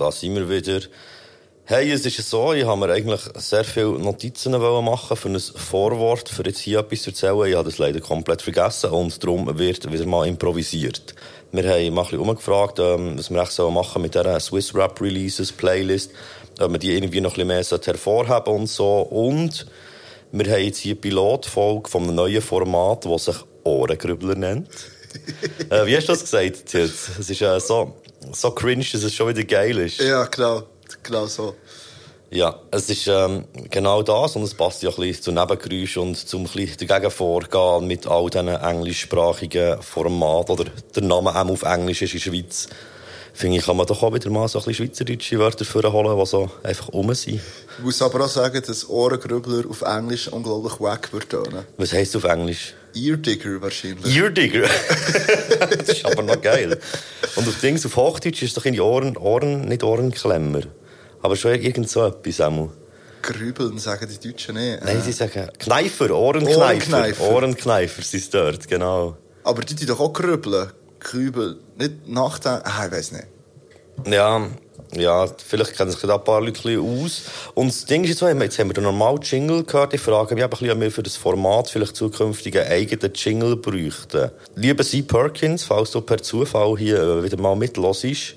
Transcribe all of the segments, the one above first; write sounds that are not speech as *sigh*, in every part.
da sind wir wieder. Hey, es ist so, ich habe mir eigentlich sehr viele Notizen machen für ein Vorwort, für jetzt hier etwas zu erzählen. Ich habe das leider komplett vergessen und darum wird wieder mal improvisiert. Wir haben mal ein bisschen umgefragt, ähm, was wir echt so machen mit dieser Swiss Rap Releases Playlist, ob wir die irgendwie noch ein bisschen mehr hervorheben und so. Und wir haben jetzt hier eine Pilotfolge von einem neuen Format, das sich Ohrengrübler nennt. *laughs* äh, wie hast du das gesagt, Es ist äh, so, so cringe, dass es schon wieder geil ist. Ja, genau. Genau so. Ja, es ist ähm, genau das und es passt ja ein bisschen zu Nebengeräuschen und zum ein bisschen dagegen vorgehen mit all diesen englischsprachigen Formaten oder der Name auch auf Englisch ist in der Schweiz. Finde ich, kann man doch auch wieder mal so ein bisschen schweizerdeutsche Wörter vorholen, die so einfach um sind. Ich muss aber auch sagen, dass Ohrengrübler auf Englisch unglaublich wack wird tönen. Was heisst auf Englisch? Eardigger wahrscheinlich. Eardigger? *laughs* das ist aber noch geil. Und auf Dings, auf Hochdeutsch ist doch in die Ohren, Ohren, nicht Ohrenklemmer. Aber schon irgend so etwas einmal. Grübeln sagen die Deutschen nicht. Nein, sie sagen Kneifer, Ohrenkneifer. Ohrenkneifer, Ohrenkneifer sind dort, genau. Aber die tun doch auch grübeln. Grübeln. Nicht nachdenken. Ah, ich weiß nicht. Ja, ja, vielleicht kennen sich ein paar Leute aus. Und das Ding ist jetzt jetzt haben wir den normalen Jingle gehört. Ich frage mich ob wir für das Format vielleicht zukünftig einen eigenen Jingle bräuchten. Lieber Sie Perkins, falls du per Zufall hier äh, wieder mal mitlässt,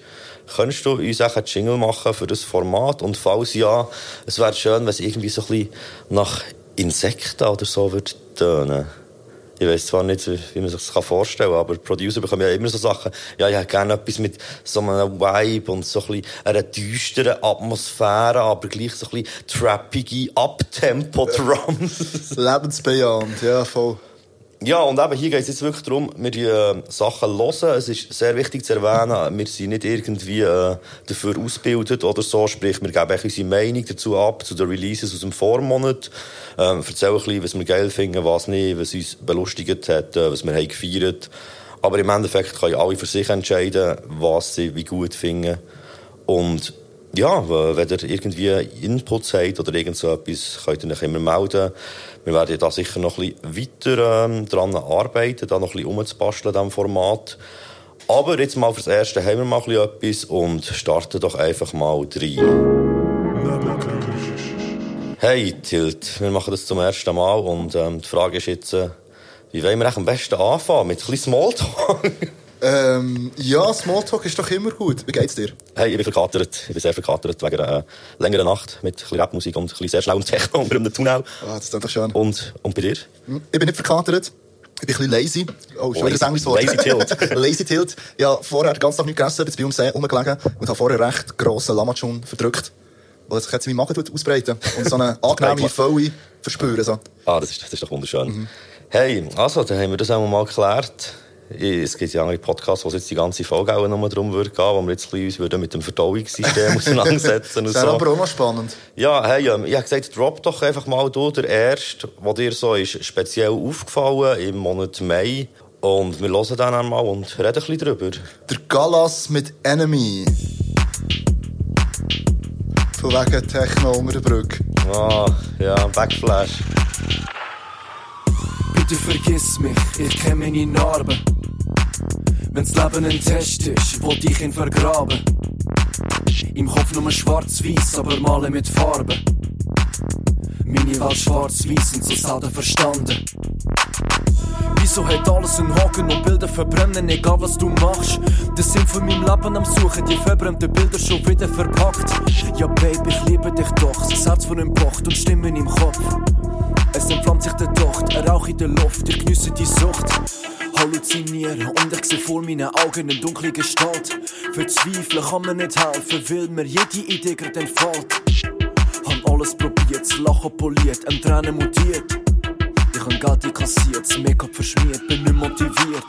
könntest du uns auch einen Jingle machen für das Format? Und falls ja, es wäre schön, wenn es irgendwie so ein bisschen nach Insekten oder so würde tönen. Ich weiß zwar nicht, wie man sich das vorstellen kann, aber Producer bekommen ja immer so Sachen. Ja, ich hätte gerne etwas mit so einem Vibe und so ein bisschen einer düsteren Atmosphäre, aber gleich so ein bisschen trappige Uptempo-Drums. *laughs* Lebensbejahend, ja, voll. Ja, und eben hier geht es jetzt wirklich darum, wir die äh, Sachen hören. Es ist sehr wichtig zu erwähnen, wir sind nicht irgendwie äh, dafür ausgebildet oder so. Sprich, wir geben unsere Meinung dazu ab, zu den Releases aus dem Vormonat. Ähm, erzählen ein bisschen, was wir geil finden, was nicht, was uns belustigt hat, äh, was wir haben gefeiert. Aber im Endeffekt können alle für sich entscheiden, was sie wie gut finden. Und ja, wenn ihr irgendwie Inputs habt oder irgend so etwas, könnt ihr euch immer melden. Wir werden da sicher noch ein bisschen weiter ähm, daran arbeiten, da noch ein bisschen umzubasteln, diesem Format. Aber jetzt mal fürs Erste haben wir mal ein bisschen etwas und starten doch einfach mal rein. Hey Tilt, wir machen das zum ersten Mal und ähm, die Frage ist jetzt, äh, wie wollen wir am besten anfangen? Mit ein bisschen Smalltalk? *laughs* Ähm, ja, Smalltalk ist doch immer gut. Wie geht's dir? Hey, ich bin verkatert. Ich bin sehr verkatert wegen einer äh, längeren Nacht mit ein bisschen Rapmusik und ein bisschen sehr schlauem Techno *laughs* unter einem Tunnel. Ah, das ist doch schön. Und, und bei dir? Hm, ich bin nicht verkatert. Ich bin ein bisschen lazy. Oh, schon wieder ein englisches Wort. Lazy Tilt. *laughs* lazy Tilt. Ja, vorher den ganzen Tag nichts gegessen, bin bei uns rumgelegen und habe vorher recht grossen Lamachun verdrückt. Weil sich jetzt in meinem Magen ausbreiten und so eine *laughs* angenehme Fülle verspüren. So. Ah, das ist, das ist doch wunderschön. Mhm. Hey, also, dann haben wir das auch mal geklärt. Es gibt ja andere Podcasts, wo es jetzt die ganze Folge auch noch darum würde gehen, wo wir jetzt ein bisschen mit dem Verdauungssystem *laughs* auseinandersetzen Das wäre so. aber auch noch spannend. Ja, hey, ähm, ich habe gesagt, drop doch einfach mal du, der erste, der dir so ist speziell aufgefallen im Monat Mai. Und wir hören dann einmal und reden ein bisschen drüber. Der Galas mit Enemy. Von wegen Techno unter der Brücke. Ah, ja, Backflash. Bitte vergiss mich, ich kenne meine Narben. Wenn's Leben ein Test ist, wollt ich ihn vergraben. Im Kopf nur schwarz-weiß, aber malen mit Farbe. Meine Welt schwarz-weiß und so selten verstanden. Wieso hat alles einen Haken und Bilder verbrennen, egal was du machst? Das sind von meinem Leben am Suchen, die verbrannten Bilder schon wieder verpackt. Ja, Baby, ich liebe dich doch, das Herz von ihm pocht und Stimmen im Kopf. Es entflammt sich der Docht, ein Rauch in der Luft, ich geniesse die Sucht. Halluzinieren und ich sehe vor meinen Augen eine dunkle Gestalt. Verzweifeln kann mir nicht helfen, weil mir jede Idee gerade entfällt. Hab alles probiert, das Lachen poliert, ein Tränen mutiert. Ich hab Geld kassiert, das Make-up verschmiert, bin nicht motiviert.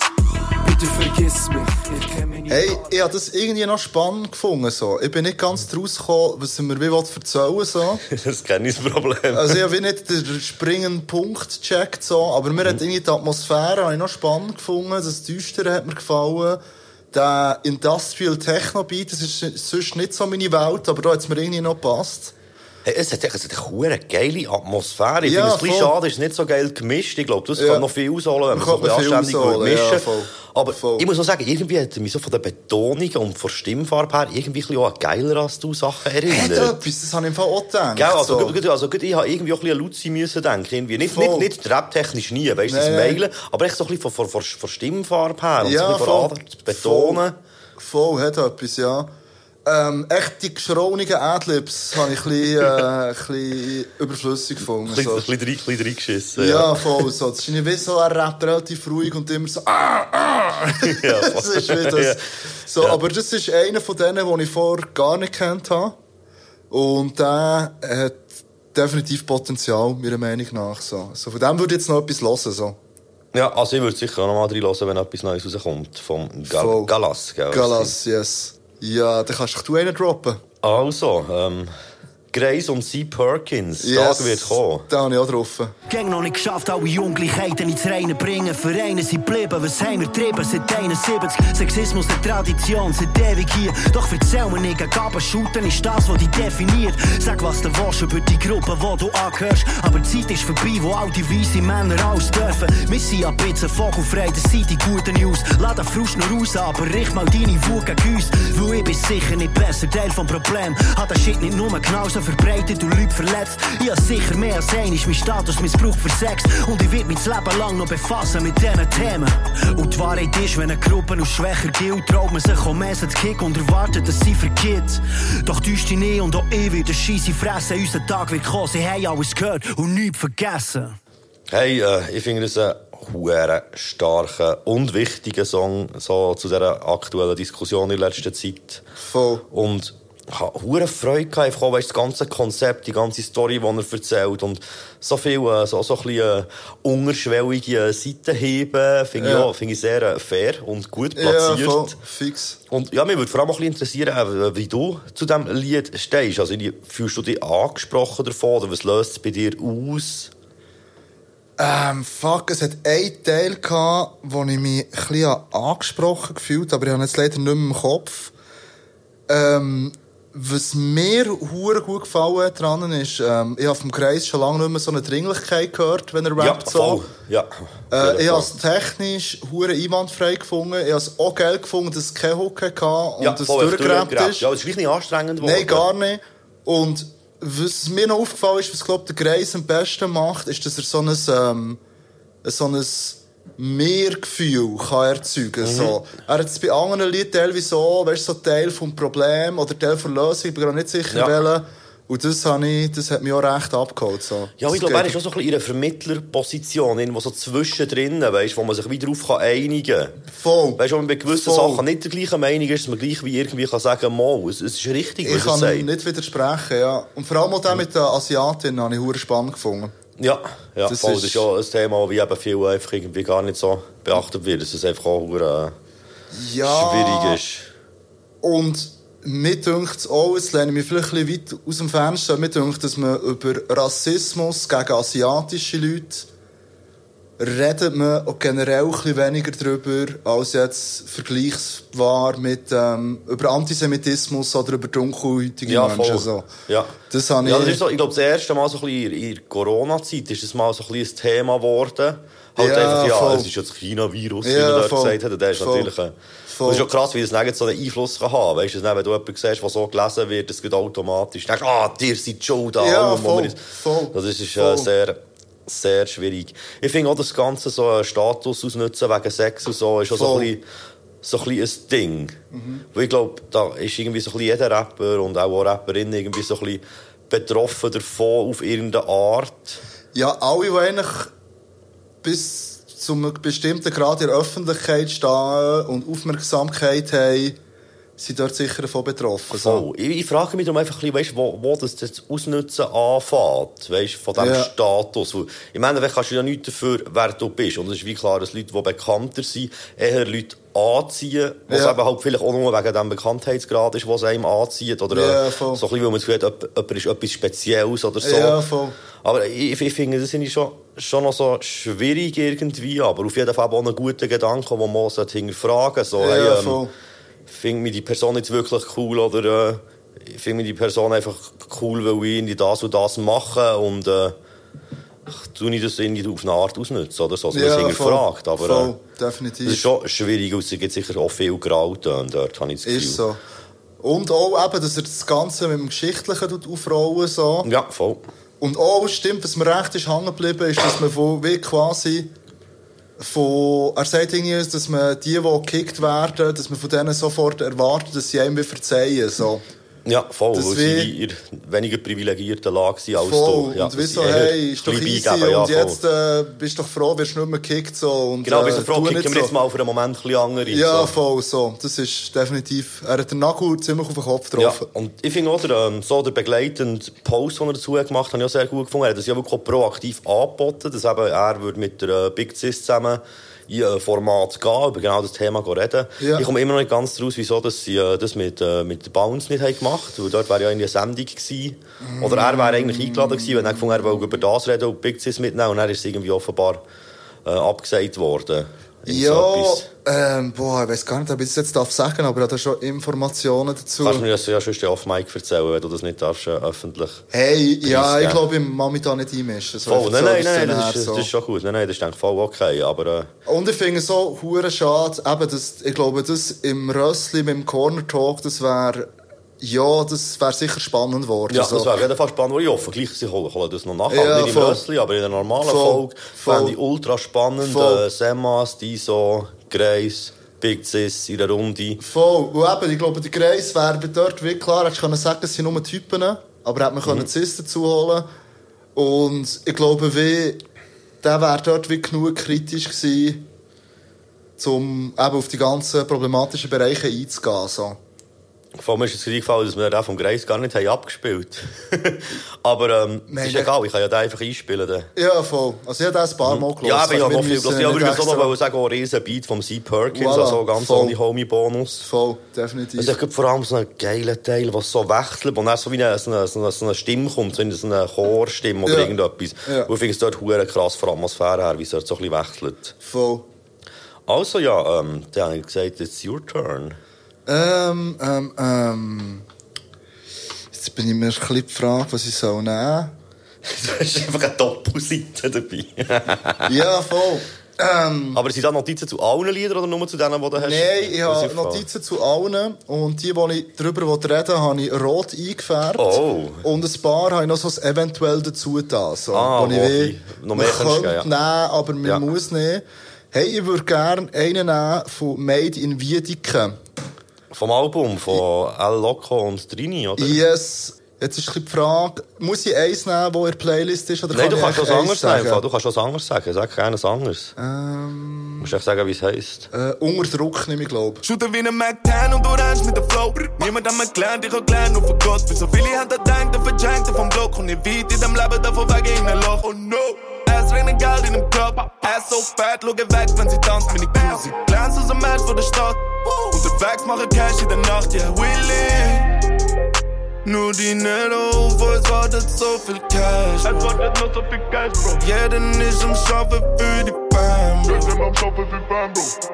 Bitte vergiss mich, Hey, ich habe das irgendwie noch spannend gefunden. So. Ich bin nicht ganz draus gekommen, was mir wie erzählen so. *laughs* Das kenne ich das Problem. Also ich habe nicht den springenden Punkt gecheckt, so. aber mir mhm. hat irgendwie die Atmosphäre ich noch spannend gefunden. Das Düstere hat mir gefallen. Der Industrial Techno Beat, das ist sonst nicht so meine Welt, aber da hat es mir irgendwie noch gepasst. Hey, es hat, es hat eine geile Atmosphäre. Ich Ja, finde es ein schade, es ist nicht so geil gemischt. Ich glaube, das Ja. kann noch viel ausholen, wenn man so noch anständig mischen ja, voll. Aber Voll. ich muss auch sagen, irgendwie hat mich so von der Betonung und von der Stimmfarbe her irgendwie auch an geiler als du Sachen Hat erinnert. etwas, das habe ich im Fall auch gedacht. Gell, also, so. gut, also gut, ich habe irgendwie auch ein bisschen an Luzi müssen denken. Irgendwie. Nicht, Voll. nicht, nicht rap-technisch nie, weißt du, das Nein, nein. Mailen, aber echt so ein bisschen von, von, von, von Stimmfarbe her und so ja, ein bisschen von das Betonen. Voll, voll hat etwas, ja. Ähm, echt die geschraunigen Adlibs habe ich ein bisschen, äh, *laughs* ein bisschen überflüssig gefunden. Ein bisschen, So. ein bisschen, rein- ein bisschen reingeschissen. Ja, voll. So. Das ist nicht wie so, er rappt relativ ruhig und immer so, ah, ah. *laughs* Ja, *laughs* das ist wie das. Ja. So, Ja. Aber das ist einer von denen, den ich vorher gar nicht kennt habe. Und der hat definitiv Potenzial, meiner Meinung nach. So. So, von dem würde ich jetzt noch etwas hören. So. Ja, also ich würde sicher auch noch mal reinhören, wenn etwas Neues rauskommt. Vom Gal. Galas. Gell, Galas, yes. Ja, dann kannst du einen droppen. Also, ähm, Grace und C. Perkins. Yes. Tag wird kommen. Da habe ich auch drauf. Gang noch nicht geschafft, alle Ungleichheiten ins Reine bringen. Vereine sind geblieben, was haben wir getrieben seit 71? Sexismus eine Tradition, seit ewig hier. Doch erzähl mir nicht, Gaben shooten ist das, was dich definiert. Sag, was du willst über die Gruppe, wo du angehörst. Aber die Zeit ist vorbei, wo all die weisse Männer alles dürfen. Wir sind ein bisschen vogelfrei, das sind die guten News. Lass den Frust noch raus, aber richt mal deine Wut gegen uns. Weil ich bin sicher nicht besser, Teil vom Problem. Hat der Shit nicht nur genauso verbreitet und Leute verletzt. Ich hab sicher mehr als ein, ist mein Status Missbrauch für Sex. Und ich werd mich das Leben lang noch befassen mit diesen Themen. Und die Wahrheit ist, wenn eine Gruppe aus schwächer gilt, traut man sich auch mehr zu Kick und erwartet, dass sie vergeht. Doch täuscht dich nie und auch ich wieder scheisse fressen. Unser Tag wird kommen, sie haben alles gehört und nichts vergessen. Hey, äh, ich finde das einen hure starken und wichtigen Song so zu dieser aktuellen Diskussion in letzter Zeit. Voll. Und ich habe hure Freude gehabt, einfach auch, weißt, das ganze Konzept, die ganze Story, die er erzählt und so viel, äh, so, so ein bisschen äh, unterschwellige Seiten heben, finde ich, Ja. auch- finde ich sehr äh, fair und gut Ja, platziert. voll. Fix. Und ja, mich würde vor allem auch ein bisschen interessieren, wie du zu diesem Lied stehst. Also, fühlst du dich angesprochen davon oder was löst es bei dir aus? Ähm, fuck, es hat einen Teil gehabt, wo ich mich ein bisschen angesprochen gefühlt aber ich habe jetzt leider nicht mehr im Kopf. Ähm, was mir hure gut gefallen dran ist, ähm, ich habe vom Kreis schon lange nicht mehr so eine Dringlichkeit gehört, wenn er rappt so. voll. Ja. Äh, ich habe es technisch hure einwandfrei gefunden. Ich habe es auch geil gefunden, dass es keine Hook hatte und ja, dass es durchgerappt. ist. Ja, es ist wirklich nicht anstrengend geworden. Nein, gar nicht. Und was mir noch aufgefallen ist, was glaub, der Greis am besten macht, ist, dass er so ein, ähm, so ein Mehrgefühl kann erzeugen so. Er hat es bei anderen Liedern teilweise so, weißt, so Teil vom Problem oder Teil der Lösung, ich bin gerade nicht sicher, Ja. welchen. Und das, habe ich, das hat mich auch recht abgeholt. So. Ja, ich glaube, er ist auch so ein bisschen in einer Vermittlerposition, irgendwo so zwischendrin, weißt, wo man sich wieder darauf einigen kann. Voll. Weißt du, wo man bei gewissen Voll. Sachen nicht der gleichen Meinung ist, dass man gleich wie irgendwie kann sagen, mal, es, es ist richtig, was Ich er kann sagt. nicht widersprechen, ja. Und vor allem auch den mit der Asiatin habe ich hure spannend gefunden. Ja, ja Das voll. ist- Das ist ja ein Thema, wie eben viel einfach irgendwie gar nicht so beachtet wird, dass es einfach auch äh, Ja. schwierig ist. Und mir dünkt es auch, jetzt lehne ich mich vielleicht ein bisschen weit aus dem Fenster, mir dünkt, dass man über Rassismus gegen asiatische Leute redet man auch generell ein bisschen weniger drüber, als jetzt vergleichsbar mit, ähm, über Antisemitismus oder über dunkelhäutige Ja, Menschen. So. Ja. Das habe ja, das ist so, ich glaube, das erste Mal so ein bisschen in der Corona-Zeit ist das mal so ein bisschen ein Thema geworden. Halt Ja, einfach, ja, voll. es ist ja das China-Virus, wie Ja, man dort voll. gesagt hat. Der ist Voll. natürlich, äh, Voll. das ist schon krass, wie das nicht so einen Einfluss kann haben. Weißt du, wenn du jemanden siehst, der so gelesen wird, das geht automatisch. Denkst, ah, dir seid schuld an Ja, allem, voll, ist. voll, Das ist äh, voll. sehr, sehr schwierig. Ich finde auch, das Ganze so einen Status ausnutzen wegen Sex und so, ist auch so ein bisschen, so ein, ein Ding. Weil ich glaube, da ist irgendwie so ein jeder Rapper und auch eine Rapperin irgendwie so ein betroffen davon auf irgendeine Art. Ja, alle, die eigentlich bis zu einem bestimmten Grad in der Öffentlichkeit stehen und Aufmerksamkeit haben, sind dort sicher davon betroffen. So. Voll. Ich, ich frage mich darum einfach ein bisschen, weißt, wo, wo das jetzt Ausnutzen anfängt, weißt, von diesem Ja. Status. Weil, Im Endeffekt kannst du ja nichts dafür, wer du bist. Und es ist wie klar, dass Leute, die bekannter sind, eher Leute anziehen, was Ja. eben halt vielleicht auch nur wegen dem Bekanntheitsgrad ist, was einem anzieht. Oder Ja, äh, so ein bisschen, weil man das Gefühl hat, jemand- ist etwas Spezielles oder so. Ja, voll. Aber ich, ich finde, das ich schon, schon noch so schwierig irgendwie, aber auf jeden Fall auch einen guten Gedanken, den man sollte hinterfragen sollte. So, Ja, hey, ähm, voll. Findet mich die Person jetzt wirklich cool oder äh, ich finde die Person einfach cool, weil ich irgendwie das und das mache und äh, ich tue ich das irgendwie auf eine Art ausnutzen oder so. Also, ja, das gefragt, aber voll, äh, definitiv. das ist schon schwierig, es gibt sicher auch viel Grautöne dort, habe ich das Gefühl. Ist so. Und auch eben, dass er das Ganze mit dem Geschichtlichen aufrollen so. Ja, voll. Und auch stimmt, was mir recht ist hängen geblieben, ist, dass man von, wie quasi von, er sagt irgendwie, dass man die, die gekickt werden, dass man von denen sofort erwartet, dass sie einem verzeihen. So. Ja, voll, Das weil wie- sie in weniger privilegierten Lage sind als Voll. du. Ja, und wie dass so, sie eher hey, ist doch easy beigeben, ja, und jetzt äh, bist du doch froh, wirst du nicht mehr gekickt. So, und, Genau, bist äh, du froh, tu kicken wir so. jetzt mal für einen Moment ein bisschen andere. Ja, so. voll so. Das ist definitiv. Er hat den Nagel ziemlich auf den Kopf Ja, getroffen. und ich finde auch, der, ähm, so der begleitende Post, den er dazu gemacht hat, habe ich auch sehr gut gefunden. Er hat das ja wirklich proaktiv angeboten, dass eben er würde mit der äh, Big Sis zusammen Format gehen, über genau das Thema reden. Ja. Ich komme immer noch nicht ganz daraus, wieso dass sie äh, das mit, äh, mit Bounce nicht haben gemacht haben, weil dort wäre ja eine Sendung gewesen. Oder er wäre eigentlich eingeladen gewesen, wenn er gefunden er wollte über das reden und Big mitnehmen und dann ist es irgendwie offenbar äh, abgesagt worden. Irgend Ja, ähm, boah, ich weiß gar nicht, ob ich das jetzt darf sagen, aber ich habe da schon Informationen dazu. Kannst du mir das ja sonst off Mic erzählen, wenn du das nicht darfst, äh, öffentlich. Hey, ja, ich Preisgeben. glaube, ich mag mich da nicht einmischen. So Voll, nein, so nein, nein, das ist, so. das ist schon gut. Nein, nein, das ist denke ich voll okay, aber äh, Und ich finde es so hure schade, eben, dass, ich glaube, das im Rössli, mit dem Corner Talk, das wäre, ja, das wäre sicher spannend geworden. ja, so. das wäre auf jeden Fall spannend. Ich hoffe, gleich, sie holen, holen das noch nach, Ja, aber nicht im. Rössli, aber in einer normalen Voll, Folge fände ich ultra spannend. Voll. Äh, Semas, Diso, Grace, Big Sis in der Runde. Voll. Und eben, ich glaube, der Kreis wäre dort wie klar, hättest können sagen, es sind nur Typen, aber hätte man Mhm. können Cis dazu holen Und ich glaube, wie, der wäre dort wie genug kritisch gewesen, um eben auf die ganzen problematischen Bereiche einzugehen. So. Vor mir ist es eingefallen, dass wir den vom Grace gar nicht haben abgespielt *laughs* aber ähm, Nein, ist egal, ich kann ja den einfach einspielen. dann. Ja, voll. Also ich habe ein paar Mal gehört. Ja, aber ich habe wir noch viel. Das ich auch extra- noch sagen, ein riesen Beat vom C. Perkins, Voilà, also ganz voll. ohne Homie-Bonus. Voll, definitiv. Es gibt vor allem so einen geilen Teil, der so wechselt, und dann so wie eine, so eine, so eine, so eine Stimme kommt, so eine, Chorstimme oder Ja. irgendetwas. Ja. Und ich finde es dort hure krass von der Atmosphäre her, wie es dort so ein bisschen wechselt. Voll. Also ja, ähm, dann habe ich gesagt, it's your turn. Ähm, ähm, ähm. Jetzt bin ich mir ein bisschen gefragt, was ich soll nehmen Du hast einfach eine Doppelseite dabei. *laughs* Ja, voll. Ähm, Aber sind da Notizen zu allen Liedern oder nur zu denen, die du hast? Nein, ich habe Notizen zu allen. Und die, die ich darüber reden habe ich rot eingefärbt. Oh. Und ein paar habe ich noch so ein eventuell dazu da. So, Ah, wo ich will, noch mehr man könnte nehmen, aber man Ja. muss nicht. Hey, ich würde gerne einen nehmen von Made in Wiedeke. Vom Album von El Loco und Trini, oder? Yes. Jetzt ist die Frage, muss ich eins nehmen, das in der Playlist ist? Oder Nein, du kann kannst ich was anderes nehmen. sagen? Du kannst was anderes sagen. Sag gerne was anderes. Ähm, Du musst echt sagen, wie es heisst. äh, unter Druck nehme ich, glaube Shooter wie ein Mac 10 und orange mit der Flow. Niemand hat mir gelernt, ich hab gelernt nur für Gott. Für so viele haben da denkt, der verjankt vom Block. Und ich weit in dem Leben davon weg in ein Loch. Oh no! Es regnet Geld in dem Club. Ass so fat, schau weg, wenn sie tanzt, meine. Sie glänzt aus dem Match von der Stadt. Unterwegs mache Cash in der Nacht, yeah, Willy. Nur die Netto, wo es wartet so viel Cash. Es wartet noch so viel Cash, Bro. Jeder ist am Schaffen für die Fam, Bro.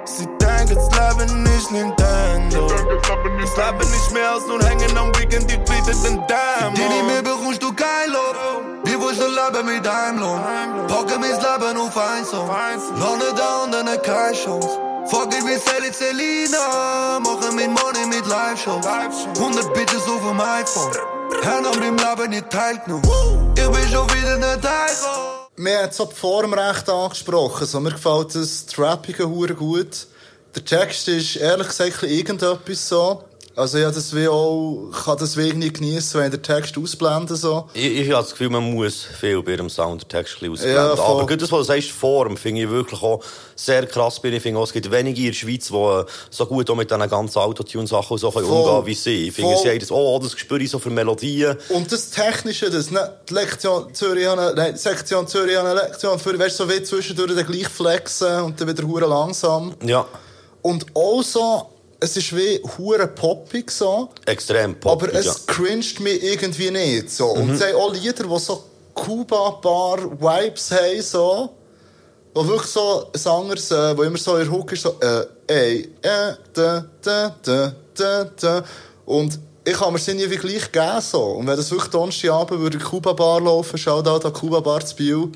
Sie denken, das Leben ist Nintendo. Das Leben nicht mehr aus und hängen am Weekend, die tweeten den Damn. Die nicht mehr bekommst du kein Lob. Wir wollen leben mit einem Lohn. Packen mein Leben auf ein Song. Lande da und dann keine Chance. Fuck it, wir Sally Selina. Machen mit Money mit Live-Shows. 100 Bitches auf dem iPhone. Haben am dem Leben nicht teilgenommen. Ich bin schon wieder nicht heimgekommen. Wir haben so die Form recht angesprochen. So, mir gefällt das Trappige hure gut. Der Text ist ehrlich gesagt irgendetwas so. Also ja, das wie auch, kann das wie irgendwie geniessen, wenn der Text ausblenden so. Ich, ich habe das Gefühl, man muss viel bei Soundtext ein bisschen Ja, ausblenden. voll. Aber gut, das, was du sagst, Form, finde ich wirklich auch sehr krass. bin. Ich finde auch, es gibt wenige in der Schweiz, die äh, so gut auch mit diesen ganzen Autotune-Sachen so können umgehen wie sie. Ich finde, sie haben das, oh, das ich so für Melodien. Und das Technische, das, ne, die Lektion Zürich nein, die Sektion Zürich eine Lektion für, weißt du, so wie zwischendurch dann gleich flexen und dann wieder hure langsam. Ja, Und auch so, es ist wie hure poppig so. extrem pop. Aber es ja. cringed mich irgendwie nicht. So. Und es haben auch Lieder, die so Kuba-Bar-Vibes haben. So. Wo wirklich so ein anderes, äh, wo immer so der Hook ist, so, äh, ey, äh, da, da, da, da, da. Und ich kann mir es irgendwie gleich geben. So. Und wenn das wirklich Donnerstagabend würde in Kuba Bar laufen, schau da an Kuba Bar zu Biel,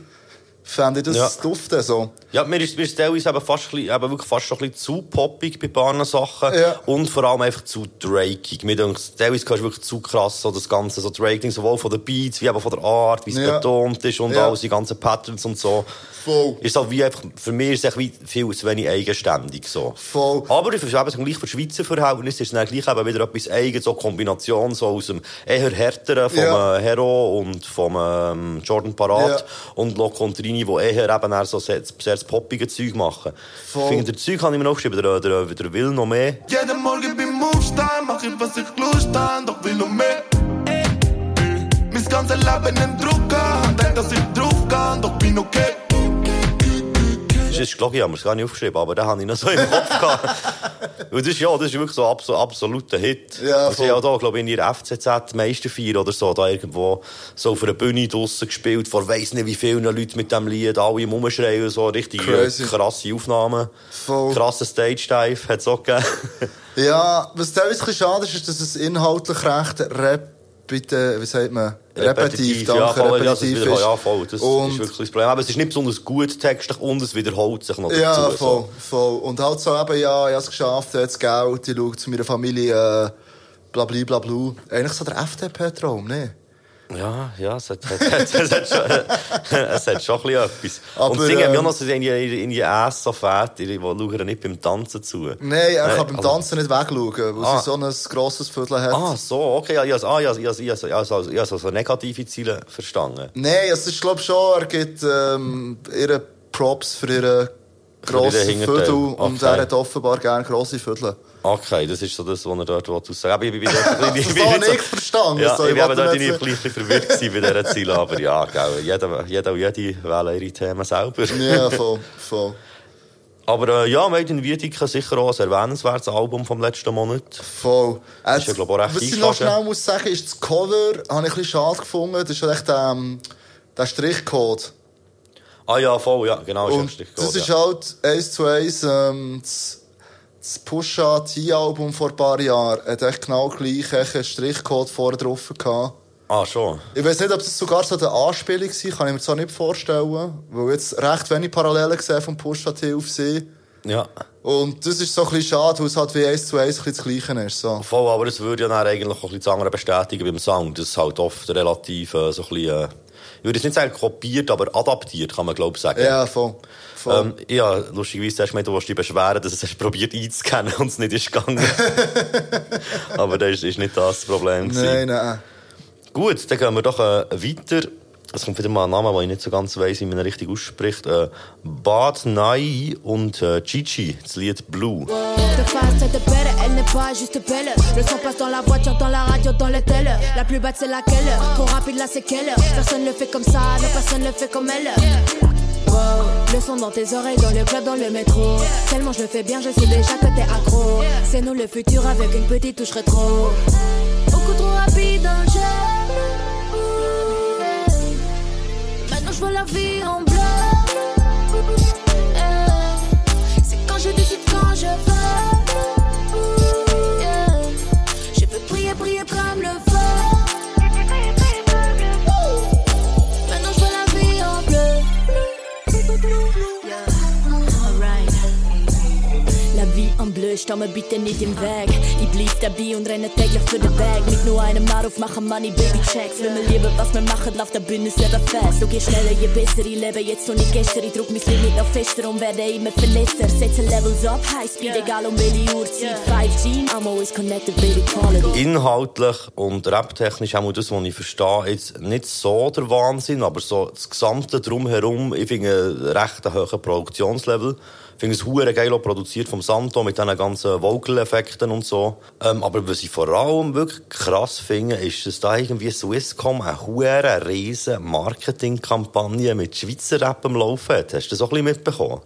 fände ich das Ja. dufte. So. Ja, mir ist, mir ist teilweise eben fast, bisschen- eben wirklich fast schon ein bisschen zu poppig bei paar Sachen. Ja. Und vor allem einfach zu drakig. Mir denkt, teilweise kannst du wirklich zu krass so das Ganze, so Draking, sowohl von den Beats, wie eben von der Art, wie es Ja. betont ist und Ja. alles, die ganzen Patterns und so. Voll. Ist halt wie einfach, für mich ist es wie viel zu wenig eigenständig, so. Voll. Aber ich verstehe eben, gleich für Schweizer Verhältnisse ist es dann gleich eben wieder etwas eigenes, so Kombination so aus dem eher härteren vom Ja. Hero und vom ähm, Jordan Parat und Lo Contrini, die eher eben eher so sehr, sehr das poppige Zeug machen. Voll. Ich finde, der Zeug habe ich mir aufgeschrieben, der, der, der will noch mehr. Jeden Morgen beim Aufstehen mach ich, was ich Lust hab, doch will noch mehr. Mein ganzes Leben im Druck denk, dass ich drauf kann, doch bin okay. Das ist gelogen, ich habe mir es gar nicht aufgeschrieben, aber den habe ich noch so im Kopf *laughs* gehabt. Und das ist, ja, das ist wirklich so ein abso, absoluter Hit. Ja, also, voll. ich habe da, glaube ich, in ihrer FCZ Meisterfeier oder so, da irgendwo so auf einer Bühne draussen gespielt, vor weiss nicht wie vielen Leuten mit dem Lied, alle im Umschreien, so richtig äh, Crazy. krasse Aufnahmen. Voll. Krasse Stage-Dive hat es auch gegeben. Ja, was teilweise schade ist, ist, dass es inhaltlich recht repite, wie sagt man? Repetitiv, ja, danke, voll, ja, das, repetitiv wieder, ist. ja, voll, das Und- ist wirklich das Problem. Aber es ist nicht besonders gut textlich und es wiederholt sich noch Ja, dazu. voll, So. voll. Und halt so eben, ja, ich habe es geschafft, jetzt Geld, ich schaue zu meiner Familie, äh, bla bla bla bla. Eigentlich so der FDP-Traum, ne? Ja, ja, es hat, hat, hat, es hat, schon, *laughs* es hat schon ein etwas. Aber, und singen ähm, ähm, noch so in die, in die Ass so fett, die schauen nicht beim Tanzen zu. Nein, er kann beim also- Tanzen nicht wegschauen, weil Ah. sie so ein grosses Viertel hat. Ah, so, okay, ja, ja, ah, ja, ja, ja, ja, also, ja, so, so negative Ziele verstanden. Nein, es ist glaube schon, er gibt ähm, ihre Props für ihre Hinterteil. Viertel und Okay. er hat offenbar gerne grosse Viertel. Okay, das ist so das, was er dort aussagen Aber ich bin dort *laughs* ich verstanden. Ja, so, ich wollte dort nicht ein bisschen verwirrt bei dieser Ziele, aber ja, gell, jeder, jeder und jede wählen ihre Themen selber. Ja, voll, voll. Aber äh, ja, Made in Wiedeke sicher auch ein erwähnenswertes Album vom letzten Monat. Voll. Äh, Ist ja, glaub ich, auch recht was ich noch schnell muss sagen, ist das Cover, habe ich ein bisschen schade gefunden. Das ist echt ähm, der Strichcode. Ah ja, voll, ja, genau. ist Und richtig das ist ja. halt eins zu eins ähm, das, das Pusha T-Album vor ein paar Jahren. Hat echt genau gleich Strichcode vorne drauf gehabt. Ah, schon. Ich weiß nicht, ob das sogar so eine Anspielung war, kann ich mir zwar nicht vorstellen, weil jetzt recht wenig Parallelen gesehen vom Pusha T auf sie. Ja. Und das ist so ein bisschen schade, weil es halt wie eins zu eins das Gleiche ist. So. Voll, aber es würde ja dann eigentlich auch ein bisschen das andere bestätigen beim Sound. Das ist halt oft relativ äh, so ein bisschen, äh, ich würde jetzt nicht sagen kopiert, aber adaptiert, kann man glaube ich sagen. Ja, voll. voll. Ähm, ja, lustigerweise hast du gemeint, du dich beschweren, dass es hast probiert einzuscannen und es nicht ist gegangen. *laughs* aber das ist, ist nicht das das Problem. gewesen. nein, nein. Gut, dann gehen wir doch äh, weiter. Es kommt wieder mal ein Name, den ich nicht so ganz weiss, wie man ihn richtig ausspricht. Äh, Bad Nai und äh, Chichi, das Lied Blue. Belle, elle n'est pas juste belle. Le son passe dans la voiture, dans la radio, dans les télé. La plus bête, c'est laquelle? Trop rapide, là, c'est quelle? Personne ne fait comme ça, non, personne ne fait comme elle. Le son dans tes oreilles, dans le club, dans le métro. Tellement je le fais bien, je sais déjà que t'es accro. C'est nous le futur avec une petite touche rétro. Beaucoup trop rapide dans le stau mir bitte nicht im Weg. Ich bleib dabei und renne täglich für den Bag. Mit nur einem Anruf machen Money, Baby Checks. Wenn wir lieben, was wir machen, läuft der Bühne selber fest. Du gehst schneller, je besser ich lebe, jetzt und nicht gestern. Ich druck mein Limit noch fester und werde immer verletzter. Setze Levels up, High Speed, egal um welche Uhrzeit. 5G, I'm always connected, baby, quality. Inhaltlich und raptechnisch auch das, was ich verstehe, jetzt nicht so der Wahnsinn, aber so das Gesamte drumherum, ich finde einen recht hohen Produktionslevel. Ich finde es hure geil produziert vom Santo mit diesen ganzen Vocal-Effekten und so. Ähm, aber was ich vor allem wirklich krass finde, ist, dass da irgendwie Swisscom eine hure Marketingkampagne mit Schweizer Rap am Laufen hat. Hast du das auch ein bisschen mitbekommen?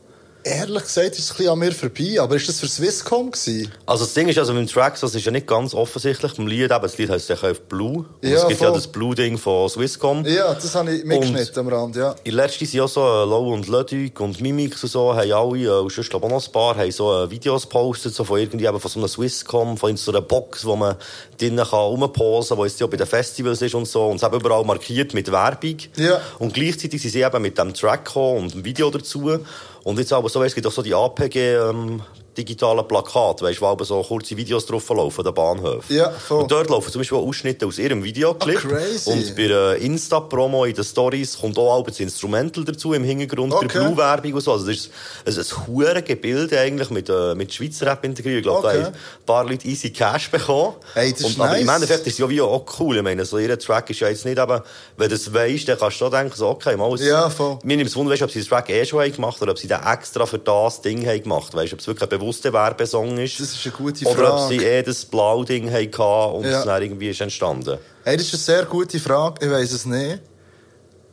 Ehrlich gesagt ist es ein bisschen an mir vorbei, aber ist das für Swisscom gewesen? Also das Ding ist, also mit dem Track, das ist ja nicht ganz offensichtlich. Beim Lied, eben, das Lied heisst ja auf Blue. Und Ja, es gibt ja voll. das Blue-Ding von Swisscom. Ja, das habe ich mitgeschnitten am Rand, ja. In letzter sind ja so äh, Low und Ludwig und Mimix und so, haben alle, äh, und sonst glaub ich auch noch ein paar, haben so äh, Videos gepostet, so von irgendwie eben von so einer Swisscom, von so einer Box, wo man drinnen kann rumposen, wo jetzt ja bei den Festivals ist und so, und es haben überall markiert mit Werbung. Ja. Und gleichzeitig sind sie eben mit dem Track gekommen und einem Video dazu. Und jetzt aber so, es gibt auch so die APG, ähm, digitalen Plakate, weißt, wo aber so kurze Videos drauf laufen, an den Bahnhöfen. Ja, voll. Und dort laufen zum Beispiel Ausschnitte aus ihrem Videoclip. Ah, crazy. Und bei der Insta-Promo in den Stories kommt auch das Instrumental dazu im Hintergrund, bei Okay. der Blue-Werbung und so. Also das ist ein, ein hure Gebilde eigentlich mit, äh, mit Schweizer Rap integriert. Ich glaube, Okay. da haben ein paar Leute easy Cash bekommen. Hey, das ist und, aber im nice. Endeffekt ist es ja wie auch cool. Ich meine, so ihr Track ist ja jetzt nicht eben, wenn du es weisst, dann kannst du auch denken, so, okay, mal, es- Ja, voll. mir nimmt es Wunder, weißt, ob sie den Track eh schon haben gemacht oder ob sie den extra für das Ding haben gemacht Weißt du, ob es wirklich ein bewusster Werbesong ist? Das ist eine gute Oder ob Frage. sie eh das Blau-Ding hatten und Ja. es dann irgendwie ist entstanden. Hey, das ist eine sehr gute Frage, ich weiß es nicht.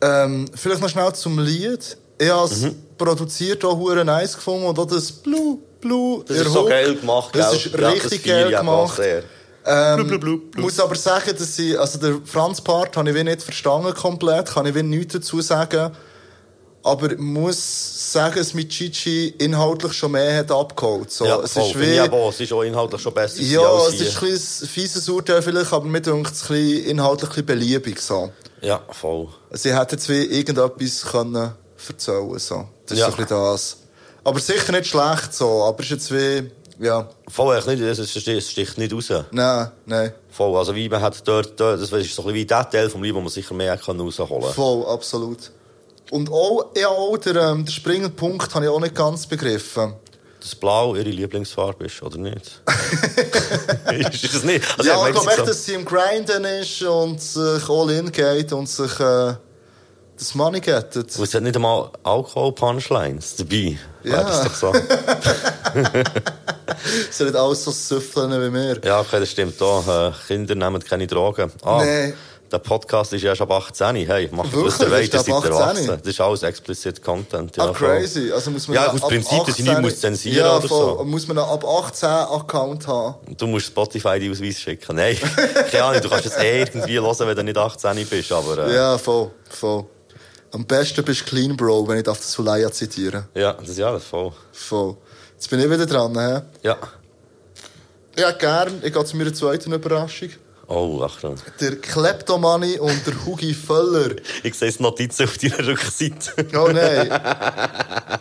Ähm, vielleicht noch schnell zum Lied. Ich habe es Mhm. produziert, auch hure nice gefunden und auch das Blue, Blue. Das der ist so geil gemacht, Das ist Ja, das richtig feiere geil gemacht. Ähm, Blub, blub, blub, muss aber sagen, dass ich, also der Franz-Part habe ich nicht verstanden komplett, kann ich nichts dazu sagen. Aber ich muss sagen, dass mit Chichi inhaltlich schon mehr hat abgeholt. So, ja, es ist wie, aber. Es ist auch inhaltlich schon besser ja, es ist ein bisschen fieses Urteil vielleicht, aber mir denkt es ein bisschen inhaltlich ein bisschen beliebig. So. Ja, voll. Sie hätten jetzt wie irgendetwas können erzählen so. Das ist Ja. so ein bisschen das. Aber sicher nicht schlecht so, aber es ist jetzt wie, ja, Voll, echt nicht, es, sticht- nicht raus. nein, nein. Voll, also wie man hat dort, dort das ist so ein bisschen wie der Teil vom Lied, wo man sicher mehr kann rausholen kann. Voll, absolut. Und auch, ja, auch der, ähm, der springende Punkt habe ich auch nicht ganz begriffen. Dass Blau ihre Lieblingsfarbe ist, oder nicht? *laughs* ist es nicht? Also, ja, ich glaube echt, so- dass sie im Grinden ist und sich all in geht und sich äh, das Money gettet. Und es hat nicht einmal Alkohol-Punchlines dabei. Ja. Wäre das doch so. *laughs* Sie nicht alles so süffeln wie mir. Ja, okay, das stimmt auch. Äh, Kinder nehmen keine Drogen. Ah, Nee. Der Podcast ist erst ab 18. Hey, macht was ihr wollt, Ist ihr seid 18? erwachsen. Das ist alles explicit Content. Ja, ah, crazy. Also muss man Ja, aus Prinzip, dass ich nicht 18 muss zensieren ja, oder voll. so. Muss man einen ab 18 Account haben? Du musst Spotify die Ausweis schicken. Nein, *laughs* keine Ahnung, du kannst es eh irgendwie hören, wenn du nicht 18 bist, aber... Äh, Ja, voll, voll. Am besten bist du Clean Bro, wenn ich das Leia zitieren. ja, das ist ja das voll. Voll. Jetzt bin ich wieder dran, hä? Ja. Ja, gern. Ich gehe zu meiner zweiten Überraschung. Oh, Achtung. Der Kleptomani und der Hugi Völler. *laughs* Ich sehe es Notizen auf deiner Rückseite. Oh nein. *laughs*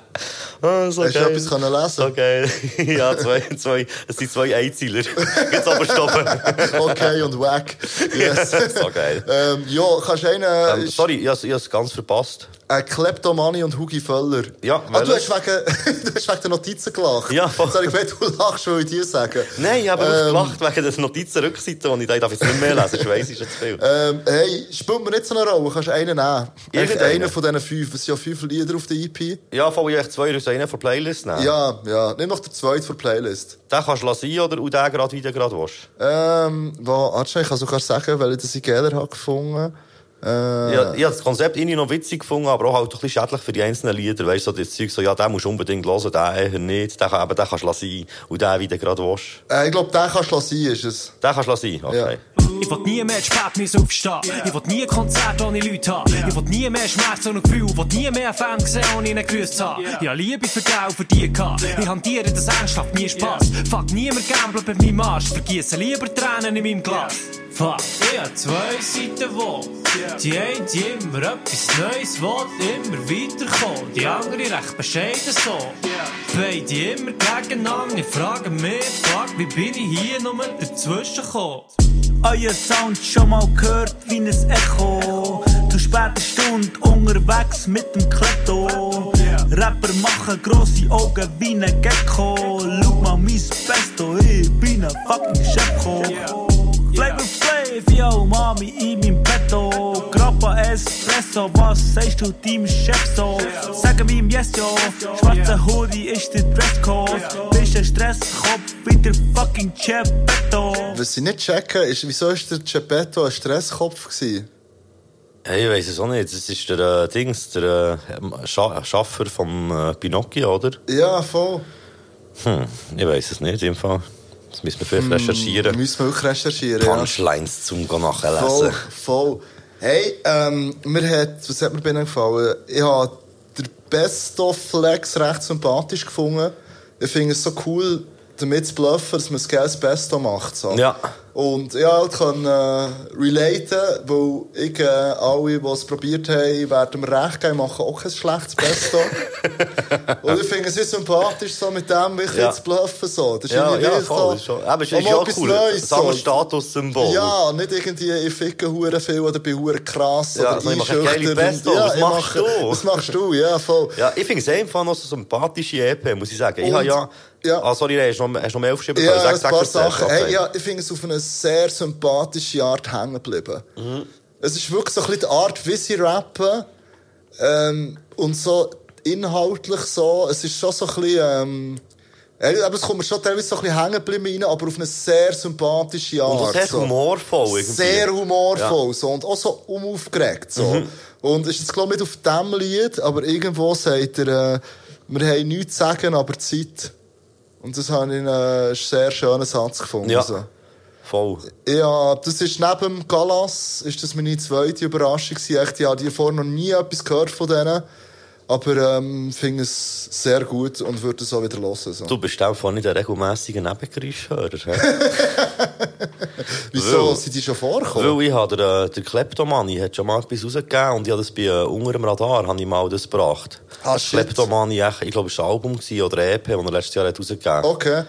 Ah, so Hast du etwas können lesen? Geil. *laughs* ja, zwei, zwei, es sind zwei Einzieler. Jetzt aber stoppen. Okay, und wack. Yes. so geil. ähm, ja, kannst du einen... Ähm, sorry, ich habe es ganz verpasst. Äh, Kleptomani und Hugi Völler. Ja, ah, du hast, wegen, *laughs* du hast wegen der Notizen gelacht. Ja, voll. Jetzt habe ich gemeint, du lachst, weil ich dir sage. Nein, ich habe Ähm, gelacht wegen der Notizenrückseite, und ich darf jetzt nicht mehr lesen. Ich weiss, ist zu viel. Ähm, hey, spielt mir nicht so eine Rolle, kannst du einen nehmen. Irgendeinen? einen von diesen fünf. Es sind ja fünf Lieder auf der EP. Ja, voll, ich habe zwei aus einer von Playlist nehmen. Ja, ja. Nimm noch den zweiten die Playlist. Den kannst du lassen oder und den gerade wieder gerade willst. Ähm, wo, warte, ich kann sogar sagen, weil ich das in Geiler habe gefunden. Äh, Ja, ich habe das Konzept irgendwie noch witzig gefunden, aber auch halt ein bisschen schädlich für die einzelnen Lieder. Weißt du, so das Zeug, so, ja, den musst du unbedingt hören, den eher nicht. Den, kann- eben, den kannst du lassen und den wieder gerade willst. äh, ich glaube, den kannst du lassen, ist es. Den kannst du lassen, okay. Ich will nie mehr spät müssen aufstehen. Ich will nie Konzert ohne Leute haben. Ich will nie mehr Schmerz ohne Gefühl. Ich will nie mehr Fans sehen, ohne ihnen grüßt zu haben. Ich habe Liebe für dich und für die gehabt. Ich hantiere das ernsthaft, nie Spaß. Fuck niemand gamblen bei meinem Arsch. Vergieße lieber Tränen in meinem Glas. Fuck, ich habe zwei Seiten, wo die eine die immer etwas Neues will, immer weiterkommen. Die andere recht bescheiden so. Beide immer gegeneinander. Ich frage mich, fuck, wie bin ich hier nur dazwischen gekommen? Euer Sound schon mal gehört wie ein Echo. Zu später Stunde unterwegs mit dem Kletto. Rapper machen grosse Augen wie ein Gecko. Schau mal mein Besto, ich bin ein fucking Chefko. Flavor Flav, yo, Mami in meinem Petto. Grappa Espresso, was sagst du deinem Chef so? Sag ihm Yes, yo. Schwarzer Hoodie ist der Dresscode. Bist ein Stresskopf wie der fucking Geppetto. Was ich nicht checken, ist, wieso ist der Geppetto ein Stresskopf gewesen? Hey, ich weiß es auch nicht. Das ist der äh, Dings, der äh, Scha Schaffer vom äh, Pinocchio, oder? Ja, voll. Hm, ich weiß es nicht, im Fall. Das müssen wir vielleicht Da recherchieren. müssen wir wirklich recherchieren. ja. Punchlines zum Voll, nachlesen. voll. Hey, ähm, mir hat, was hat mir bei gefallen? Ich habe den Best-of-Flex recht sympathisch gefunden. Ich finde es so cool, damit zu bluffen, dass man das Best-of macht. So. Ja. Und ich halt kann äh, relaten, weil ich, äh, alle, die es probiert haben, werden mir recht geben, machen auch kein schlechtes Best-of. *laughs* Und ich finde es sehr sympathisch, so mit dem wirklich Ja. zu bluffen. So. Das ist Ja, ja, voll. so- ist schon, aber es ist auch ja cool. Neues, Das so. Statussymbol. Ja, nicht irgendwie, ich ficke hure viel oder bin hure krass Ja, oder ich geile einschüchternd. Best-of. Ja, Was ich machst mache- du? Was machst du? Ja, voll. Ja, ich finde es einfach noch so sympathische EP, muss ich sagen. Ich Und- habe ja... ja. Ah, sorry, hast du noch, hast du noch mehr aufgeschrieben? Ja, Sag- ein paar Sachen. Hey, ja, ich finde es auf eine sehr sympathische Art hängen geblieben. Mhm. Es ist wirklich so ein bisschen die Art, wie sie rappen. Ähm, und so inhaltlich so. Es ist schon so ein bisschen... Ähm, ja, aber es kommt mir schon teilweise so ein bisschen hängen geblieben rein, aber auf eine sehr sympathische Art. Und sehr so. humorvoll irgendwie. Sehr humorvoll so, und auch so umaufgeregt. So. Mhm. Und ist jetzt glaube ich nicht auf diesem Lied, aber irgendwo sagt er, äh, wir haben nichts zu sagen, aber Zeit. Und das habe ich einen sehr schönen Satz gefunden. Ja. So. Voll. Ja, das ist neben dem Galas, ist das meine zweite Überraschung gewesen. Ich habe die vorher noch nie etwas gehört von denen. Aber ähm, finde es sehr gut und würde es auch wieder hören. So. Du bist einfach nicht ein regelmässiger Nebengeräuschhörer. *laughs* Wieso weil- sind die schon vorgekommen? Weil ich habe der, äh, der Kleptomani hat schon mal etwas rausgegeben und ich habe das bei äh, unter dem Radar habe ich mal das gebracht. Ah, shit. Kleptomani, ich glaube, es war ein Album gewesen oder ein EP, das er letztes Jahr hat rausgegeben hat. Okay.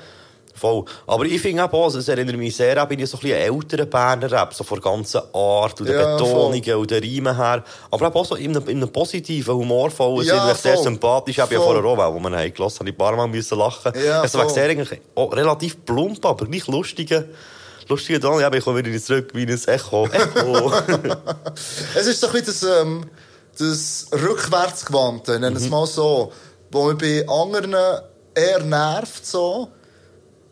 Voll. Aber ich finde auch, es erinnert mich sehr an, so ein bisschen älteren Berner Rap, so von der ganzen Art und der Ja, Betonungen und der Reimen her. Aber auch so in einem, in einem positiven, humorvollen Ja, Sinn, sehr voll. sympathisch. Ich habe ja Voll. vorher auch, wo man haben gelassen habe ich ein paar Mal müssen lachen. Ja, es war voll. sehr eigentlich relativ plump, aber gleich lustige, lustige Ton. Ja, aber ich komme wieder zurück wie ein Echo. Echo. *laughs* Es ist so ein bisschen das, ähm, das Rückwärtsgewandte, nennen Mhm. wir es mal so, wo mich bei anderen eher nervt. So.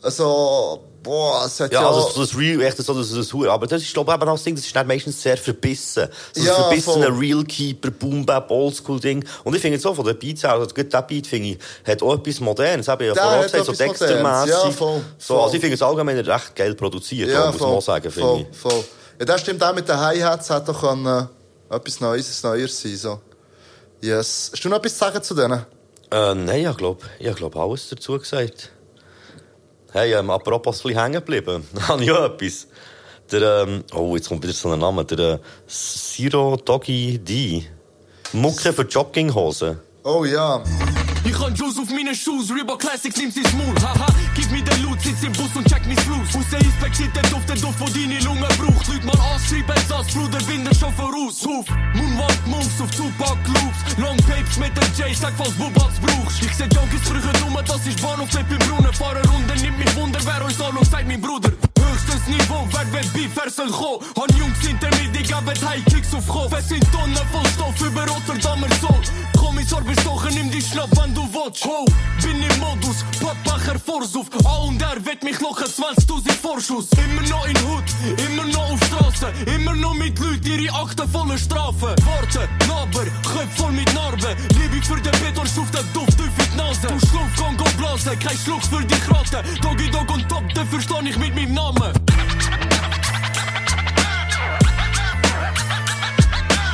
Also, boah, es hat ja... Ja, also so das Real, echt so das, das Hure. Aber das ist, glaube ich, eben auch das Ding, das ist nicht meistens sehr verbissen. So das Ja, verbissene voll. Real Keeper, Boom Bap, Oldschool-Ding. Und ich finde so, von den Beats her, also gut, der Beat, finde ich, hat auch etwas Modernes. Habe ich ja hat gesagt, so Dexter-mässig. Modernes. Ja, voll, So, voll. also ich finde es allgemein recht geil produziert, ja, muss man sagen, finde ich. voll. Ja, das stimmt auch mit den Hi-Hats, hat doch können, äh, etwas Neues, Neues sein. So. Yes. Hast du noch etwas zu sagen zu denen? Äh, nein, ich glaube, ich glaub alles dazu gesagt. Hey, ähm, apropos ein bisschen hängen geblieben, *laughs* habe ich etwas. Der, ähm, oh, jetzt kommt wieder so ein Name, der äh, Doggy D. Mucke für Jogginghosen. Oh ja. Ich hab Juice auf meinen Shoes, Reebok Classics nimmt sie Smooth. Haha, gib mir den Loot, sitz im Bus und check mein Fluss. Aus der Eisberg shit, der Duft, der Duft, wo deine Lunge braucht. Leute mal anschreiben, Satz, Bruder, Binder schon voraus. Huf, Moonwalk Moves auf Tupac Loops. Long Tapes mit der J, sag, falls Bubats brauchst. Ich seh Junkies früher um, das ist Bahnhof, Flip im Brunnen. Fahre Runde, nimmt mich Wunder, wer euch solo, sagt mein Bruder. Höchstes Niveau, wer wird wer soll kommen? Han Jungs hinter mir, die geben High Kicks auf Kopf. Es sind Tonnen voll Stoff über Rotterdamer Soul. Kommissar bestochen, nimm die Schnapp, wenn du willst. Ho, bin im Modus, Pappbacher Vorsuff. A und R wird mich lochen, 20.000 Vorschuss. Immer noch in Hut, immer noch auf Straße. Immer noch mit Leuten, ihre Akten voller Strafe. Worte, Naber, Köpfe voll mit Narben. Liebe für den Beton, schuf der Duft tief in die Nase. Du Schlumpf, komm, go blasen, kein Schluck für die Kratte. Doggy Dog und Top, den versteh ich mit meinem Namen.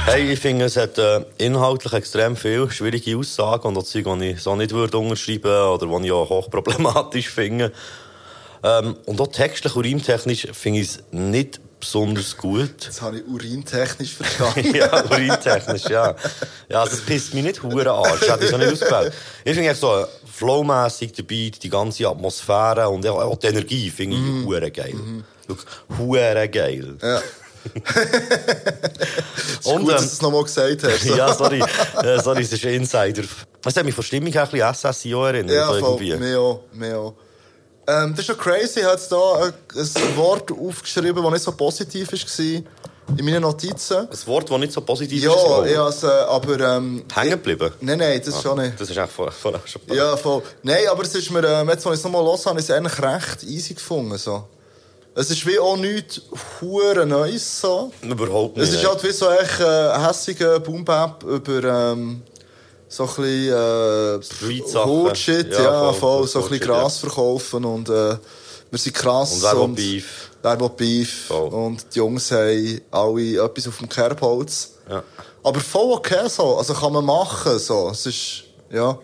Hey, ich finde, es hat äh, inhaltlich extrem viel schwierige Aussagen und auch Zeug, die ich so nicht würde unterschreiben oder die ich auch hochproblematisch *laughs* finde. Ähm, und auch textlich und reimtechnisch finde ich es nicht besonders gut. Das habe ich urintechnisch verstanden. *laughs* ja, urintechnisch, ja. Ja, das pisst mich nicht hure an. Das hätte ich so nicht ausgewählt. Ich finde echt so äh, flowmässig der Beat, die ganze Atmosphäre und auch die Energie finde ich hure geil. Hure geil. Ja. *laughs* Und, Gut, dass ähm, du es nochmal gesagt hast. *laughs* ja, sorry. Äh, sorry, es ist ein Insider. Es hat mich von Stimmung her ein bisschen SSIO erinnert. Ja, voll. Mir auch, mir auch. Ähm, das ist schon crazy. Jetzt da ein, ein Wort aufgeschrieben, das nicht so positiv war in meinen Notizen. Ein Wort, das nicht so positiv Ja, ist. habe es, äh, aber... Ähm, Hängen geblieben. nein, nein, das schon nicht. Das ist echt vor, vorher schon Ja, voll. Nein, aber es ist mir, ähm, jetzt, als ich es nochmal los habe, ich es eigentlich recht easy gefunden. So. Es ist wie auch nichts hure Neues so. Überhaupt nicht. Es ist halt wie so echt äh, hässiger Boom-Bap über ähm, so ein bisschen äh, Street-Sachen. Ja, Ja, voll, voll, so ein bisschen Gras verkaufen und äh, wir sind krass. Und wer will Beef? Wer will Beef. Voll. Und die Jungs haben alle etwas auf dem Kerbholz. Ja. Aber voll okay so, also kann man machen so. Es ist, ja.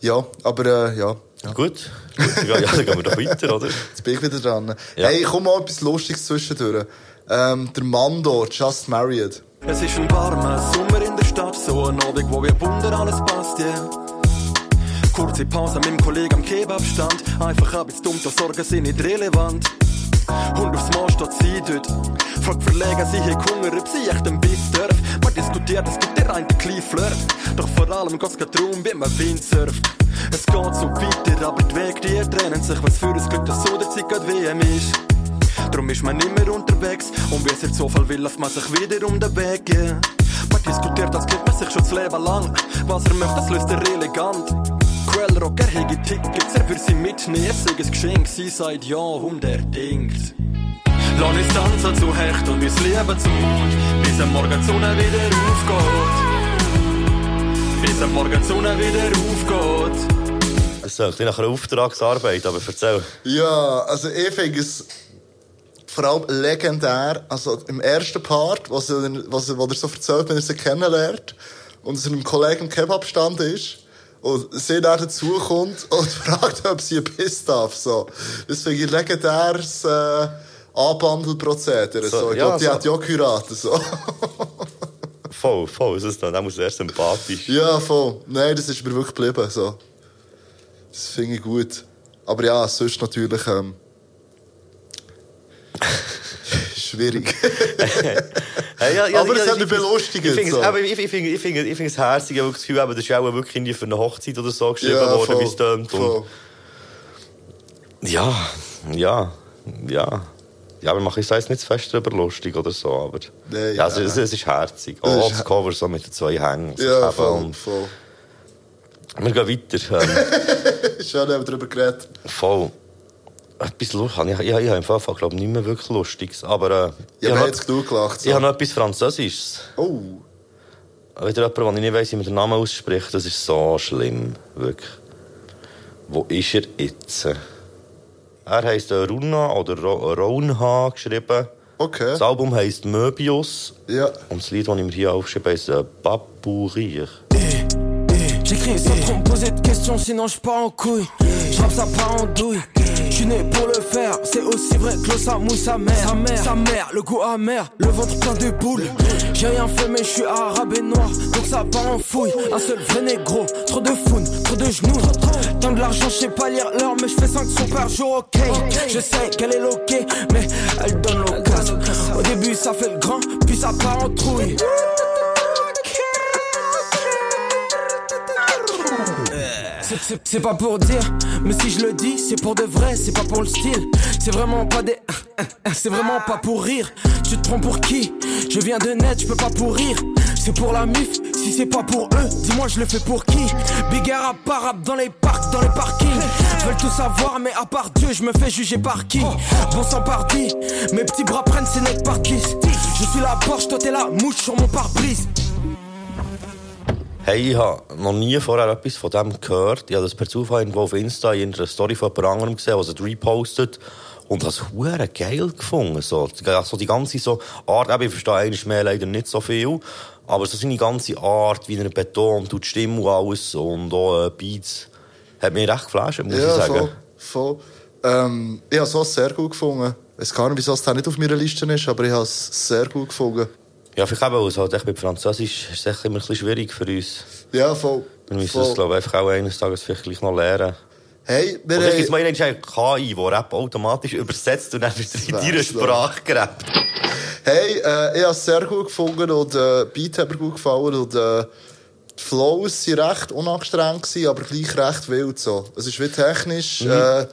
Ja, aber äh, ja. ja. Gut. Ja, ja, dann gehen wir doch weiter, oder? *laughs* Jetzt bin ich wieder dran. Ja. Hey, komm mal etwas Lustiges zwischendurch. Ähm, der Mando, Just Married. Es ist ein warmer Sommer in der Stadt, so ein Abend, wo wir Wunder alles passt, yeah. Kurze Pause mit dem Kollegen am Kebabstand, einfach ein bisschen dumm, da Sorgen sind nicht relevant. Und aufs Mal steht sie dort, fragt verlegen, sie hat Hunger, ob sie echt ein Biss darf. Man diskutiert, es gibt der eine kleine Flirt, doch vor allem geht's grad darum, wie man Wind surft. Es geht so weiter, aber die Wege, die trennen sich, was für ein Glück, dass so der Zeit grad WM ist. Darum ist man immer unterwegs und wie es der Zufall will, läuft man sich wieder um den Weg. Yeah. Man diskutiert, das kennt man sich schon das Leben lang. Was er möchte, das löst er elegant. Quellrock, er hege Tickets, er will sie mitnehmen. Es sei ein Geschenk, sie sagt ja und er denkt. Lass uns tanzen zu Hecht und uns lieben zum Mond, bis am Morgen die Sonne wieder aufgeht. Bis am Morgen die Sonne wieder aufgeht. Ist ein nach einer Auftragsarbeit, aber erzähl. Ja, also ich finde es vor allem legendär. Also im ersten Part, was er, was er, was er so erzählt, wenn er sie kennenlernt und es in einem Kollegen im Kebabstand ist und sie dann dazukommt und *laughs* fragt, ob sie ein Piss darf. So. Das finde ich ein legendäres äh, Anbandelprozedere. So, So, Ich ja, glaube, die so- hat ja auch geheiratet. So. *laughs* Voll, voll, ist es dann. Muss sehr sympathisch. ja, voll. Nein, das ist mir wirklich geblieben. So. Das finde ich gut. Aber ja, sonst natürlich... Ähm, *laughs* schwierig. *laughs* Ja, ja, Aber ja, es hat ich- mich belustigt, Ich finde so. aber ich, ich finde, ich finde es herzig, das Gefühl, eben, das ist auch wirklich irgendwie für eine Hochzeit oder so geschrieben worden, voll, wie es tönt. Ja, ja, ja. Ja, aber mache ich es nicht zu fest drüber lustig oder so, aber... Nein, ja, also, es, es ist herzig. Auch ist das Cover so mit den zwei Hängen. Ja, voll, voll. Wir gehen weiter. Ähm, *laughs* Schon haben wir darüber geredet. voll. Etwas lustig. Ich, ich, ich habe im Fall, glaube nicht mehr wirklich Lustiges, aber... Äh, Ja, ich habe jetzt genug gelacht. So. ich habe noch etwas Französisches. Oh, Wieder jemand, den ich nicht weiss, wie man den Namen ausspricht, das ist so schlimm. Wirklich. Wo ist er jetzt? Er heisst äh, Runa oder Ro Ronha geschrieben. okay. Das Album heisst Möbius. Ja. Und das Lied, das ich mir hier aufschreibe, heisst äh, Babourir. J'écris sans trop me poser de questions, sinon je pars en couille. Je ça part en douille. Je suis né pour le faire, c'est aussi vrai que l'eau ça mouille sa mère. Sa mère, sa mère, le goût amer, le ventre plein de boules. J'ai rien fait, mais je suis arabe et noir, donc ça part en fouille. Un seul vrai négro, trop de founes, trop de genoux. Tant de l'argent, je sais pas lire l'heure, mais je fais 5 sons par jour, ok. Je sais qu'elle est loquée, mais elle donne l'occasion. Au début, ça fait le grand, puis ça part en trouille. C'est- pas pour dire, mais si je le dis, c'est pour de vrai, c'est pas pour le style. C'est vraiment pas des. C'est vraiment pas pour rire. Tu te trompes pour qui? Je viens de net, je peux pas pourrir. C'est pour la mif, si c'est pas pour eux, dis-moi je le fais pour qui? Big air rap par rap dans les parcs, dans les parkings. Veulent tout savoir, mais à part Dieu, je me fais juger par qui? Bon sang parti, mes petits bras prennent ses necks par 10. Je suis la Porsche, toi t'es la mouche sur mon pare-brise. Hey, ich habe noch nie vorher etwas von dem gehört. Ich habe das per Zufall irgendwo auf Insta in einer Story von jemand anderem gesehen, was er repostet. Und es hure geil gefunden. So, die- so die ganze so Art, eben, ich verstehe eigentlich mehr leider nicht so viel. Aber so seine ganze Art, wie er betont und die Stimme und alles und auch äh, Beats, hat mich recht geflasht, muss ich Ja, sagen. voll. voll. Ähm, ich habe es sehr gut gefunden. Ich weiß gar nicht, wieso es nicht auf meiner Liste ist, aber ich habe es sehr gut gefunden. Ja, vielleicht eben, weil es halt echt mit Französisch ist echt immer ein bisschen schwierig für uns. Ja, voll. Wir müssen voll. es, glaube ich, auch eines Tages vielleicht gleich noch lernen. Hey, wir haben... mal eine KI, die Rap automatisch übersetzt und dann wieder in deiner. Sprache gerappt. Hey, äh, ich habe es sehr gut gefunden und äh, Beat hat mir gut gefallen und äh, die Flows waren recht unangestrengt, aber gleich recht wild so. Es ist wie technisch... Äh,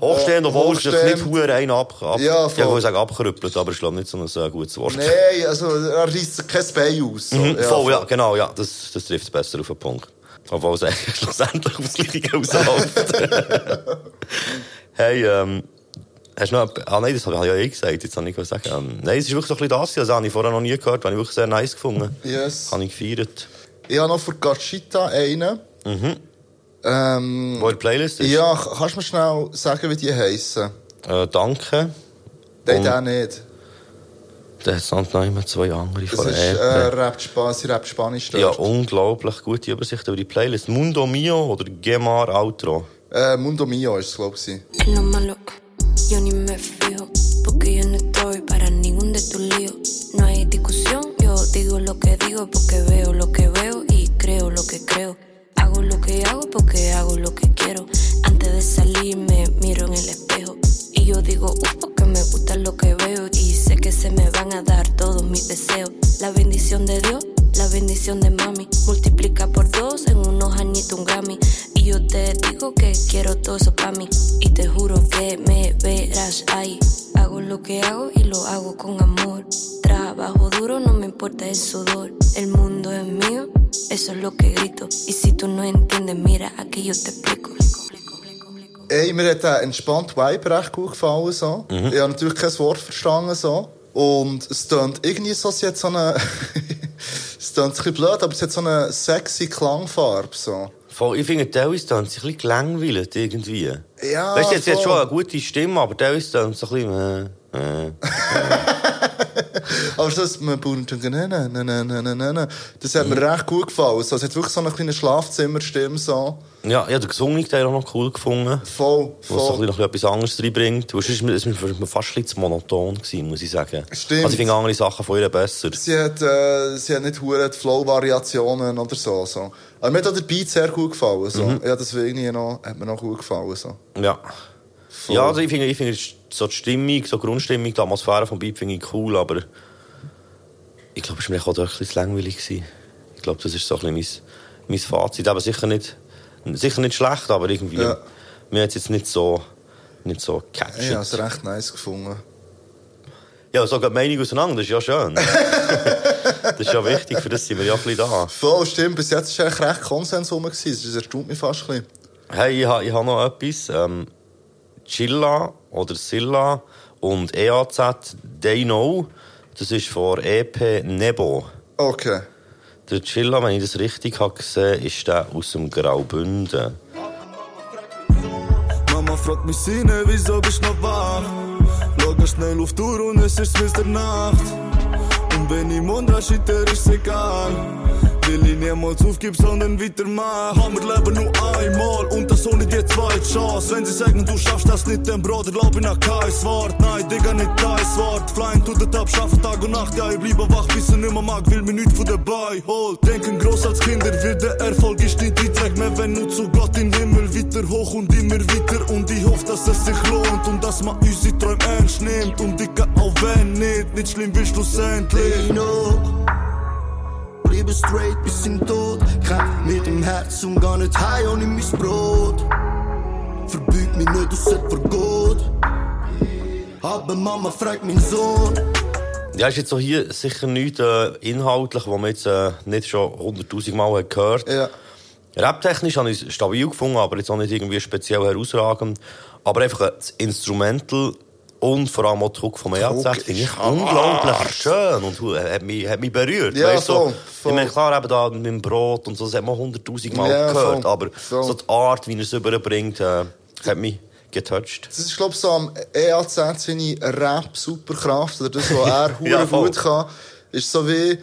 Hochstehend, Äh, obwohl es sich hochstehend. nicht hure ein ab, ab Ja, ich voll. wollte sagen abgerüppelt, aber ich glaube nicht so ein sehr gutes Wort. Nein, also er reißt kein Bein aus. So. Mhm, Ja, voll, ja, genau, ja, das, das trifft es besser auf den Punkt. Obwohl es eigentlich *laughs* schlussendlich aufs Gleiche rausläuft. *laughs* hey, ähm, Hast du noch, ah nein, das habe ich ja eh gesagt, jetzt habe ich gesagt. Ähm, nein, es ist wirklich so ein bisschen das, das habe ich vorher noch nie gehört, habe ich wirklich sehr nice gefunden. Yes. Habe ich gefeiert. Ich habe noch für Gachita einen. Mhm. Ähm, Wo der Playlist ist? ja, kannst du mir schnell sagen, wie die heissen? Äh, danke. Nein, Und- der nicht. Da hat noch immer zwei andere Das von ist der äh. Rap, Spa sie Rap Spanisch. Ja, unglaublich gute Übersicht über die Playlist. Mundo Mio oder Gemar Outro. Äh, Mundo Mio ist es, glaube ich. Es lo malo, yo ni me fijo, porque yo no estoy para ningún de tus líos. No hay discusión, yo digo lo que digo porque veo lo que veo y creo lo que creo. Hago lo que hago porque hago lo que quiero. Antes de salir me miro en el espejo y yo digo, "Uf, porque me gusta lo que veo y sé que se me van a dar todos mis deseos. La bendición de Dios, la bendición de mami, multiplica por dos en unos añitos un Grammy. Y yo te digo que quiero todo eso para mí. Y te juro que me verás ahí. Hago lo que hago y lo hago con amor. Trabajo duro, no me importa el sudor. El mundo es mío, eso es lo que grito. Y si tú no entiendes, mira, aquí yo te explico. Ey, mir hat der entspannte Vibe recht gut gefallen. So. Mhm. Ich habe natürlich kein Wort verstanden. So. Und es klingt irgendwie so, es hat so eine... *laughs* es klingt ein bisschen blöd, aber es hat so eine sexy Klangfarbe. So. Voll, ich finde, teilweise tun sie ein bisschen gelangweilt irgendwie. Ja, weißt du, jetzt, jetzt schon eine gute Stimme, aber teilweise sie so ein bisschen... Äh, äh. *laughs* Aber das, das hat mir recht gut gefallen. So, es hat wirklich so eine kleine Schlafzimmerstimme. So. Ja, ich habe den gesungenen Teil auch noch cool gefunden. Voll, es voll. bisschen noch etwas anderes reinbringt. Weil sonst war es mir fast ein bisschen zu monoton, gewesen, muss ich sagen. Stimmt. Also ich finde andere Sachen von ihr besser. Sie hat, äh, sie hat nicht hure Flow-Variationen oder so, so. Aber mir hat auch der Beat sehr gut gefallen. So. Mhm. Ja, das irgendwie noch, hat mir noch gut gefallen. So. Ja. Ja, also ich finde, ich finde so die Stimmung, so die Grundstimmung, die Atmosphäre vom Beat finde ich cool, aber ich glaube, es war mir auch dort ein bisschen langweilig. Gewesen. Ich glaube, das ist so ein bisschen mein, mein Fazit. Aber sicher nicht, sicher nicht schlecht, aber irgendwie, Ja. mir hat es jetzt nicht so, nicht so gecatcht. Ich habe es recht nice gefunden. Ja, so geht die Meinung auseinander, das ist ja schön. *laughs* das ist ja wichtig, für das sind wir ja ein bisschen da. Voll, stimmt. Bis jetzt war eigentlich recht Konsens rum. Das erstaunt mich fast ein bisschen. Hey, ich habe ich noch etwas. Ähm, Chilla oder Silla und EAZ They Know. Das ist von EP Nebo. Okay. Der Chilla, wenn ich das richtig habe gesehen, ist der aus dem Graubünden. Mama fragt mich Sine, wieso bist du noch wach? Schau schnell auf die Uhr und es ist Mitternacht. Und wenn ich Mund raschite, ist egal. Will ich niemals aufgeben, sondern weitermachen. Haben wir leben nur einmal und das ohne die zweite Chance. Wenn sie sagen, du schaffst das nicht, dann Bruder, glaub ich nach kein Wort. Nein, Digga, nicht dein Wort. Flying to the top, schaffen Tag und Nacht. Ja, ich bleibe wach, bis ich nicht mehr mag, will mir nichts von dabei holt. Denken groß als Kinder, wird der Erfolg ist nicht weit weg mehr, wenn nur zu Gott den Himmel weiter hoch und immer weiter. Und ich hoffe, dass es sich lohnt und dass man unsere Träume ernst nimmt. Und Digga, auch wenn nicht, nicht schlimm, will schlussendlich. Bleibe straight bis in Tod. Kämpf mit dem Herz und gar nicht heim ohne mein Brot. Verbeug mich nicht, aus vor Gott. Aber Mama fragt meinen Sohn. Ja, ist jetzt so hier sicher nichts äh, inhaltlich, was man jetzt äh, nicht schon hunderttausend Mal hat gehört Ja. Rap-technisch habe ich es stabil gefunden, aber jetzt auch nicht irgendwie speziell herausragend. Aber einfach äh, das Instrumental und vor allem auch Hook vom EAZ finde ich unglaublich hart. schön und hat mich, hat mich berührt. Ja, weißt, so, voll. Ich meine, klar, eben da mit dem Brot und so, das hat man hunderttausend Mal Ja, gehört, voll, aber voll. so die Art, wie er es überbringt, äh, hat mich getoucht. Das ist, glaube ich, so am EAZ seine Rap-Superkraft, oder das, was er *laughs* Ja, gut kann, ist so wie,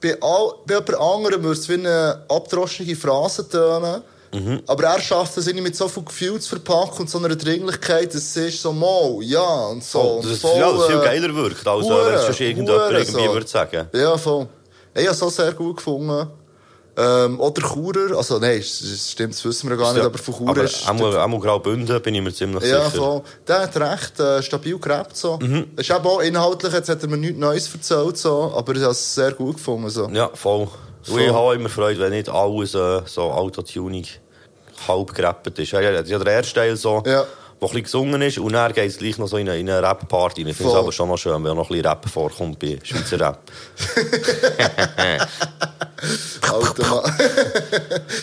bei, all, bei jemand anderem würde es wie eine abdroschene Phrase tönen, Mhm. aber er schafft es mit so viel Gefühl zu verpacken und so einer Dringlichkeit, dass es ist so, mal, ja, und so. Oh, dass es voll, ja, viel äh, geiler wirkt, als hure, wenn es sonst irgendjemand hure irgendwie so. würde sagen. Ja, voll. Ich habe es auch sehr gut gefunden. Ähm, oder Churer, also nein, es stimmt, das wissen wir gar nicht, aber von Churer ist... Einmal, einmal Graubünden bin ich mir ziemlich Ja, sicher. voll. Der hat recht äh, stabil gerappt. So. Mhm. Das ist eben auch inhaltlich, jetzt hat er mir nichts Neues erzählt, so, aber ich habe es sehr gut gefunden. So. Ja, voll. Voll. Und ich habe immer Freude, wenn nicht alles äh, so Autotuning halb gerappt ist. Ja, ja, ja, der erste Teil so, Ja. wo ein bisschen gesungen ist, und dann geht es gleich noch so in eine, in eine Rap-Party. Ich finde es aber schon noch schön, wenn noch ein bisschen Rap vorkommt bei Schweizer Rap. *laughs* Automat. *laughs*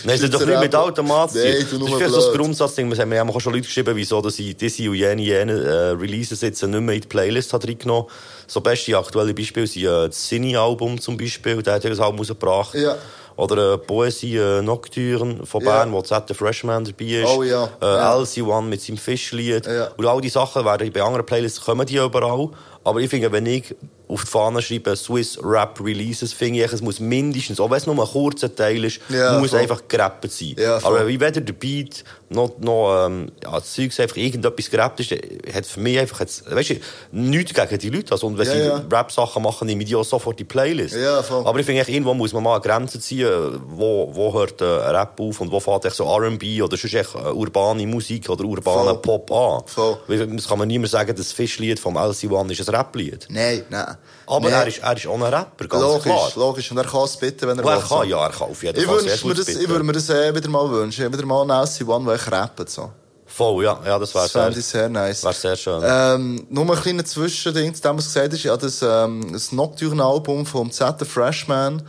Nein, ist doch nicht mit Automat. Nein, das du ist nur vielleicht so das blöd. Grundsatzding. Wir haben auch schon Leute geschrieben, wieso dass ich diese und jene, jene äh, Releases jetzt nicht mehr in die Playlist habe reingenommen So beste aktuelle Beispiele sind äh, das Cine-Album zum Beispiel. Der hat ja das Album rausgebracht. Ja. Oder äh, Poesie äh, Nocturne von. Bern, wo Z der Freshman dabei ist. Oh ja. Äh, Ja. Elsie One mit seinem Fischlied. Ja. Und all die Sachen werden bei anderen Playlists kommen die überall. Aber ich finde, wenn ich auf die Fahne schreibe, Swiss Rap Releases, finde ich, es muss mindestens, auch wenn es nur ein kurzer Teil ist, Ja, muss voll. einfach gerappt sein. Ja. Aber wie weder der Beat noch, noch ähm, ja, das Zeug einfach irgendetwas gerappt ist, hat für mich einfach, jetzt, weißt du, nichts gegen die Leute. Also, und wenn Ja, sie ja. Rap-Sachen machen, nehme ich die auch sofort die Playlist. Ja, voll. Aber ich finde, irgendwo muss man mal eine Grenze ziehen, wo, wo hört äh, Rap auf und wo fährt echt so R&B oder sonst echt äh, urbane Musik oder urbaner. Pop an. Voll. Weil Das kann man nicht mehr sagen, das Fischlied vom LC1 ist ein Raplied. Nein, nein. Aber Nein. er, ist, er ist auch ein Rapper, ganz logisch, klar. logisch. Und er kann es bitte, wenn er Und er will, kann, ja, er kann auf jeden Ich, Fall sehr ich würde mir das eh wieder mal wünschen. Ich wieder mal einen LC1, der ich rappt. So. Voll, ja, ja das wäre sehr, ich sehr nice. wär sehr schön. Ähm, nur ein kleiner Zwischending, zu dem, was gesagt ist, ja, das, ähm, das Nocturne-Album vom Z The Freshman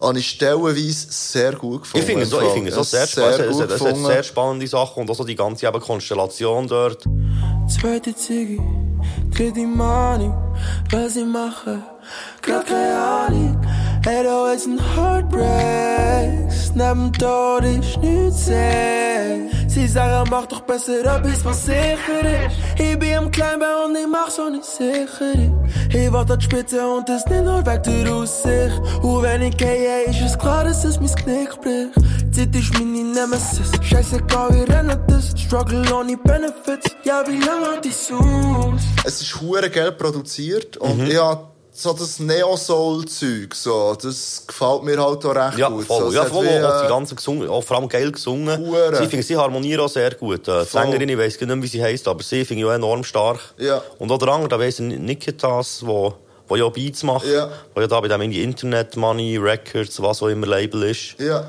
habe ich stellenweise sehr gut gefunden. Ich finde es so, ich finde es so sehr, spannend. Es, gut es, es hat sehr spannende Sachen und auch so die ganze eben Konstellation dort. Zweite Ziggy, dritte Money, was ich mache, grad keine Ahnung. Hätte auch jetzt ein Heartbreaks, neben Tod ist nichts sehen. Sie sagen, mach doch besser etwas, was sicher ist. Ich bin am Kleinbau und ich mach so nicht sicher. Ich warte an die Spitze und es nicht nur weg der Aussicht. Und wenn ich gehe, ist es klar, dass es mein Knick bricht. Zeit ist meine Nemesis, scheißegal, wir rennen das. Struggle ohne Benefits, ja, wie lange hat ich aus? Es ist hure geil produziert und Mhm. ich hab so das Neo-Soul-Zeug, so, das gefällt mir halt auch recht Ja, gut. voll. So, ja, voll. wie, auch die äh, ganzen gesungen, auch vor allem geil gesungen. Hure. Sie, finde, sie harmonieren auch sehr gut. Äh, Die. Sängerin, ich weiss gar nicht, wie sie heisst, aber sie finde ich auch enorm stark. Ja. Und auch der andere, da weiss ich Nikitas, wo, wo ja Beats macht. Ja. Wo ja da bei dem Internet Money Records, was auch immer Label ist. Ja.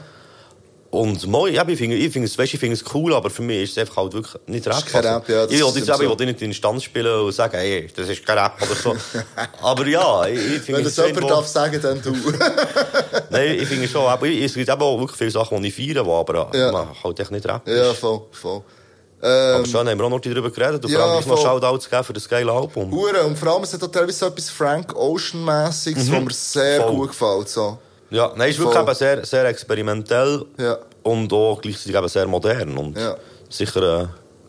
Und moi, ja, ich finde ich finde es, weißt, ich finde es cool, aber für mich ist es einfach halt wirklich nicht Rap. kein Rap, ja, ich will ist jetzt so. ich nicht in Stand spielen und sagen, hey, das ist kein Rap oder so. *laughs* aber ja, ich, ich finde Wenn es das jemand irgendwo- darf sagen, dann du. *laughs* Nein, ich finde schon, aber es gibt eben auch wirklich viele Sachen, die ich feiere, die aber Ja. man halt echt nicht Rap ja, voll, voll. aber Ähm, schon haben wir auch noch darüber geredet und ja, vor allem noch. Shoutouts gegeben für das geile Album. Hure, und vor allem, es hat auch teilweise so etwas Frank Ocean-mässiges, Mhm. was mir sehr Voll. gut gefällt, so. Ja, nein, es ist wirklich eben sehr, sehr experimentell Ja. und auch gleichzeitig eben sehr modern und Ja. sicher äh,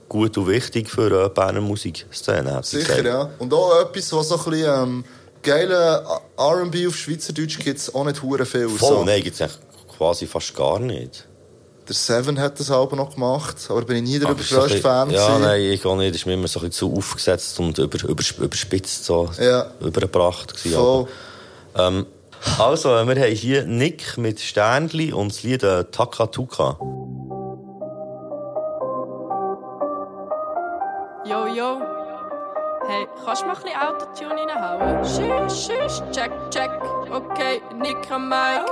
gut und wichtig für äh, Berner Musikszene. Sicher, ja. Und auch etwas, was so ein bisschen, ähm, geile R&B auf Schweizerdeutsch gibt's auch nicht hure viel. Voll, so. nein, gibt es quasi fast gar nicht. Der Seven hat das Album noch gemacht, aber bin ich nie der es so ein übergrößte Fan Ja, gewesen. nein, ich auch nicht. Das ist mir immer so ein bisschen zu aufgesetzt und über, über, überspitzt so Ja. übergebracht. gewesen, Voll. aber, ähm, also, wir haben hier Nick mit Sternli und das Lied äh, Taka Tuka. Yo, yo. Hey, kannst du mal ein bisschen Autotune reinhauen? Schisch, schisch, check, check. Okay, Nick am Mic.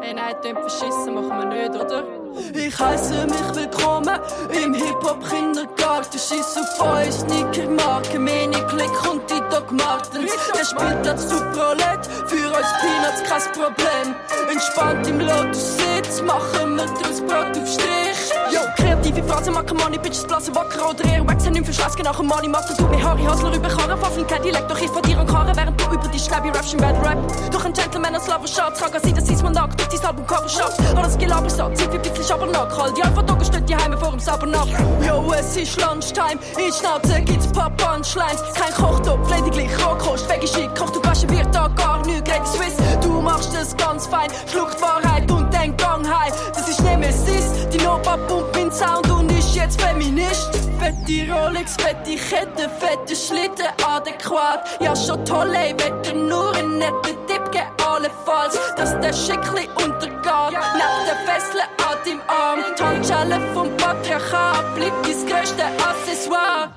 Hey, nein, den verschissen machen wir nicht, oder? Ich heiße mich willkommen im Hip-Hop-Kindergarten. Schiss auf euch, Sneaker-Marken, meine Klick und die Doc Martens. Der spielt das Superlet, für euch Peanuts kein Problem. Entspannt im Lotus-Sitz, machen wir draus Brot auf Strich. Yo, kreative Phrasen machen Money, Bitches blasen wacker oder Airwax sind im Verschleiß, genau für Money macht tut mir Harry Hasler über Karren, Waffeln, Cadillac, doch ich von dir und Karren, während du über die Schnäbi rappst im Bad Rap. Doch ein Gentleman als Lover Shot, tragen sie, dass ich's mal nackt, durch dein Album Cover schafft. Alles Gelaber so, zieht wie bisschen Schabernack, halt die Alpha-Dogger steht die Heime vor dem Sabbernack. Yo, es ist Lunchtime, in Schnauze gibt's paar Punchlines, kein Kochtopf, lediglich Rohkost, Veggie kocht du waschen wird da gar nichts, Greg Swiss, du machst es ganz fein, schluckt Wahrheit und denkt Gang high, das ist Nemesis, die Nova pumpt meinen Sound und ist jetzt Feminist. Fette Rolex, fette Kette, fette Schlitten, adäquat. Ja, schon toll, ey, dir nur einen netten Tipp geben, allenfalls, dass der Schickli untergeht. Neben den Fesseln deinem Arm, die Handschellen vom Patriarchat, bleibt dein größte Accessoire.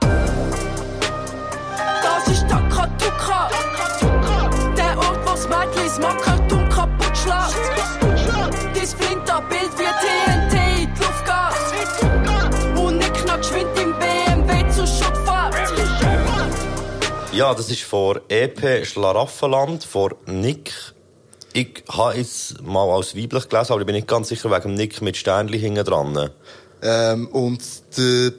Das ist Takatuka, der Ort, wo's Mädchen Makatum kaputt schlägt. Dein Flinterbild wird TNT in die Luft geht. Und ich knack geschwind im BMW zur Schubfahrt. Ja, das ist vor EP Schlaraffenland, vor Nick. Ich habe jetzt mal als weiblich gelesen, aber ich bin nicht ganz sicher wegen dem Nick mit Sternli hinten dran. Ähm, und die,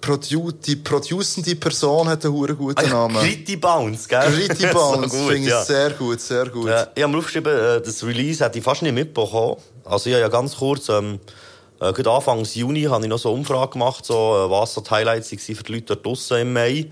Produ die producende Person hat einen hure guten Ah, ja, Namen. Gritty Bounce, gell? Gritty *laughs* So Bounce, gut, finde ich ja. sehr gut, sehr gut. Ja, ich habe mir aufgeschrieben, äh, das Release hätte ich fast nicht mitbekommen. Also ich habe ja ganz kurz, ähm, äh, gerade Anfangs Juni, habe ich noch so eine Umfrage gemacht, so, äh, was so die Highlights waren für die Leute dort draussen im Mai.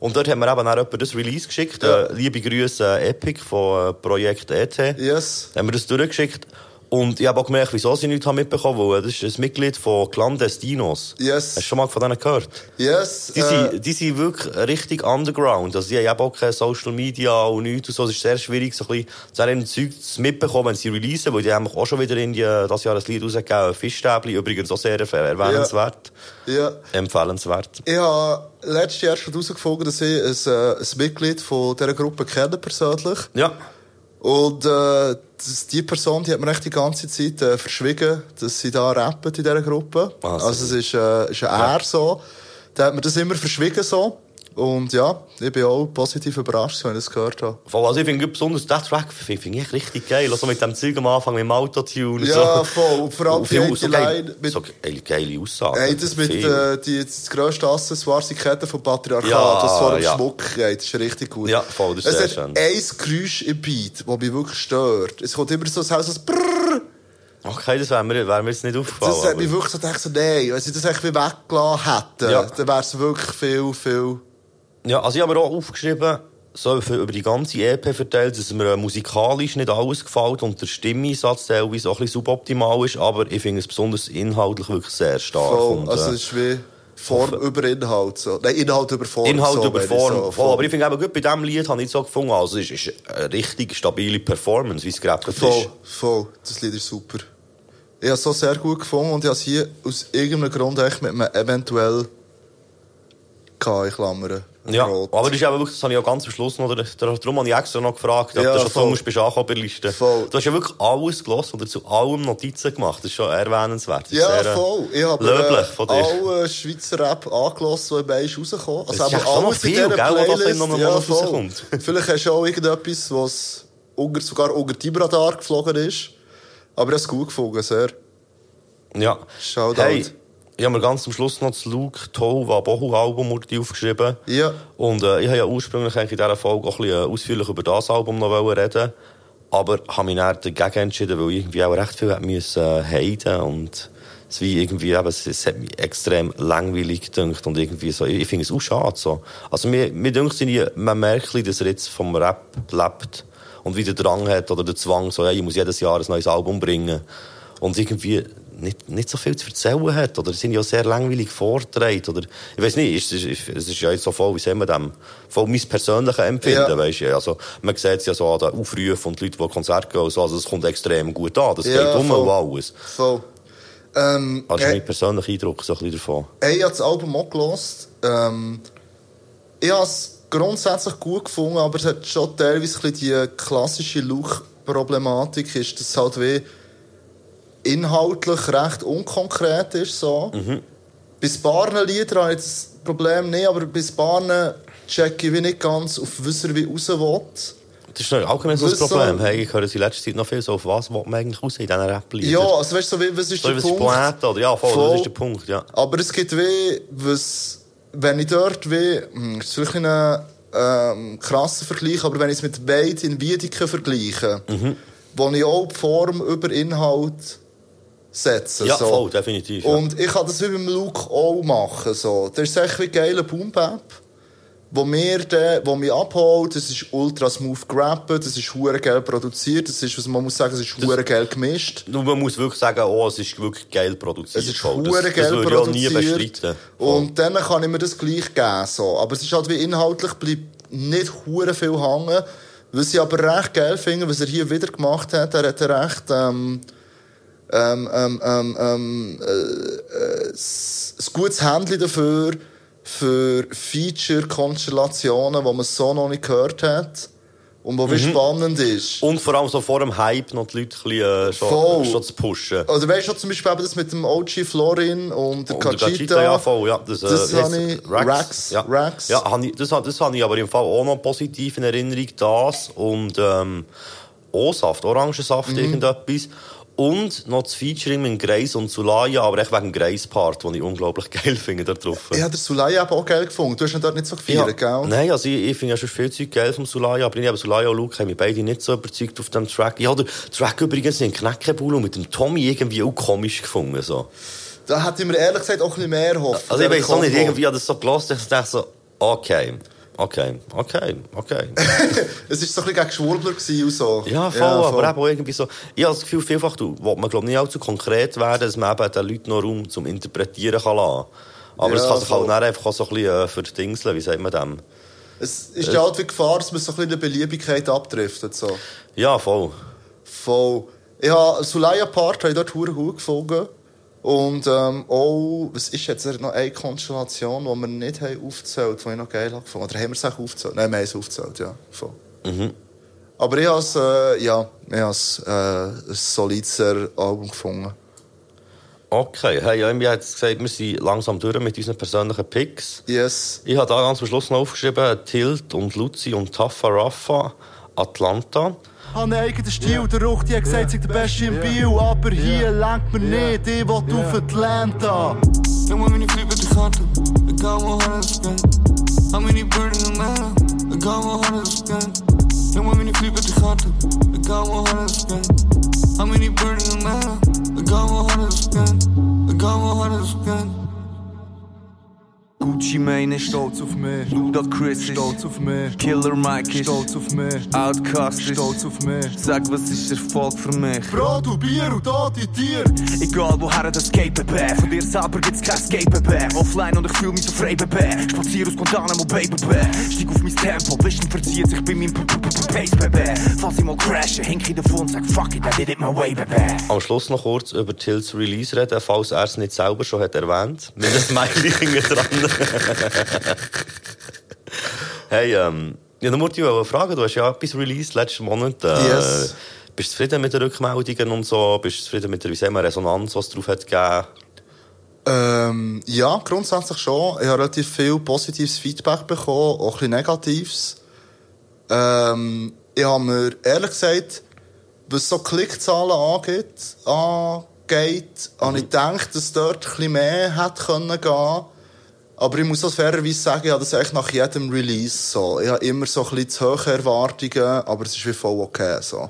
Und dort haben wir eben auch das Release geschickt. Äh, liebe Grüße äh, Epic von äh, Projekt ET. Yes. Haben wir das durchgeschickt. Und ich habe auch gemerkt, wieso sie nichts mitbekommen haben, weil das ist ein Mitglied von Clandestinos. Yes. Hast du schon mal von denen gehört? Yes. Die, äh, sind, die sind wirklich richtig underground. Also, die haben auch keine Social Media und nichts und so. Es ist sehr schwierig, so ein bisschen Zeug mitbekommen, wenn sie releasen, weil die haben auch schon wieder in die, das Jahr ein Lied rausgegeben. Fischstäbli, übrigens auch sehr erwähnenswert. ja. Empfehlenswert. Ich habe letztes Jahr schon herausgefunden, dass ich ein, äh, ein Mitglied von dieser Gruppe kenne, persönlich. Ja. Und äh, das, die Person, die hat mir echt die ganze Zeit äh, verschwiegen, dass sie da rappen in dieser Gruppe. Ah, also es ist, äh, ist ein Er so. Der hat mir das immer verschwiegen so. Und ja, ich bin auch positiv überrascht, wenn ich das gehört habe. Voll, Also, ich finde besonders den Track finde find ich richtig geil. Also mit dem Zeug am Anfang, mit dem Autotune. Ja, so. voll. Und vor allem die so eine geil- Line mit- So geile, geile Aussagen. Hey, das mit äh, die, das grösste Accessoire, die Kette vom Patriarchat, Ja, das vor dem ja. Schmuck geht, das ist richtig gut. Ja, voll, das ist es sehr hat schön. ein Geräusch im Beat, das mich wirklich stört. Es kommt immer so ein Haus, so Brrrr. Okay, das wäre mir, wär mir jetzt nicht aufgefallen. Das hat mich wirklich so gedacht, so, nein, wenn sie das wie weggelassen hätten, Ja. dann wäre es wirklich viel, viel... Ja, also ich habe mir auch aufgeschrieben, so für, über die ganze EP verteilt, dass mir äh, musikalisch nicht alles gefällt und der Stimmeeinsatz teilweise auch ein bisschen suboptimal ist, aber ich finde es besonders inhaltlich wirklich sehr stark. Voll. und, also äh, es ist wie Form über Inhalt. So. Nein, Inhalt über Form. Inhalt so, über Form. So. voll. Aber ich finde eben gut, bei diesem Lied habe ich es so gefunden, also es ist, eine richtig stabile Performance, wie es gerappt Voll, ist. voll. Das Lied ist super. Ich habe es so sehr gut gefunden und ich habe es hier aus irgendeinem Grund echt mit einem eventuell gehabt, in Klammern. Ja, Rot. aber das ist eben wirklich, das habe ich auch ganz am Schluss noch, darum habe ich extra noch gefragt, ob Ja, du schon voll. Songs bist angekommen bei der Liste. Voll. Du hast ja wirklich alles gelassen oder zu allem Notizen gemacht, das ist schon erwähnenswert. Das Ja, sehr, äh, voll. Ich habe Löblich von dir. alle Schweizer Rap angelassen, die bei ist rausgekommen. Also Das ist noch alles in viel, dieser gell, Playlist. drin noch ja, voll. rauskommt. *laughs* *laughs* Vielleicht hast du auch irgendetwas, was unter, sogar unter deinem Radar geflogen ist. Aber ich habe es gut gefunden, sehr. Ja. Shoutout. Hey, ich habe mir ganz zum Schluss noch das Luke Tova Bohu Album aufgeschrieben. Ja. Und äh, ich habe ja ursprünglich eigentlich in dieser Folge auch ein bisschen äh, ausführlich über das Album noch reden aber habe mich dann dagegen entschieden, weil ich irgendwie auch recht viel müssen äh, heiden und es wie irgendwie eben, es, es hat mich extrem langweilig gedünkt und irgendwie so, ich, ich finde es auch schade so. Also mir, mir dünkt es man merkt dass er jetzt vom Rap lebt und wieder Drang hat oder den Zwang, so, hey, ich muss jedes Jahr ein neues Album bringen und irgendwie nicht, nicht so viel zu erzählen hat oder sind ja sehr langweilig vorträgt oder ich weiß nicht, es ist, es ist ja jetzt so voll, wie sagen wir dem, voll mein persönliches Empfinden, Ja. weisst du, also man sieht es ja so an den Aufrufen und die Leute, die Konzerte gehen, und so, also es kommt extrem gut an, das Ja, geht um und alles. Voll. Ähm, Also hey, mein persönlicher Eindruck so ein bisschen davon. Hey, ich habe das Album auch gehört. Ähm, ich habe es grundsätzlich gut gefunden, aber es hat schon teilweise ein bisschen die klassische Look-Problematik, ist, dass halt wie inhaltlich recht unkonkret ist. So. Mhm. Bei ein Liedern habe ich das Problem nicht, aber bei ein paar check ich nicht ganz, auf was er wie raus will. Das ist auch kein so ein Problem. Hey, ich höre es in letzter Zeit noch viel so, auf was will man eigentlich raus in diesen Rap-Liedern? Ja, also weißt du, so was ist so, der was Punkt? Pointe, oder? Ja, voll, Voll. das ist der Punkt, ja. Aber es gibt wie, was, wenn ich dort wie, hm, das ist wirklich ein ähm, krasser Vergleich, aber wenn ich es mit Wade in Wiedeke vergleiche, Mhm. wo ich auch die Form über Inhalt setze. Ja, so. voll, definitiv. Ja. Und ich kann das wie beim Luke auch machen. So. Das ist echt wie geiler Boom-Bap, wo mir der, wo mich abholt. Das ist ultra smooth gerappen, das ist hure geil produziert, das ist, was man muss sagen, es ist hure geil gemischt. Nur man muss wirklich sagen, oh, es ist wirklich geil produziert. Es ist hure das, geil das würde ich auch nie bestreiten. Und dann kann ich mir das gleich geben. So. Aber es ist halt wie inhaltlich bleibt nicht hure viel hängen. Was ich aber recht geil finde, was er hier wieder gemacht hat, er hat recht ähm, ähm, ähm, ähm, ähm, äh, äh, ein gutes Händchen dafür, für Feature-Konstellationen, die man so noch nicht gehört hat. Und wie Mhm. spannend ist. Und vor allem so vor dem Hype noch die Leute ein bisschen, äh, schon, Voll. schon zu pushen. Oder weißt du zum Beispiel eben das mit dem OG Florin und der Und der Kachita? ja, voll, ja. Das, äh, Das wie habe ich- es? Rax. Rax, Ja, Rax. ja ich, das, das habe ich aber im Fall auch noch positiv in Erinnerung, das. Und, ähm, O-Saft, Orangensaft, Mhm. irgendetwas. Und noch das Featuring mit Grace und Sulaya, aber echt wegen dem Grace-Part, den ich unglaublich *laughs* geil finde da drauf. Ich habe den Sulaya eben auch geil gefunden. Du hast ihn dort nicht so gefeiert, gell? Nein, also ich, ich finde ja schon viel Zeug geil vom Sulaya, aber ich habe Sulaya und Luke haben mich beide nicht so überzeugt auf dem Track. Ja, der Track übrigens in Knäckebull mit dem Tommy irgendwie auch komisch gefunden. So. Da hätte ich mir ehrlich gesagt auch ein bisschen mehr erhofft. Also ich weiß noch nicht, irgendwie habe ich das so gelassen, ich dachte so, okay, okay, okay, okay. *laughs* Es war so ein bisschen gegen Schwurbler und so. Ja, voll, aber eben auch irgendwie so. Ich habe das Gefühl, vielfach will man glaub, nicht allzu konkret werden, dass man eben den Leuten noch Raum zum Interpretieren kann lassen. Aber es Ja, kann sich halt voll. dann einfach auch so ein bisschen äh, verdingseln, wie sagt man dem? Es ist ja halt die Gefahr, dass man so ein bisschen in der Beliebigkeit abdriftet. So. Ja, voll. Voll. Ich habe Sulaya ich dort hure gut gefunden. Und ähm, auch, was ist jetzt noch eine Konstellation, die wir nicht haben aufgezählt haben, die ich noch geil gefunden. Oder haben wir es auch aufgezählt? Nein, wir haben es aufgezählt, ja. Voll. Mhm. Aber ich habe es, äh, ja, ich habe es, äh, ein solides Album gefunden. Okay, hey, ja, wir haben jetzt gesagt, wir sind langsam durch mit unseren persönlichen Picks. Yes. Ich habe da ganz am Schluss noch aufgeschrieben, Tilt und Luzi und Taffa Raffa, Atlanta. An eigenen Stil, der Ruch, die hat gesagt, sie der Beste im Bio. Aber hier lenkt mir nicht, ich will auf Atlanta. Then when you flip at the counter, I got 100 Mane ist stolz auf mich. Luda Chris ist stolz auf mich. Killer Mike ist stolz auf mich. Outcast ist stolz auf mich. Sag, was ist Erfolg für mich? Brot und Bier und tote Tier. Egal woher das geht, Baby. Von dir selber gibt's kein Skate, Baby. Offline und ich fühl mich so frei, Baby. Spazier aus Guantanamo Bay, Baby. Steig auf mein Tempo, Vision verzieht sich bei meinem Pace, Baby. Falls ich mal crashe, hink ich davon und sag, fuck it, I did it my way, Baby. Am Schluss noch kurz über Tilts Release reden, falls er es nicht selber schon hat erwähnt. Mit Smiley *laughs* hinten dran. *laughs* hey, ähm, ja, dann wollte ich wollte fragen, du hast ja etwas released letzten Monat. Äh, Yes. Bist du zufrieden mit den Rückmeldungen und so? Bist du zufrieden mit der, wie sagen wir, Resonanz, was es drauf hat gegeben? Ähm, ja, grundsätzlich schon. Ich habe relativ viel positives Feedback bekommen, auch ein bisschen negatives. Ähm, ich habe mir ehrlich gesagt, was so Klickzahlen angeht, angeht habe ich gedacht, dass dort ein bisschen mehr hätte können gehen aber ich muss auch fairerweise sagen, ich habe das eigentlich nach jedem Release so. Ich habe immer so ein bisschen zu hohe Erwartungen, aber es ist wie voll okay so.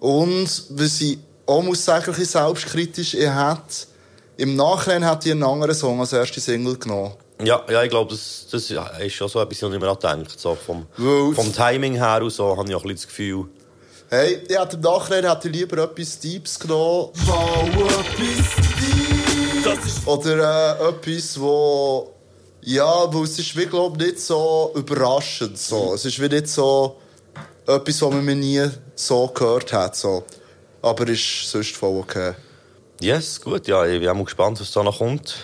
Und was ich auch muss sagen, ein bisschen selbstkritisch, ich hätte, im Nachhinein hätte ich einen anderen Song als erste Single genommen. Ja, ja, ich glaube, das, das ja, ist schon so etwas, was ich mir auch denke. So vom, vom Timing her und so habe ich auch ein bisschen das Gefühl. Hey, ich hätte im Nachhinein hätte ich lieber etwas Deeps genommen. Bau etwas Deeps. Oder äh, etwas, wo... Ja, weil es ist wie, glaub, nicht so überraschend. So. Es ist wie nicht so etwas, was man nie so gehört hat. So. Aber ist sonst voll okay. Yes, gut, ja, ich bin auch gespannt, was da noch kommt.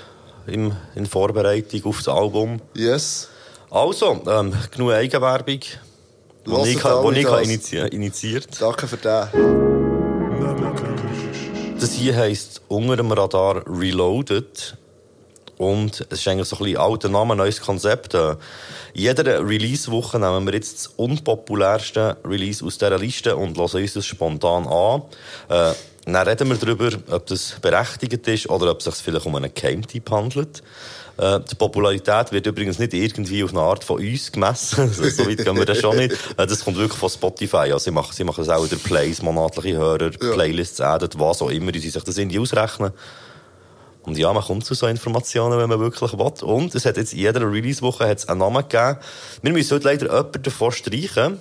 Im, in Vorbereitung auf das Album. Yes. Also, ähm, genug Eigenwerbung. Die ich, wo ich initi initiiert. Danke für den. Das hier heisst «Unter dem Radar Reloaded». Und es ist eigentlich so ein bisschen alter Name, neues Konzept. Äh, In jeder Release-Woche nehmen wir jetzt das unpopulärste Release aus dieser Liste und hören uns das spontan an. Äh, dann reden wir darüber, ob das berechtigt ist oder ob es sich vielleicht um einen Geheimtipp handelt. Äh, die Popularität wird übrigens nicht irgendwie auf eine Art von uns gemessen. so *laughs* so weit gehen wir das schon nicht. Äh, das kommt wirklich von Spotify. Also sie machen, sie machen es auch durch Plays, monatliche Hörer, Playlists adden, was auch immer, die sie sich das irgendwie ausrechnen. Und ja, man kommt zu so Informationen, wenn man wirklich will. Und es hat jetzt in jeder Release-Woche einen Namen gegeben. Wir müssen heute leider jemanden davon streichen.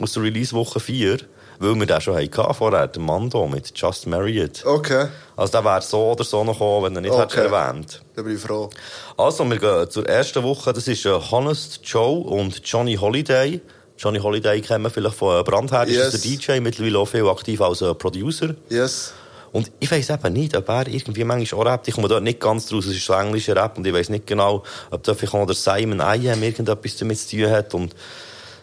Aus der Release-Woche 4. Weil wir den schon hatten vorher, den Mando mit Just Married. Okay. Also der wäre so oder so noch gekommen, wenn er nicht Okay. hätte erwähnt. Da bin ich froh. Also, wir gehen zur ersten Woche. Das ist äh, Honest Joe und Johnny Holiday. Johnny Holiday kennen wir vielleicht von äh, Brandherd. Yes. Ist der DJ, mittlerweile auch viel aktiv als äh, Producer. Yes. Und ich weiss eben nicht, ob er irgendwie manchmal auch rappt. Ich komme dort nicht ganz draus. Es ist so englischer Rap und ich weiss nicht genau, ob da vielleicht auch der Simon I.M. irgendetwas damit zu tun hat. Und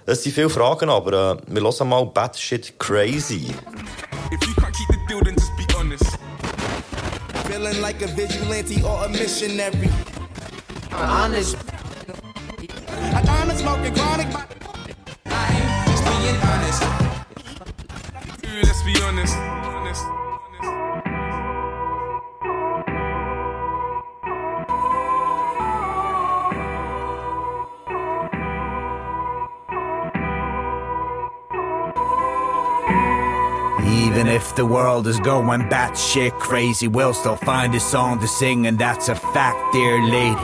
es sind viele Fragen, aber äh, wir hören mal Batshit Crazy. If you can't keep the deal, then just be honest. Feeling like a vigilante or a missionary. Honest. I honest smoking chronic. but I ain't just being honest. let's be honest. honest. If the world is going batshit crazy, we'll still find a song to sing, and that's a fact, dear lady.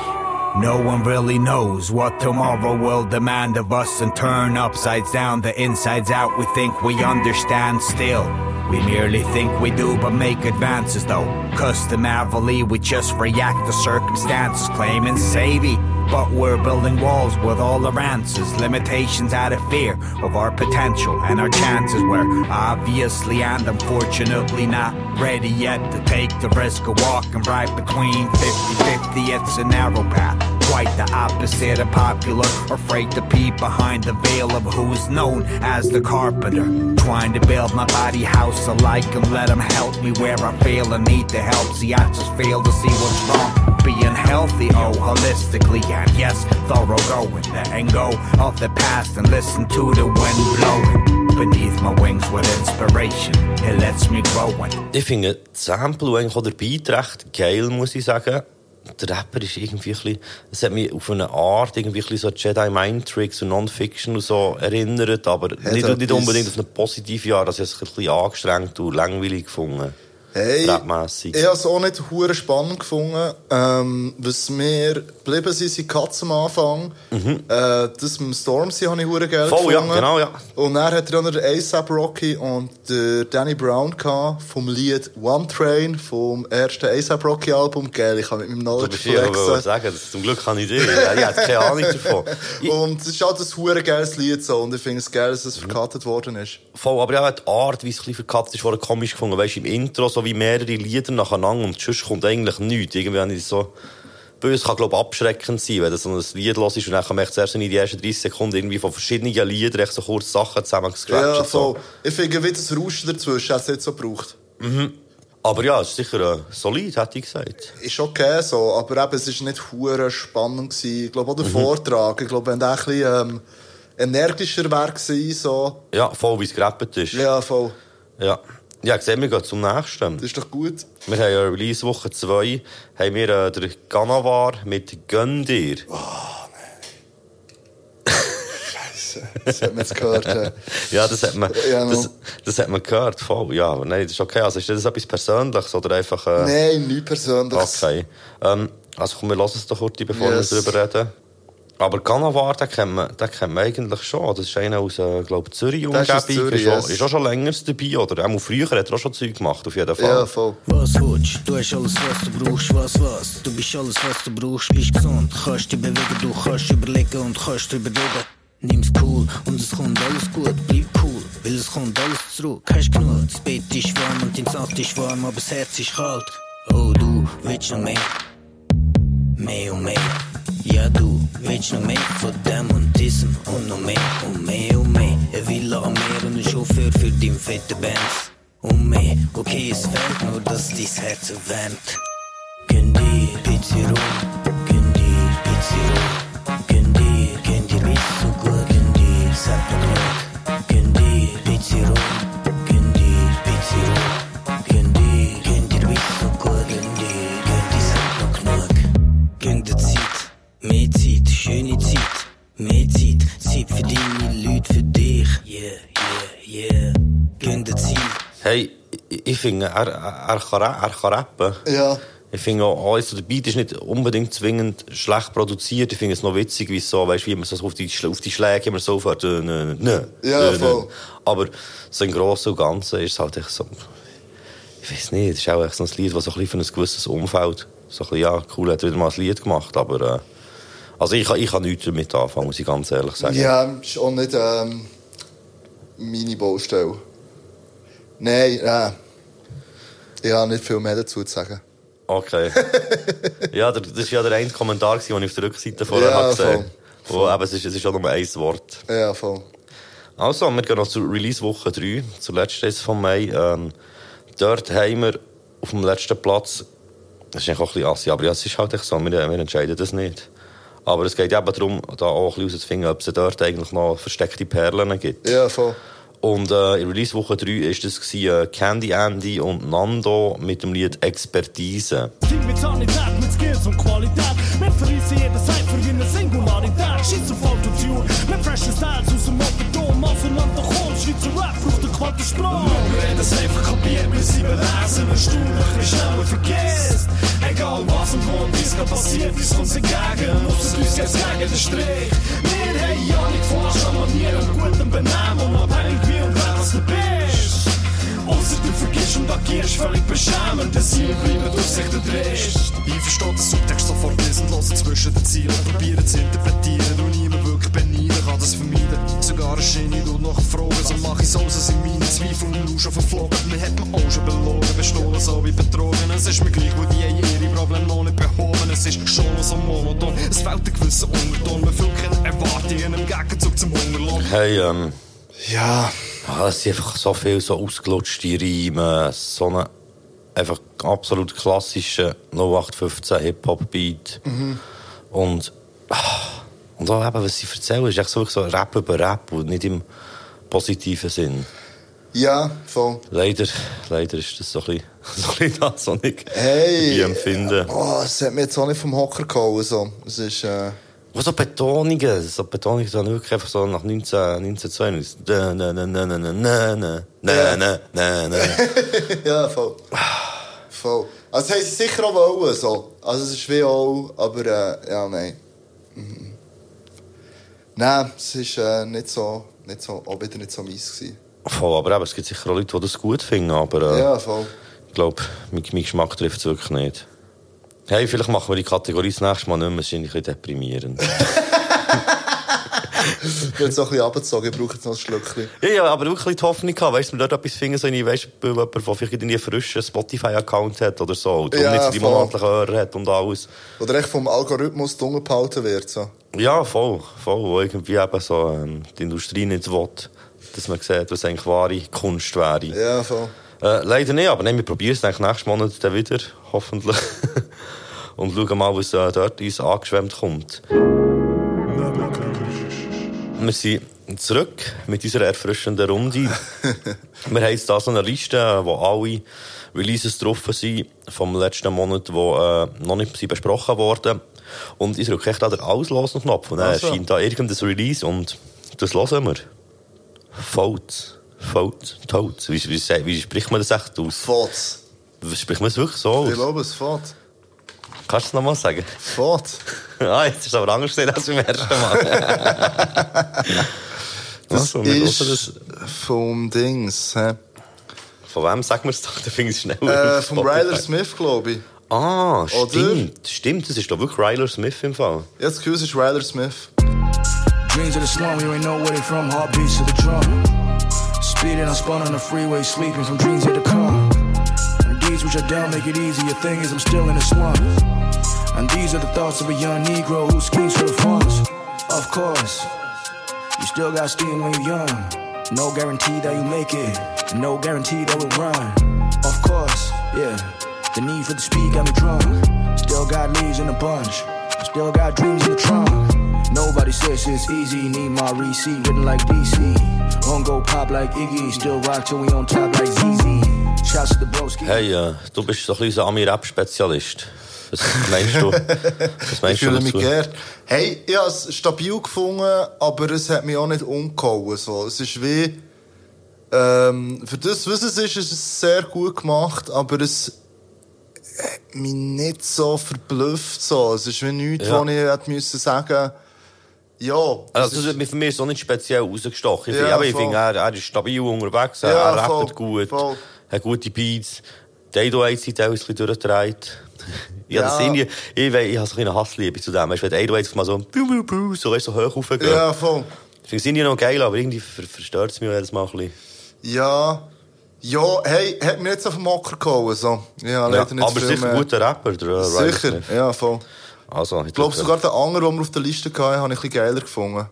No one really knows what tomorrow will demand of us and turn upsides down, the insides out. We think we understand still. We merely think we do, but make advances though. Customarily, we just react to circumstances, claiming savvy. But we're building walls with all our answers, limitations out of fear of our potential and our chances. We're obviously and unfortunately not ready yet to take the risk of walking right between 50 50. It's a narrow path, quite the opposite of popular. Afraid to peep behind the veil of who's known as the carpenter. Trying to build my body house alike and let them help me where I fail and need the help. See, I just fail to see what's wrong. Being healthy, oh, holistically, and yes, thorough going. Letting go of the past and listen to the wind blowing beneath my wings with inspiration. It lets me grow. Ich finde das Sample und eigentlich auch der Beat recht geil, muss ich sagen. Der Rapper ist irgendwie ein bisschen, es hat mich auf eine Art irgendwie ein bisschen so Jedi Mind Tricks und Non-Fiction und so erinnert, aber Hat nicht, nicht unbedingt auf eine positive Art, also ich habe es ein bisschen angestrengt und langweilig gefunden. Hey, Rapmässig. ich habe es auch nicht hure spannend gefunden. Ähm, was mir geblieben sind, sind Katzen am Anfang. Mhm. Äh, das mit Stormzy habe ich hure geil Voll, ja, gefunden. genau, ja. Und dann hat er noch den A$AP Rocky und der Danny Brown gehabt vom Lied One Train vom ersten A$AP Rocky Album. Geil, ich kann mit meinem Knowledge flexen. sagen, das, zum Glück kann ich dir. Ja, ich hatte keine Ahnung davon. *laughs* Und es ist halt ein hure geiles Lied so und ich finde es geil, dass Mhm. es verkartet worden ist. Voll, aber ja, die Art, wie es ein bisschen verkatzt ist, war komisch gefunden. Weißt du, im Intro so wie mehrere Lieder nacheinander und sonst kommt eigentlich nichts. Irgendwie habe ich so... Böse kann, glaube ich, abschreckend sein, wenn du so ein Lied hörst und dann man echt zuerst in die ersten 30 Sekunden irgendwie von verschiedenen Liedern echt so kurz Sachen zusammengescratcht. Ja, so. Ich finde, wie das Rauschen dazwischen hat es nicht so gebraucht. Mhm. Aber ja, es ist sicher äh, solid, hätte ich gesagt. Ist okay so, aber eben, es war nicht hure spannend. Gewesen. Ich glaube auch der Mhm. Vortrag. Ich glaube, wenn der ein bisschen ähm, energischer wäre so. Ja, voll, wie es gerappt ist. Ja, voll. Ja. Ja, sehen wir gehen zum nächsten. Das ist doch gut. Wir haben ja Release Woche 2, haben wir äh, der Ganavar mit Gönn dir. Oh, *laughs* Das hat man jetzt gehört. äh. *laughs* ja, das hat man, Ja, no. das, das hat man gehört, voll. Ja, aber nein, das ist okay. Also ist das etwas Persönliches oder einfach... Äh, Nein, nichts Persönliches. Okay. Ähm, also komm, wir lassen es doch kurz, bevor Yes. wir darüber reden. Aber Canavar, den kennt man, den kennt man eigentlich schon. Das ist einer aus, äh, glaube Zürich Der ist. Zürich, ist, auch, yes. ist auch schon länger dabei, oder? Auch früher hat er auch schon Zeug gemacht, auf jeden Fall. Ja, voll. Was willst du? hast alles, was du brauchst, was, was? Du bist alles, was du brauchst, bist gesund. Kannst dich bewegen, du kannst überlegen und kannst drüber reden. Nimm's cool und es kommt alles gut, bleib cool, weil es kommt alles zurück. Hast genug, das Bett ist warm und dein Saft ist warm, aber das Herz ist kalt. Oh, du willst noch mehr, mehr und mehr. Ja, du willst noch mehr von dem und diesem und noch mehr und mehr und mehr. Eine Villa am Meer und ein Chauffeur für dein fette Band. Und mehr, okay, es fehlt nur, dass dein Herz erwärmt. Gönn dir, Pizzi rum, gönn dir, Pizzi rum. Gönn dir, gönn dir, wie so gut, gönn dir, sag ich, finde, er, er, kann, er kann rappen. Ja. Ich finde auch, also der Beat ist nicht unbedingt zwingend schlecht produziert. Ich finde es noch witzig, wie so, weißt, wie man so auf die, auf die Schläge immer so fährt. Äh, ne, ne, Ja, ne, voll. Aber so im Großen und Ganzen ist es halt echt so, ich weiß nicht, es ist auch echt so ein Lied, das so ein bisschen für ein gewisses Umfeld, so ein bisschen, ja, cool, hat wieder mal ein Lied gemacht, aber, äh, also ich, ich kann nichts damit anfangen, muss ich ganz ehrlich sagen. Ja, ist auch nicht ähm, meine Baustelle. Nein, äh, ich habe nicht viel mehr dazu zu sagen. Okay. *laughs* ja, das war ja der eine Kommentar, den ich auf der Rückseite vorher Ja, habe gesehen voll. Wo, eben, es, ist, es ist auch nur ein Wort. Ja, voll. Also, wir gehen noch zur Release-Woche 3, zur letzten von Mai. Ähm, dort haben wir auf dem letzten Platz, das ist eigentlich auch ein bisschen assi, aber ja, es ist halt echt so, wir, wir entscheiden das nicht. Aber es geht eben darum, da auch ein bisschen herauszufinden, ob es dort eigentlich noch versteckte Perlen gibt. Ja, voll. Und äh, in Release Woche 3 war das gewesen, äh, Candy Andy und Nando mit dem Lied Expertise. Team mit Sanität, mit Skills und Qualität. Wir verreissen jeden Cypher wie eine Singularität. Scheiß auf Autotune, mit freshen Styles aus dem Motordom. Aufeinander kommt, Schweizer Rap braucht eine Quantensprache. Wir haben das einfach kapiert, wir sind belesen. Erstaunlich, wie schnell man vergisst. Egal was und wo und wie es passiert, ist uns entgegen. Ausser uns jetzt gegen den Strich. Wir haben ja nicht Vorstand, Manieren und gutem Benehmen. Unabhängig wie und wer was du bist. Ausser du vergisst und agierst völlig beschämend. Das Ziel bleiben durch sich der Drehst. Ich verstehe den Subtext sofort lesen, hören zwischen den Zielen, probieren zu interpretieren und beneiden kann das vermeiden. Sogar eine Schiene tut noch fragen, so mach ich so sind meine Zweifel und schon verflogen. Mir hat man auch schon belogen, bestohlen so wie betrogen. Es ist mir gleich, wo die ihre Probleme noch nicht behoben. Es ist schon so monoton, es fehlt ein gewisser Unterton. Man fühlt keine Erwartungen im Gegenzug zum Hungerlohn. Hey, ähm. Ja. Ah, es sind einfach so viele so ausgelutschte Reime, so eine einfach absolut klassische 0815 Hip-Hop-Beat. Mhm. Und, ah, und auch eben, was sie erzählen, ist echt so, so Rap über Rap und nicht im positiven Sinn. Ja, voll. Leider, leider ist das so ein bisschen, *laughs* so ein bisschen das, was ich Hey! wie empfinde. Oh, es hat mich jetzt auch nicht vom Hocker gehauen. So. Es ist, äh... So Betonungen, so Betonungen, dann wirklich einfach so nach 19, 1992. Na, na, na, na, na, na, na, na, na, na, na. ja, voll. voll. Also, das haben sie sicher auch wollen, so. Also, es ist wie auch, aber, äh, ja, nein. Mhm. Nein, es ist äh, nicht so, nicht so, auch wieder nicht so mies gewesen. Voll, aber eben, es gibt sicher auch Leute, die das gut finden, aber äh, Ja, voll. ich glaube, mein, mein Geschmack trifft es wirklich nicht. Hey, vielleicht machen wir die Kategorie das nächste Mal nicht mehr, es ist ein bisschen deprimierend. Ich *laughs* bin jetzt auch ein bisschen runtergezogen, ich brauche jetzt noch ein Schlückchen. ja, ja, aber wirklich die Hoffnung gehabt, weißt du, wir dort etwas finden, so, weißt du, jemand, der vielleicht einen frischen Spotify-Account hat oder so, und Ja, nicht so die monatlichen Hörer hat und alles. Oder echt vom Algorithmus dunkel behalten wird, so. Ja, voll, voll, wo irgendwie eben so ähm, die Industrie nicht will, dass man sieht, was eigentlich wahre Kunst wäre. Ja, voll. Äh, leider nicht, aber nein, wir probieren es nächsten Monat dann wieder, hoffentlich. *laughs* Und schauen mal, was äh, dort uns angeschwemmt kommt. Wir sind zurück mit unserer erfrischenden Runde. *laughs* wir haben jetzt da so eine Liste, wo alle Releases drauf sind vom letzten Monat, die äh, noch nicht besprochen wurden. Und ich drücke echt da den Auslosen-Knopf und dann Also. erscheint da irgendein Release und das hören wir. Fault. Fault. Toad. Wie, wie, wie, spricht man das echt aus? Fault. Spricht man es wirklich so aus? Ich glaube, es fährt. Kannst du es nochmal sagen? Fährt. *laughs* ah, jetzt ist es aber anders gesehen als beim ersten Mal. *laughs* Das Also, ist das. vom Dings, hä? Von wem sagen wir es doch? Da finde ich es schneller. Äh, vom. Ryler Smith, glaube ich. Ah, Oder? stimmt. Stimmt, das ist doch wirklich Ryler Smith im Fall. Ja, das Gefühl, es ist Ryler Smith. Dreams of the slum, you ain't know where they from, heartbeats of the drum. Speeding, I spun on the freeway, sleeping from dreams yet to come. And deeds which are done make it easy, your thing is I'm still in the slum. And these are the thoughts of a young Negro who schemes for the funds. Of course, you still got steam when you're young. No guarantee that you make it, no guarantee that we'll run. Of course, yeah, the need for the speed got me drunk. Still got leaves in the bunch, still got dreams in the trunk. Nobody says it's easy, need my receipt written like DC. Won't go pop like Iggy, still rock till we on top like ZZ. Shouts to the broski. Hey, äh, du bist so ein bisschen Ami-Rap-Spezialist. Was meinst du? Was Ich meinst du fühle mich dazu? geehrt. Hey, ich habe es stabil gefunden, aber es hat mich auch nicht umgehauen. So. Es ist wie... Ähm, für das, was es ist, ist es sehr gut gemacht, aber es hat mich nicht so verblüfft. So. Es ist wie nichts, Ja. wo ich hätte müssen sagen ja, Also, das hat für mich so nicht speziell rausgestochen. Ja, aber ich finde, er, er ist stabil unterwegs, Ja, er rappt gut, voll. hat gute Beats. Die 808 sind teilweise ein bisschen durchgedreht. *laughs* Ja, das irgendwie, ich, wei- ich habe so eine Hassliebe zu dem. Weißt, du, wenn die 808 mal so, so, weißt, so hoch raufgehen. Ja, voll. Ich finde es irgendwie noch geil, aber irgendwie ver verstört es mich jedes Mal ein bisschen. Ja, ja, hey, hat mich jetzt auf den Mocker gehauen. So. Ja, Ja, leider nicht aber sicher ein guter Rapper, der äh, Sicher, ja, voll. Also, Ich glaube, sogar den anderen, den wir auf der Liste hatten, habe ich ein bisschen geiler gefunden.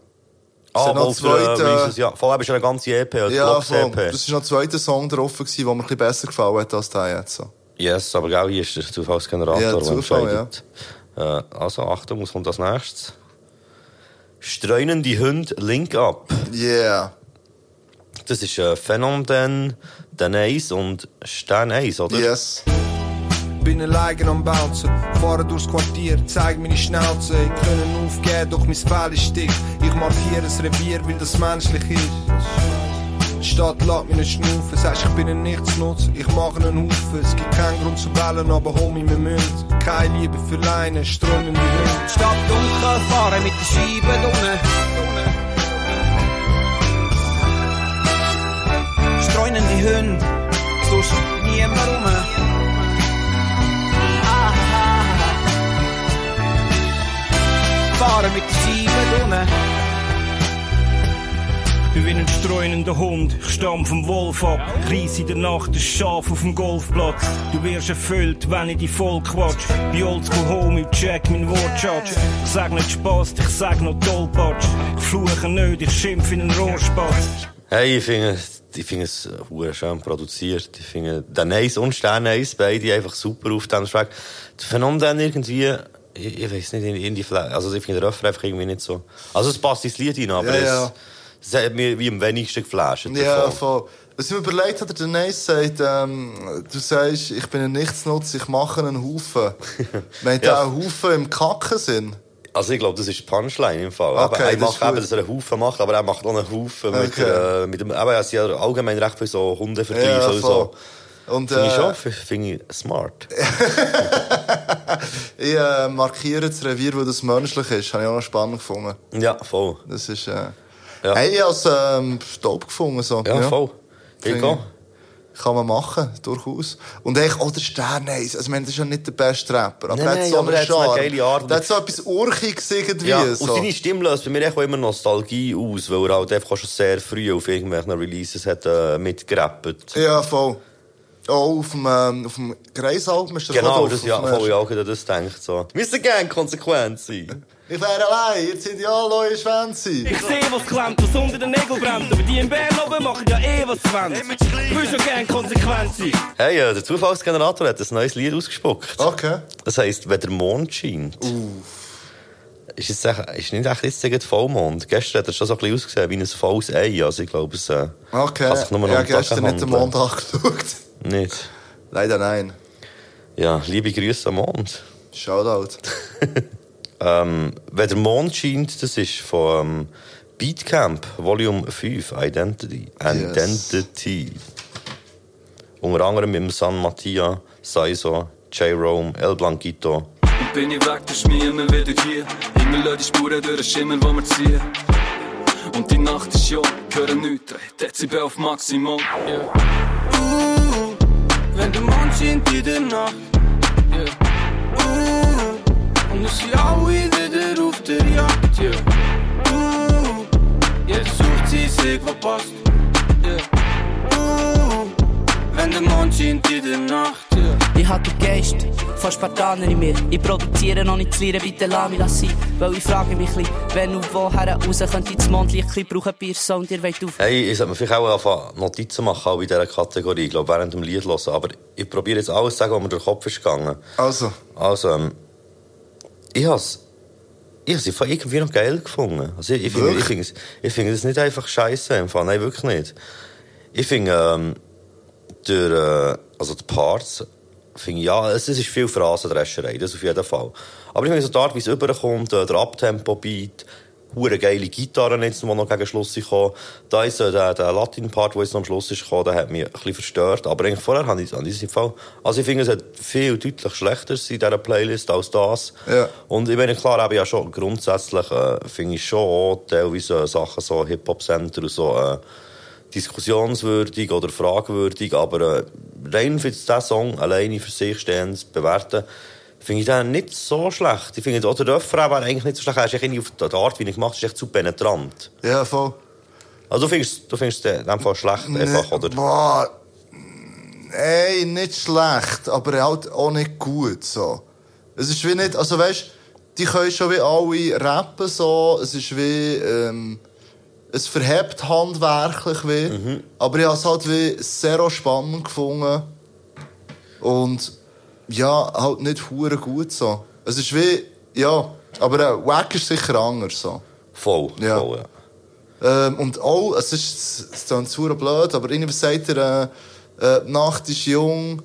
Ah, noch äh, zweite- Releases, ja. Vor allem ist ja eine ganze EP, Ja, voll. EP. Das war noch ein zweiter Song drauf, der mir ein bisschen besser gefallen hat als der jetzt. So. Yes, aber genau hier ist der Zufallsgenerator, Ja, der Zufall, entscheidet. Äh, also, Achtung, was kommt als nächstes? Streunen die Hunde Link Up. Yeah. Das ist äh, Phänomen, Dan Ace und Stern Ace, oder? Yes. Bin allein am Bouncen, fahre durchs Quartier, zeig meine Schnauze. Ich können aufgeben, doch mein Fell ist dick. Ich markiere das Revier, weil das menschlich ist. Die Stadt lässt mich nicht schnaufen, sagst, ich bin ein Nichtsnutz, ich mache einen Haufen. Es gibt keinen Grund zu bellen, aber Homie, wir müssen. Keine Liebe für Leine, Strom in die Hunde. Stadt dunkel, fahren mit der Scheibe unten. Streunende Hunde, sonst niemand rum. Fahren mit Scheibe unten. Ich bin ein streunender Hund, ich stamm vom Wolf ab. Ich reiss in der Nacht ein Schaf auf dem Golfplatz. Du wirst erfüllt, wenn ich die voll quatsch. Die Oldschool Homie, check mein Wortschatz. Ich sag nicht Spaß, ich sag noch Tollpatsch. Ich fluche nicht, ich schimpf in einen Rohrspatz. Hey, ich finde, ich finde es äh, schön produziert. Ich finde, der Nice und Stern Nice, beide einfach super auf diesem Track. Der Phänomen dann irgendwie, ich, ich weiß nicht, in die Fla also ich finde den Refrain einfach irgendwie nicht so. Also es passt ins Lied rein, aber Ja, ja. Es, es hat mir wie am wenigsten geflasht. Ja, voll. Was ich mir überlegt habe, der Nice sagt, ähm, du sagst, ich bin ein Nichtsnutz, ich mache einen Haufen. *laughs* Meint Ja. auch Haufen im Kacken-Sinn? Also ich glaube, das ist die Punchline im Fall. Okay, aber er macht ist eben, dass er einen Haufen macht, aber er macht auch einen Haufen mit, Okay. äh, mit dem, aber es sind ja allgemein recht viele so Hundevergleiche Ja, voll. so. Und, Finde ich äh, schon, f- finde ich smart. *laughs* Ich äh, markiere das Revier, wo das menschlich ist. Habe ich auch noch spannend gefunden. Ja, voll. Das ist, äh... Ja. Hey, ich habe es ähm, dope gefunden. So. Ja, voll. Ich auch. Kann man machen, durchaus. Und eigentlich auch der Stern Ace. Also, ich meine, das ist ja nicht der beste Rapper. Aber Nein, er hat so einen eine Charme. geile Art. Der hat so etwas Urchiges irgendwie. Ja, und so. seine Stimme löst bei mir auch immer Nostalgie aus, weil er halt einfach auch schon sehr früh auf irgendwelchen Releases hat äh, mitgerappt. Ja, voll. Auch auf dem, ähm, auf dem Greisalbum ist Genau, das, auf ja, dem voll, ich auch das denkt so. Müssen gerne konsequent sein. Ich wäre allein, jetzt sind die alle neue Schwänze. Ich seh, was klemmt, was unter den Nägeln brennt. Aber die in Bern oben machen ja eh, was wollen. Ich will schon gern konsequent sein. Hey, äh, der Zufallsgenerator hat ein neues Lied ausgespuckt. Okay. Das heisst, wenn der Mond scheint. Ist, jetzt ist nicht echt jetzt gegen Vollmond. Gestern hat er schon so ein bisschen ausgesehen wie ein volles Ei. Also ich glaube, es äh, Okay. kann sich nur noch ja, gestern nicht den. Mond angeschaut. Nicht. Leider nein. Ja, liebe Grüße am Mond. Shoutout. *laughs* ähm, wenn der Mond scheint, das ist von ähm, Beatcamp, Volume 5, Identity. Identity. Unter anderem mit San Mattia, Saiso, J-Rome, El Blanquito. Und bin ich weg, das ist mir immer wieder hier. Himmel lassen die Spuren durch den Schimmer, wo wir ziehen. Und die Nacht ist jung, hören nichts, Dezibel auf Maximum. Yeah. Uh, wenn der Mond scheint in der Nacht. Sind alle wieder auf der Jagd. Yeah. Uh, jetzt sucht sie sich, was passt. Yeah. Uh, wenn der Mond scheint in der Nacht. Yeah. Ich hab den Geist von Spartaner in mir. Ich produziere noch nicht zu lernen, bitte lass mich das sein. Weil ich frage mich wenn und woher raus könnte ich das Mondlicht brauchen, Bierso und ihr wollt auf. Hey, ich sollte mir vielleicht auch anfangen, Notizen machen, auch in dieser Kategorie, ich glaube, während dem Lied hören. Aber ich probiere jetzt alles zu sagen, was mir durch den Kopf ist gegangen. Also. Also, ähm, ich has ich habe sie irgendwie noch geil gefunden. Also ich, ich finde ich finde ich finde das nicht einfach scheiße im Fall. Nein, wirklich nicht. Ich finde, ähm, der, äh, also die Parts, finde ja, es, es ist viel Phrasendrescherei, das auf jeden Fall. Aber ich finde so die Art, wie es überkommt, äh, der Abtempo-Beat, hure geile Gitarren jetzt, die noch gegen Schluss gekommen. Da ist äh, der, der Latin-Part, der jetzt noch am Schluss ist gekommen, der hat mich ein bisschen verstört. Aber eigentlich vorher habe ich, habe es im Fall, also ich finde, es hat viel deutlich Schlechteres in dieser Playlist als das. Ja. Und ich meine, klar, eben ja schon grundsätzlich, äh, finde ich schon auch teilweise äh, Sachen so Hip-Hop-Center und so, äh, diskussionswürdig oder fragwürdig, aber äh, rein für diesen Song alleine für sich stehend zu bewerten, finde ich den nicht so schlecht. Ich finde, auch der Refrain wäre eigentlich nicht so schlecht. Er ist irgendwie auf die Art, wie er gemacht ist, echt zu penetrant. Ja, voll. Also du findest, du findest den in dem Fall schlecht, einfach, oder? Boah. Ey, nicht schlecht, aber halt auch nicht gut, so. Es ist wie nicht, also weißt, die können schon wie alle rappen, so. Es ist wie, ähm, es verhebt handwerklich wie. Mhm. Aber ich habe es halt wie sehr spannend gefunden. Und, ja, halt nicht hure gut, so. Es ist wie, ja, aber äh, Wack ist sicher anders, so. Voll, Ja. voll, ja. Ähm, und auch, es ist, es klingt zu blöd, aber irgendwie sagt er, äh, äh, die Nacht ist jung,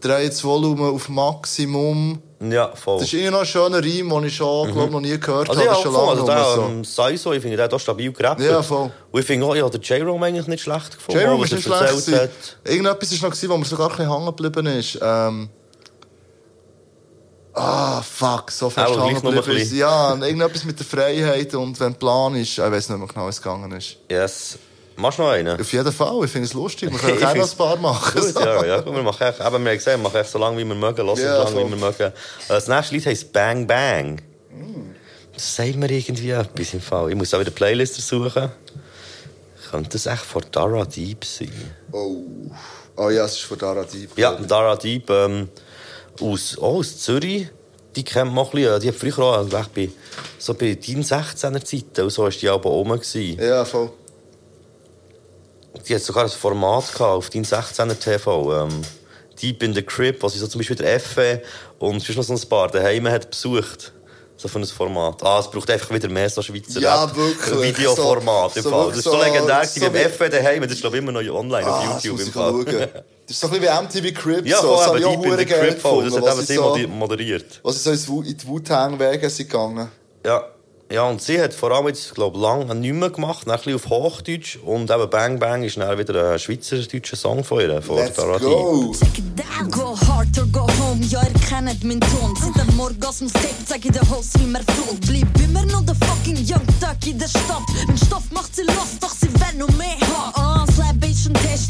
drehe das Volumen auf Maximum. Ja, voll. Das ist irgendwie noch ein schöner Reim, den ich schon, glaub, noch nie gehört Also habe. ja, schon voll, lange also der, so. ähm, Saiso, ich finde den da stabil gerappt. Ja, voll. Und ich finde auch, ja, der J-Rome eigentlich nicht schlecht gefunden. J-Room was ist nicht schlecht. hat. Irgendetwas war noch, wo mir sogar ein bisschen hängen geblieben ist. Ähm, ah, fuck, so ein geblieben ist. Ja, und irgendetwas mit der Freiheit und wenn Plan ist, ich weiß nicht mehr genau, wie es gegangen ist. Yes. Machst du noch einen? Auf jeden Fall, ich finde es lustig. Wir *laughs* Ich können auch noch ein paar machen. Gut, ja, *laughs* ja. Gut, wir machen echt, eben, wir haben gesagt, wir machen echt so lange, wie wir mögen, hören Ja, so lange, wie wir mögen. Äh, Das nächste Lied heisst Bang Bang. Das sagt mir irgendwie etwas im Fall. Ich muss auch wieder Playlister suchen. Könnte das echt von Dara Deep sein? Oh. oh ja, es ist von Dara Deep. Ja, Dara Deep ähm, aus, oh, aus Zürich. Die kennt man auch ein bisschen. Die hat früher auch eigentlich bei, so bei deinen 16er Zeiten und so war die aber oben. Gewesen. Ja, voll. Die hat sogar ein Format gehabt auf dein 16er TV. Ähm, Deep in the Crib, wo sie so zum Beispiel der Effe und sonst noch so ein paar daheim hat besucht. So von ein Format. Ah, es braucht einfach wieder mehr so Schweizer Ja, Rap- wirklich. Videoformat. So- im so Fall. das ist so legendär so beim wie- Effe daheim. Das ist glaube ich immer noch online Ah, auf YouTube. Im ich Fall. *laughs* Das ist so ein bisschen wie MTV Cribs. Ja, so. voll, Das aber ich auch Deep in the verdammt geil Crib, voll. Das hat was eben sie so- moderiert. Was sie so in die Wu-Tang-Wege gegangen. Ja. Ja, und sie hat vor allem jetzt, glaube ich, lange nicht mehr gemacht, ein bisschen auf Hochdeutsch. Und eben Bang Bang ist dann wieder ein schweizerdeutscher Song von ihr, von Let's Dara go. Go hard or go home, ja, ihr kennt meinen Ton. Seit dem Orgasmus-Tape zeig ich den Host, wie man float. Bleib immer noch der fucking Young Duck in der Stadt. Mein Stoff macht sie los, doch sie will noch mehr haben. Ah, das Leben ist ein Test,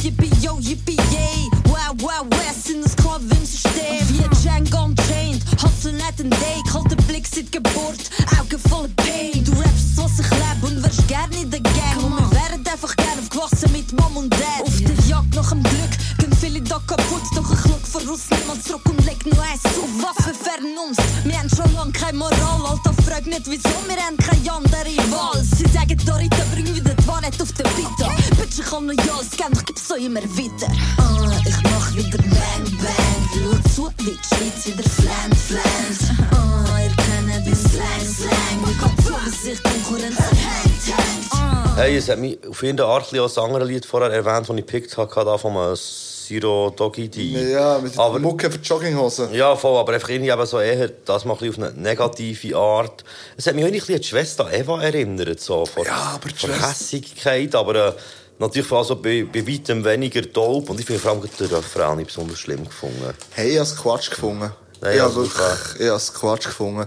immer weiter. Ah, ich mach wieder Bang Bang. Schau zu, wie die Schweiz wieder flammt, flammt. Ah, ihr kennt den Slang, Slang. Wir kommen zu, bis sich Konkurrenz hängt, hängt. Ah. Hey, es hat mich auf irgendeine Art bisschen das andere Lied vorher erwähnt, das ich gepickt habe, da von einem Zero Doggy D. Ja, mit aber, Mucke für die Jogginghosen. Ja, voll, aber einfach irgendwie eben so eher, das mal ein auf eine negative Art. Es hat mich auch ein bisschen an die Schwester Eva erinnert, so, von, Ja, aber die von Schwester- Hässigkeit, aber äh, natürlich vor allem so bei, bei weitem weniger dope. Und ich finde vor allem den Refrain nicht besonders schlimm gefunden. Hey, ich habe es Quatsch gefunden. Nein, ich also, habe wirklich, ich habe es Quatsch gefunden.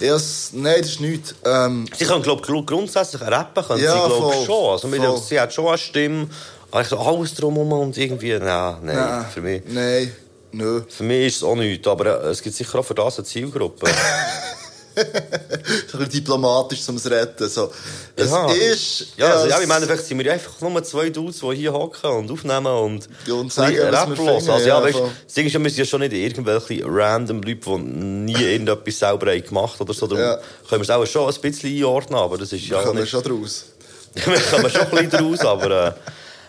Ich has, nein, das ist nichts. Ähm, Sie können, glaube ich, grundsätzlich rappen, können Ja, sie, glaube schon. Also, voll. sie hat schon eine Stimme, aber so alles drumherum und irgendwie, nein, nein, Nein. für mich. Nein, nö. Für mich ist es auch nichts, aber äh, es gibt sicher auch für das eine Zielgruppe. *laughs* *laughs* ein bisschen diplomatisch zum retten. So. Es Ja. ist. Ja, also, ja, es- im Endeffekt sind wir einfach nur zwei Dudes, die hier hocken und aufnehmen und, und sagen, was wir finden, Also, ja, ja, weißt, das Ding ist, ja, wir sind ja schon nicht irgendwelche random Leute, die nie *laughs* irgendetwas selber haben gemacht oder so. Darum Ja. können wir es auch schon ein bisschen einordnen, aber das ist ja kommen wir nicht... schon draus. *laughs* wir kommen schon ein bisschen draus, aber...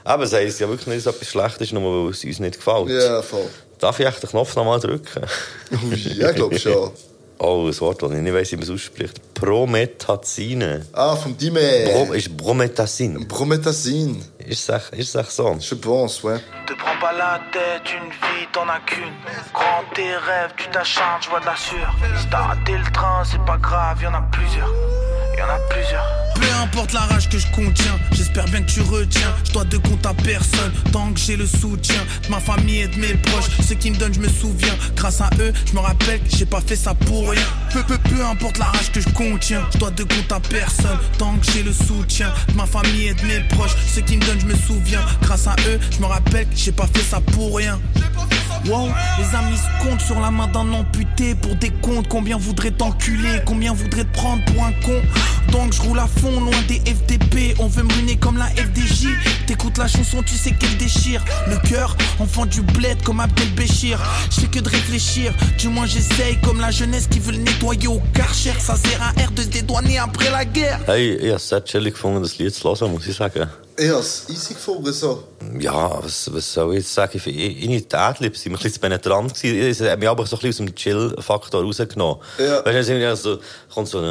Äh, eben, es heisst ja wirklich nicht, dass etwas schlecht ist, nur weil es uns nicht gefällt. Ja, voll. Darf ich echt den Knopf nochmal drücken? Ja, ich glaube schon. Oh, ein Wort, das ich nicht weiss, wie man es ausspricht. Prometazine. Ah, vom Dime. Bro, ist. Ist es echt- ist es echt so? Je pense, ouais. Te prends pas la tête, une vie t'en as qu'une. Grand tes rêves, tu t'acharnes, je vois de la sueur. Si t'as raté le train, c'est pas grave, y'en a plusieurs. Peu importe la rage que je contiens, j'espère bien que tu retiens. Je dois de compte à personne, tant que j'ai le soutien de ma famille et de mes proches. Ceux qui me donnent, je me souviens. Grâce à eux, je me rappelle que j'ai pas fait ça pour rien. Peu, peu, peu importe la rage que je contiens, je dois de compte à personne, tant que j'ai le soutien de ma famille et de mes proches. Ceux qui me donnent, je me souviens. Grâce à eux, je me rappelle que j'ai pas fait ça pour rien. Wow, les amis se comptent sur la main d'un amputé pour des comptes. Combien voudraient t'enculer, combien voudraient te prendre pour un con? Donc je roule à fond, loin des FDP. On veut me ruiner comme la FDJ. T'écoutes la chanson, tu sais qu'elle déchire. Le cœur, enfant du bled comme Abdel Béchir. Je fais que de réfléchir, du moins j'essaye. Comme la jeunesse qui veut le nettoyer au karcher. Ça sert à R de se dédouaner après la guerre. Hey, chillig gefunden, das Lied zu. Ich habe es easy gefunden, so. Ja, was, was soll ich jetzt sagen? Ich finde, Adlibs mir ein bisschen zu penetrant. Es hat mich aber so ein bisschen aus dem Chill-Faktor rausgenommen. Ja. Weißt du, es ist irgendwie so, kommt so,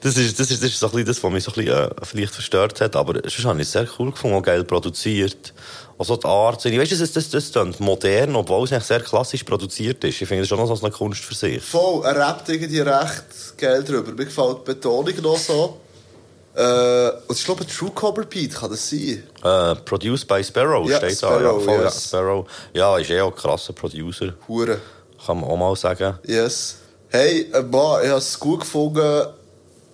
Das ist, das ist, das ist so ein bisschen das, was mich so ein bisschen, äh, vielleicht verstört hat. Aber sonst habe ich es sehr cool gefunden, auch geil produziert. Also die Art, ich weiss, das, das, das klingt modern, obwohl es eigentlich sehr klassisch produziert ist. Ich finde, das schon noch so eine Kunst für sich. Voll, er rappt irgendwie recht geil drüber. Mir gefällt die Betonung noch so. Äh, und ich glaube, True Cobra Beat kann das sein. Äh, produced by Sparrow Ja, steht Sparrow, da. Ja, voll, yes. Sparrow. Ja, ist eh auch ein krasser Producer. Hure. Kann man auch mal sagen. Yes. Hey, äh, Mann, ich habe es gut gefunden,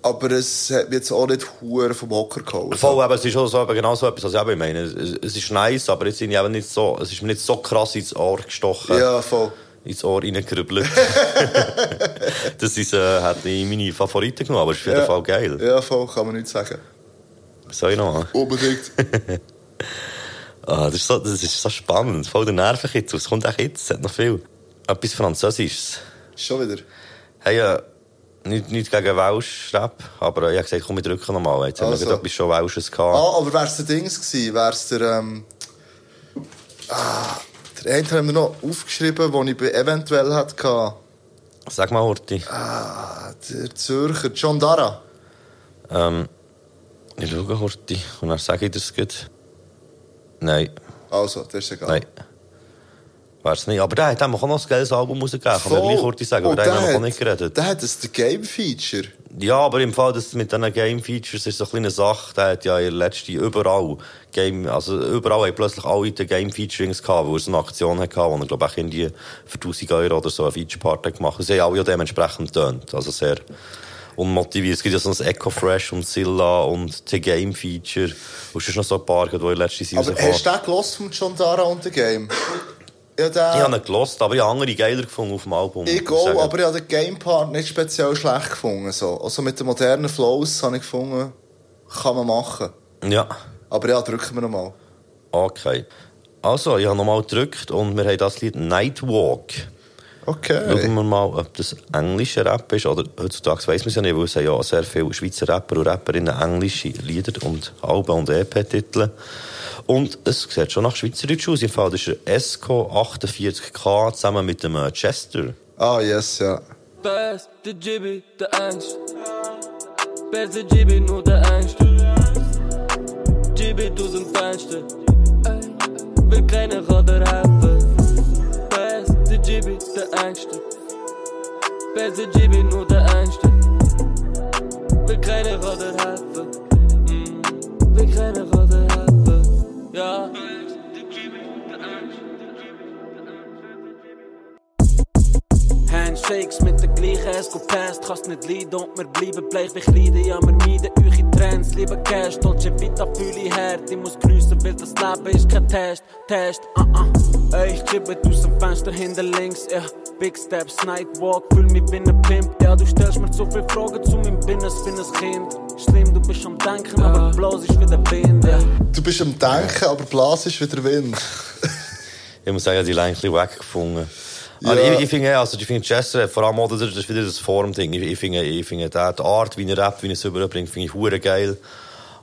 aber es hat mich jetzt auch nicht hure vom Hocker gehauen. Voll, aber es ist auch so, genau so etwas, was ich meine. Es, es ist nice, aber jetzt sind ich eben nicht so, es ist mir nicht so krass ins Ohr gestochen. Ja, voll. Ins Ohr reingerübelt. *laughs* das ist, äh, hat ich meine Favoriten genommen, aber es ist auf jeden Ja. Fall geil. Ja, voll, kann man nichts sagen. Soll ich noch mal? Unbedingt. *laughs* Ah, das, ist so, das ist so spannend. Voll der Nervenkitzel. Es kommt auch jetzt. Es hat noch viel. Etwas Französisches. Schon wieder? Hey, äh, nicht, nicht gegen Welsch-Rap, aber äh, ich habe gesagt, komm, wir drücken nochmal. Jetzt haben wir Also. etwas schon Welsches gehabt. Ah, aber wär's der Dings gewesen? Wär's der, ähm... Ah, der eine haben wir noch aufgeschrieben, den ich bei eventuell hatte. Sag mal, Horti. Ah, der Zürcher, John Dara. Ähm, ich schaue, Horti. Und dann sage ich das gut. Nein. Also, das ist egal. Nein. Wär's nicht. Aber der hat auch noch ein geiles Album rausgegeben. Kann man gleich Horti sagen, Oh, aber den haben wir noch nicht geredet. Der hat das Game-Feature. Ja, aber im Fall, das mit diesen Game Features ist so eine kleine Sache. Der hat ja in der letzten überall Game, also überall haben plötzlich alle die Game Featurings gehabt, wo er so eine Aktion hatte, wo er, glaube ich, irgendwie für 1000 Euro oder so eine Feature-Part hat gemacht. Sie haben alle ja dementsprechend getönt. Also sehr unmotiviert. Es gibt ja so ein Echo Fresh und Zilla und die Game Feature. Und es ist noch so ein paar, die in letzten Season Aber hast du den gelost von John Dara und The Game? Ja, der... Ich habe ihn gelost, aber ich habe andere geiler gefunden auf dem Album. Ich auch, aber ich habe den Game-Part nicht speziell schlecht gefunden. So. Also mit den modernen Flows habe ich gefunden, kann man machen. Ja. Aber ja, drücken wir nochmal. Okay. Also, ich habe nochmal gedrückt und wir haben das Lied Nightwalk. Okay. Schauen wir mal, ob das englische Rap ist. Oder heutzutage weiss man es ja nicht, weil es haben ja sehr viele Schweizer Rapper und Rapperinnen englische Lieder und Alben und EP-Titel. Und es sieht schon nach Schweizerdeutsch aus. Im Fall ist ein SK48K zusammen mit dem äh, Chester. Ah, yes, ja. Best, der Jibby, der Angst. Beste Jibby, nur der Angst. Jibby, du sind Fenster. Will keiner Radar helfen. Best, der Angst. Beste Jibby, nur der Angst. Will keiner Radar helfen. Mm, Will keiner Radar helfen. Ja. Handshakes mit der gleichen Escopast Kannst nicht leiden und wir bleiben bleich. Wie Kleiden Ja, wir meiden in Trends, lieber Cash Dolce Vita fühle ich hart. Ich muss geniessen, weil das Leben ist kein Test Test, ah, ah Ey, ich chippe aus dem Fenster hinter links Ja, Big Steps, Nightwalk Fühl mich wie ein Pimp. Ja, du stellst mir zu viele Fragen zu meinem Business Bin ein Kind. Schlimm, du bist am Denken Aber bloß ist wie der Wind, ja. Du bist am Denken, aber Blas ist wieder Wind. *laughs* Ich muss sagen, die habe ich ein bisschen weggefunden. Ja. Aber ich, ich finde, also, ich finde Chester, vor allem auch, das ist wieder das Formding. Ich, ich finde, ich finde, die Art, wie er rappt, wie er es überbringt, finde ich hure geil.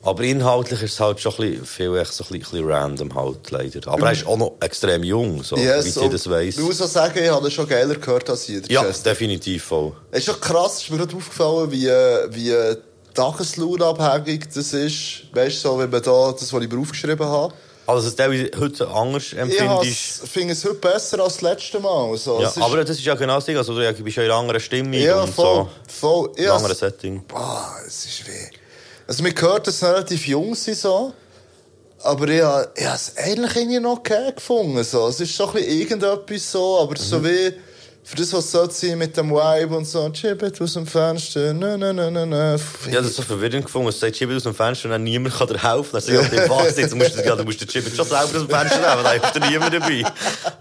Aber inhaltlich ist es halt schon ein bisschen, viel echt so ein bisschen, random halt, leider. Aber er ist auch noch extrem jung, so, Yes, wie ich das weiss. Ich muss auch sagen, ich habe schon geiler gehört als ihr. Ja, definitiv voll. Es ist schon krass, ist mir gerade aufgefallen, wie, äh, wie äh, tageslaunabhängig das ist. Weißt du, so, wenn man da das, was ich mir aufgeschrieben habe. Also, dass du heute anders Ich empfindest. has- finde es heute besser als das letzte Mal. So, Ja, aber das ist ja genau das Ding. Also, du bist ja in einer anderen Stimmung Ja, und voll. so. voll. In einem anderen Setting. Boah, es ist weh. Also, man hört, dass sie relativ jung sind, so. Aber ich habe ich habe es eigentlich irgendwie noch okay gefunden. So. Es ist so ein bisschen irgendetwas so, aber Mhm. so wie für das, was soll sein mit dem Vibe und so, Chippet aus dem Fenster, ne, ne, ne, ne, ne. Ja, das ist so verwirrend gefunden. Es sagt Chibbit aus dem Fenster und dann niemand kann dir helfen. Dann sagt er, was jetzt? Du musst, ja, du musst den Chibbit schon selber aus dem Fenster nehmen, da hilft dir niemand dabei.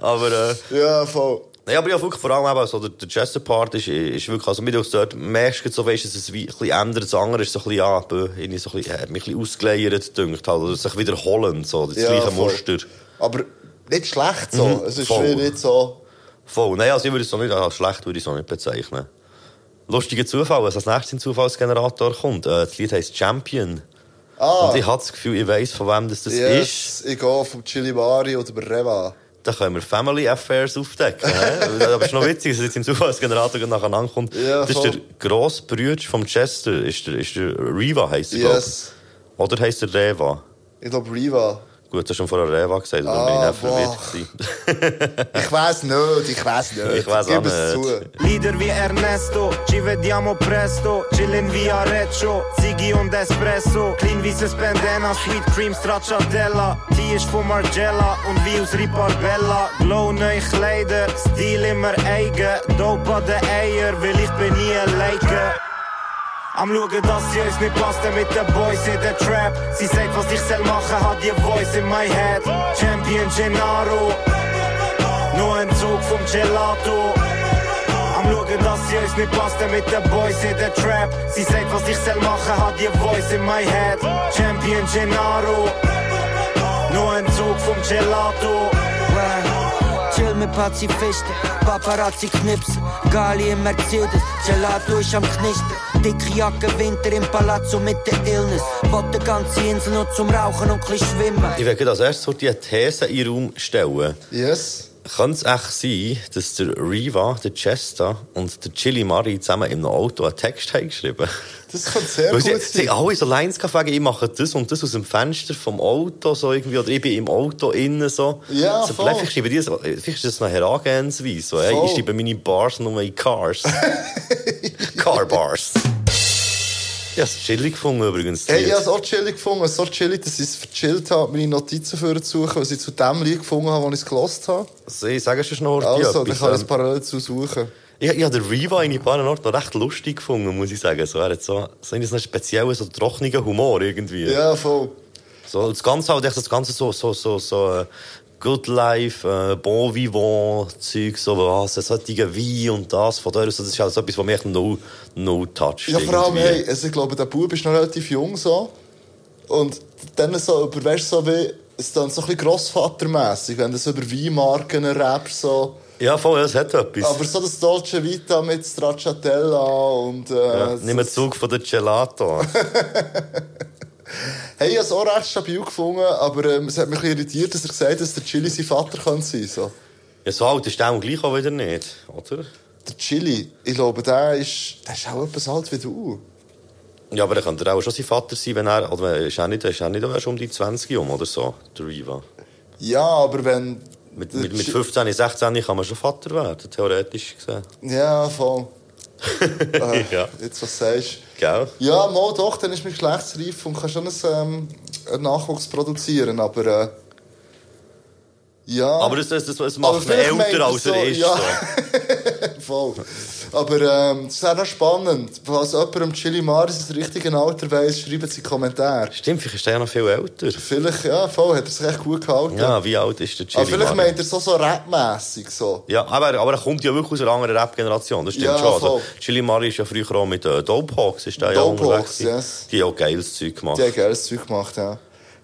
Aber, äh, Ja, voll. Ja, aber ja, wirklich vor allem eben, so der, der Chester-Part ist, ist wirklich, also, mir du dort merkst, du so, weißt, dass es wie ein bisschen ändert. Das andere ist so ein bisschen, ja, irgendwie so ein bisschen, hat mich ein bisschen ausgeleiert, dünkt halt, oder sich wiederholen, so, das Ja, gleiche voll. Muster. Aber nicht schlecht so. Mhm, es ist voll. wie nicht so. Voll. Nein, also ich würde es so nicht, als schlecht würde ich es so nicht bezeichnen. Lustiger Zufall, was als nächstes in den Zufallsgenerator kommt. Äh, das Lied heisst Champion. Ah. Und ich habe das Gefühl, ich weiss, von wem das, das ist. yes, ich gehe vom Chili Mari oder Reva. da können wir Family Affairs aufdecken. Aber es *laughs* ist noch witzig, dass jetzt im Zufallsgenerator nacheinander kommt. Ja, das ist der grosse Bruder vom Chester, ist der, ist der Riva, heisst er, Yes. glaub. Oder heisst er Reva? Ich glaube, Riva. Gut, du hast schon vorher Reva gesagt, darum Ah, bin ich nicht verwirrt. *laughs* Ich weiß nicht, ich weiß nicht. Ich weiss Gib auch es nicht. zu. Leader wie Ernesto, ci vediamo presto, chillin via Reccio, Ziggy und Espresso, clean wie das Bandana, Sweet Cream Stracciatella, die ist von Margiela und wie aus Riparbella, Glow neue Kleider, Stil immer eigen, Dope an den Eier, weil ich bin nie ein Leica. Am schauen, dass sie uns nicht passt mit den Boys in der Trap. Sie sagt, was ich soll machen, hat die Voice in my head. Champion Gennaro, nur ein Zug vom Gelato. Am schauen, dass sie uns nicht passt mit den Boys in der Trap. Sie sagt, was ich soll machen, hat die Voice in my head. Champion Gennaro, nur ein Zug vom Gelato. Chill mit Pazifisten, Paparazzi knipsen, Gali im Mercedes, Gelato ist am Knisten. Dicke Jacke, Winter im Palazzo mit der Illness. Wollt die ganze Insel nur zum Rauchen und ein schwimmen. Ich werde als erstes so die These in den Raum stellen. Yes. Kann es echt sein, dass der Riva, der Chester und der Chili Mari zusammen im Auto einen Text haben geschrieben Das kann sehr Weil gut sie, sie sein. alle so Lines sagen, ich mache das und das aus dem Fenster vom Auto, so irgendwie, oder ich bin im Auto innen, so. Ja, so voll. Vielleicht schreiben die so, vielleicht ist das eine Herangehensweise, so, hey, ich schreibe meine Bars nur in Cars. *laughs* Car Bars. Ja, es ist chillig gefunden übrigens. Hey, ich habe es auch chillig gefunden. So chillig, dass ich es verchillt habe, meine Notizen für zu suchen, was ich zu dem Lied gefunden habe, das ich es gelost habe. Also, ich sage schon noch Also, dann etwas, kann ich es parallel dazu suchen. Ich, ich habe den Riva in ein paar Orten recht lustig gefunden, muss ich sagen. So, er hat so, so einen speziellen, so trockenen Humor irgendwie. Ja, voll. So, das Ganze halt, echt das Ganze so, so, so, so, äh, Good Life, äh, Bon Vivant, Zeug, so, was, es hat Wein und das, von aus, das ist halt so etwas, was mich no, no touch. Ja, vor allem, hey, also ich glaube, der Bub ist noch relativ jung so. Und dann so, über, weißt so wie, es dann so ein bisschen grossvatermässig, wenn du so über Weinmarken rappst, so. Ja, voll, es hat etwas. Aber so das Dolce Vita mit Stracciatella und, äh, ja, nimm einen Zug von der Gelato. *laughs* *laughs* Hey, ich habe es auch recht stabil gefunden, aber ähm, es hat mich irritiert, dass er gesagt hat, dass der Chili sein Vater kann sein so. ja, so alt ist der auch gleich auch wieder nicht, oder? Der Chili, ich glaube, der ist, der ist auch etwas alt wie du. Ja, aber er könnte auch schon sein Vater sein, wenn er, oder ist er nicht, ist er nicht erst um die 20 um oder so, der Riva. Ja, aber wenn... Mit, mit, mit Chi- 15, 16 kann man schon Vater werden, theoretisch gesehen. Ja, voll. Äh, *laughs* ja. Jetzt, was sagst Gell? Ja, mal doch, dann ist man geschlechtsreif und kann schon einen, ähm, einen Nachwuchs produzieren, aber... Äh, ja. Aber das, das, das, das macht meint älter, er als er so, ist. ja. So. *laughs* Voll. Aber ähm, das wäre noch spannend. Falls jemand am Chili Maris das richtige Alter weiss, schreibt sie Kommentare. Stimmt, vielleicht ist er ja noch viel älter. Vielleicht, ja, voll, hat er sich echt gut gehalten. Ja, wie alt ist der Chili Aber vielleicht meint er so, so rapmässig so. Ja, aber, aber er kommt ja wirklich aus einer anderen Rap-Generation, das stimmt Ja, schon. Also. Chili Mari ist ja früher auch mit äh, Dope Hawks, ist der ja Dope unterwegs. Hawks, yes. Die haben auch geiles Zeug gemacht. Die haben geiles Zeug gemacht, ja.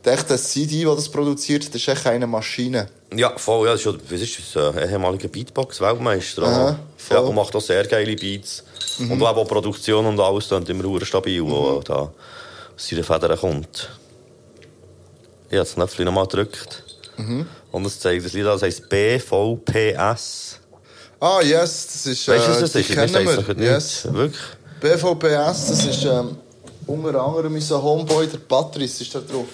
Der echte CD, der das produziert, das ist echt eine Maschine. Ja, voll, ja, das ist, was ist das, äh, ehemaliger Beatbox-Weltmeister. Aha, Ja, und macht auch sehr geile Beats. Mhm. Und auch, Produktion und alles dann immer stabil, wo da aus seinen Federn kommt. Ich habe das Knöpfchen nochmal gedrückt. Mhm. Und es zeigt das Lied, an, das heisst BVPS. Ah, yes, das ist... Weißt du, was äh, das ist? Sagt's wir. doch Yes. Wirklich? BVPS, das ist ähm, unter anderem unser Homeboy, der Patrice, ist da drauf.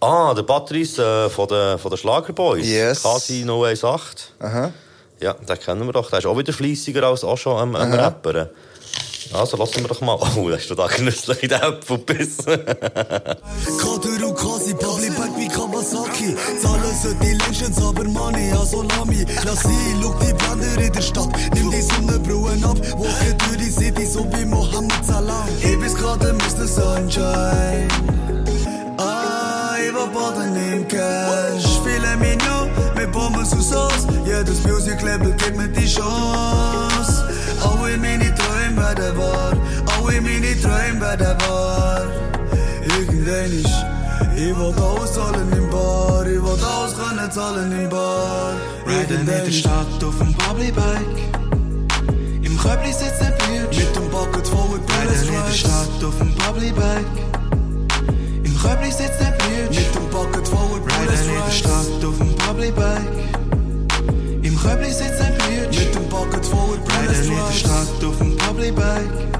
Ah, der Patrice äh, von den, von den Schlagerboys. Yes. Kasi 018. Aha. Ja, den kennen wir doch. Der ist auch wieder fleissiger als auch schon am, am. Rappern. Also lassen wir doch mal. *laughs* Oh, da hast du da genüsslich in den. *laughs* Kater und Kasi, Public Back wie Kawasaki. Zahlen sind die Legends, aber Money, ja Salami. Lass sie, schau die Blender in der Stadt. Nimm die Sonnenbrühen ab, walke durch die City, so wie Mohammed Salam. Ich bis gerade Mr. Sunshine. War baden im Cash. Viele Mignon mit Pommes und Sauce. Jedes Music-Label gibt mir die Chance. Alle meine Träume werden wahr. Alle meine Träume werden wahr. Irgendwann ist, ich will alles zahlen im Bar. Ich will alles können zahlen im Bar. Riden in der Stadt auf dem Bubbly-Bike. Im Köbli sitzt der Bitch. Mit dem Bucket voller Riden in der Stadt auf dem Bubbly-Bike. Räumlich sitzt der Bleach. Mit dem Pocket Forward Bullets Rider der Stadt auf dem Public Bike. Im Räumlich sitzt der Bleach. Mit dem Pocket Forward Bullets Rider der Stadt auf dem Public Bike.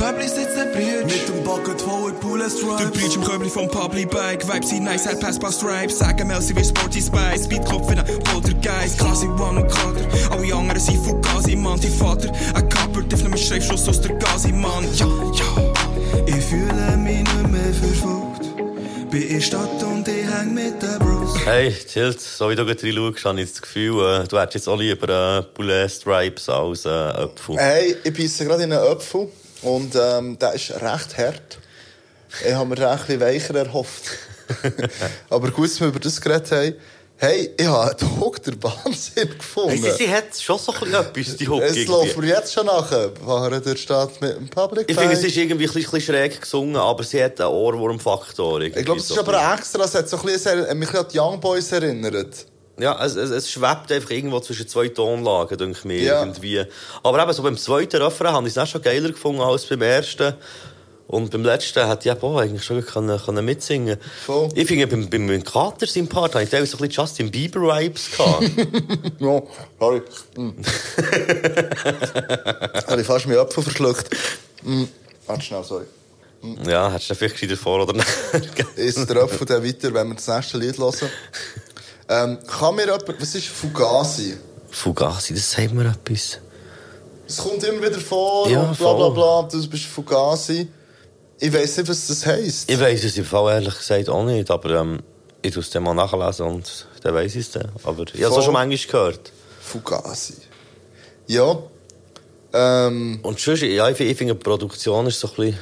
Römlich sitzt der Breach Mit dem Bucket Forward Pooler Stripes Der Breach im Römlich vom Publi Bike. Vibes sie nice, halt Pass, Pass, Stripes Sagen Melsi wie Sporty Spice. Speedkopf in einem Poltergeist Classic One und Kader. Alle anderen sind Fugazi, Mann. Die Vater, ein Kapper Tief nimmt Schreibschuss aus der Gazi, Mann. Ja, ja. Ich fühle mich nicht mehr verfolgt. Bin in Stadt und ich häng mit den Bros. Hey, Tilt, so wie du gerade reinschaust, habe ich das Gefühl, äh, du hättest jetzt auch lieber äh, Poulet Stripes als äh, Apfel. Hey, ich beiße gerade in einen Apfel und ähm, der ist recht hart. Ich habe mir den ein weicher erhofft. *laughs* Aber gut, dass wir über das geredet haben. Hey, ich habe den Hook der Wahnsinn gefunden. Hey, sie, sie hat schon so ein etwas, die Hook. Es läuft mir jetzt schon nachher. Fahren der Stadt mit dem Public Ich finde, es ist irgendwie ein bisschen, ein schräg gesungen, aber sie hat einen Ohrwurmfaktor. Ich glaube, es ist aber extra. Es hat so ein bisschen, hat mich an die Young Boys erinnert. Ja, es, es, es schwebt einfach irgendwo zwischen zwei Tonlagen, denke ich mir. Ja. Irgendwie. Aber eben so beim zweiten Refrain habe ich es auch schon geiler gefunden als beim ersten. Und beim letzten hätte ich eben auch eigentlich schon können, können mitsingen Voll. Ich finde, beim, beim Kater sein Part hatte ich teilweise so ein bisschen Justin Bieber-Vibes *laughs* ja, sorry. Mm. *laughs* habe ich fast meinen Apfel verschluckt. Mm. Warte schnell, sorry. ja, hättest du vielleicht gescheiter vor oder nicht? *laughs* Ist der Apfel dann weiter, wenn wir das nächste Lied hören? Ähm, kann mir jemand... Was ist Fugazi? Fugazi, das sagt mir etwas. Es kommt immer wieder vor Ja, und bla bla bla. Du bist Fugazi. Ich weiss nicht, was das heisst. Ich weiss es im Fall ehrlich gesagt auch nicht, aber ähm, ich tue es dann mal nachlesen und dann weiss ich es dann. Aber ich habe es auch schon manchmal gehört. Fugazi. Ja. Ähm, Und sonst, ja, ich, finde- die Produktion ist so ein bisschen...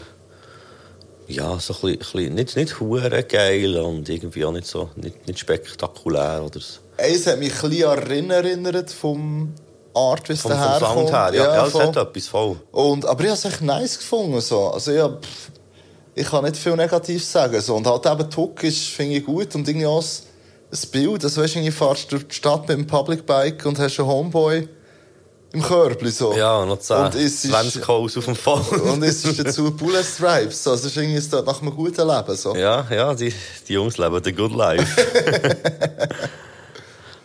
Ja, so ein bisschen, nicht, nicht hure geil und irgendwie auch nicht so, nicht, nicht spektakulär oder so. eins hat mich ein bisschen erinnert vom Art, wie es Vom, vom daherkommt. Sound her, ja, ja, es voll. hat etwas voll. Und, aber ich habe es echt nice gefunden. So. Also ich, hab, pff, ich kann nicht viel Negatives sagen. So. Und halt eben Hook ist, finde ich gut. Und irgendwie auch das, Bild, also weißt du, du durch die Stadt mit dem Public Bike und hast einen Homeboy im Körbli. So. Ja, und noch 10, Und es ist- 20 Calls auf dem Phone. *laughs* Und es ist dazu Bullet Stripes. So. Also es ist irgendwie so nach einem guten Leben. So. Ja, ja, die, die Jungs leben the good life. *laughs*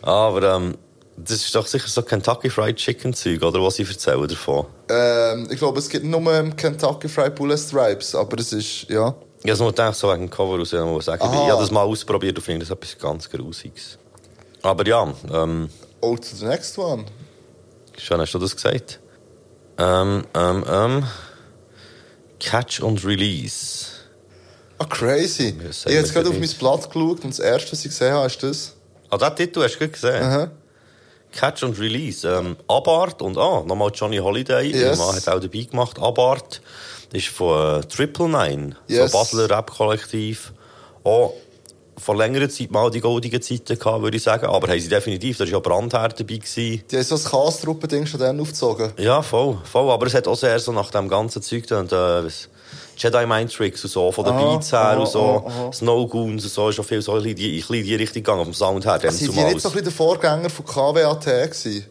Aber ähm, das ist doch sicher so Kentucky Fried Chicken Zeug, oder was sie erzählen davon. Ähm, ich glaube, es gibt nur Kentucky Fried Bullet Stripes. Aber es ist, ja. Ich habe es nur gedacht, so wegen dem Cover aus, ich muss sagen. Ich, Aha. ich habe das mal ausprobiert und finde das etwas ganz Grusiges. Aber ja, ähm, Oh, to the next one. schon hast du das gesagt? Ähm, ähm, ähm, Catch und Release. Ah, crazy. Ich habe jetzt gerade auf mein Blatt geschaut und das erste, was ich gesehen habe, ist das. Ah, den Titel hast du gesehen? Aha. Catch und Release. Ähm, Abart und ah, nochmal Johnny Holiday. Yes. Mein Mann hat auch dabei gemacht. Abart ist von äh, Triple Nine, Yes. so Basler Rap-Kollektiv. Auch vor längerer Zeit mal die goldigen Zeiten gehabt, würde ich sagen. Aber haben sie definitiv, da war ja Brandherd dabei. Gewesen. Die haben so das Kastruppe-Ding schon dann aufgezogen. Ja, voll, voll. Aber es hat auch sehr so nach dem ganzen Zeug dann, äh, Jedi Mind Tricks und so, von den Aha, Beats her aha, und so, aha, aha. Snow Goons und so, ist schon viel so in die, in die- Richtung gegangen, vom Sound her. Dann Sind die nicht so ein bisschen der Vorgänger von KWAT gewesen?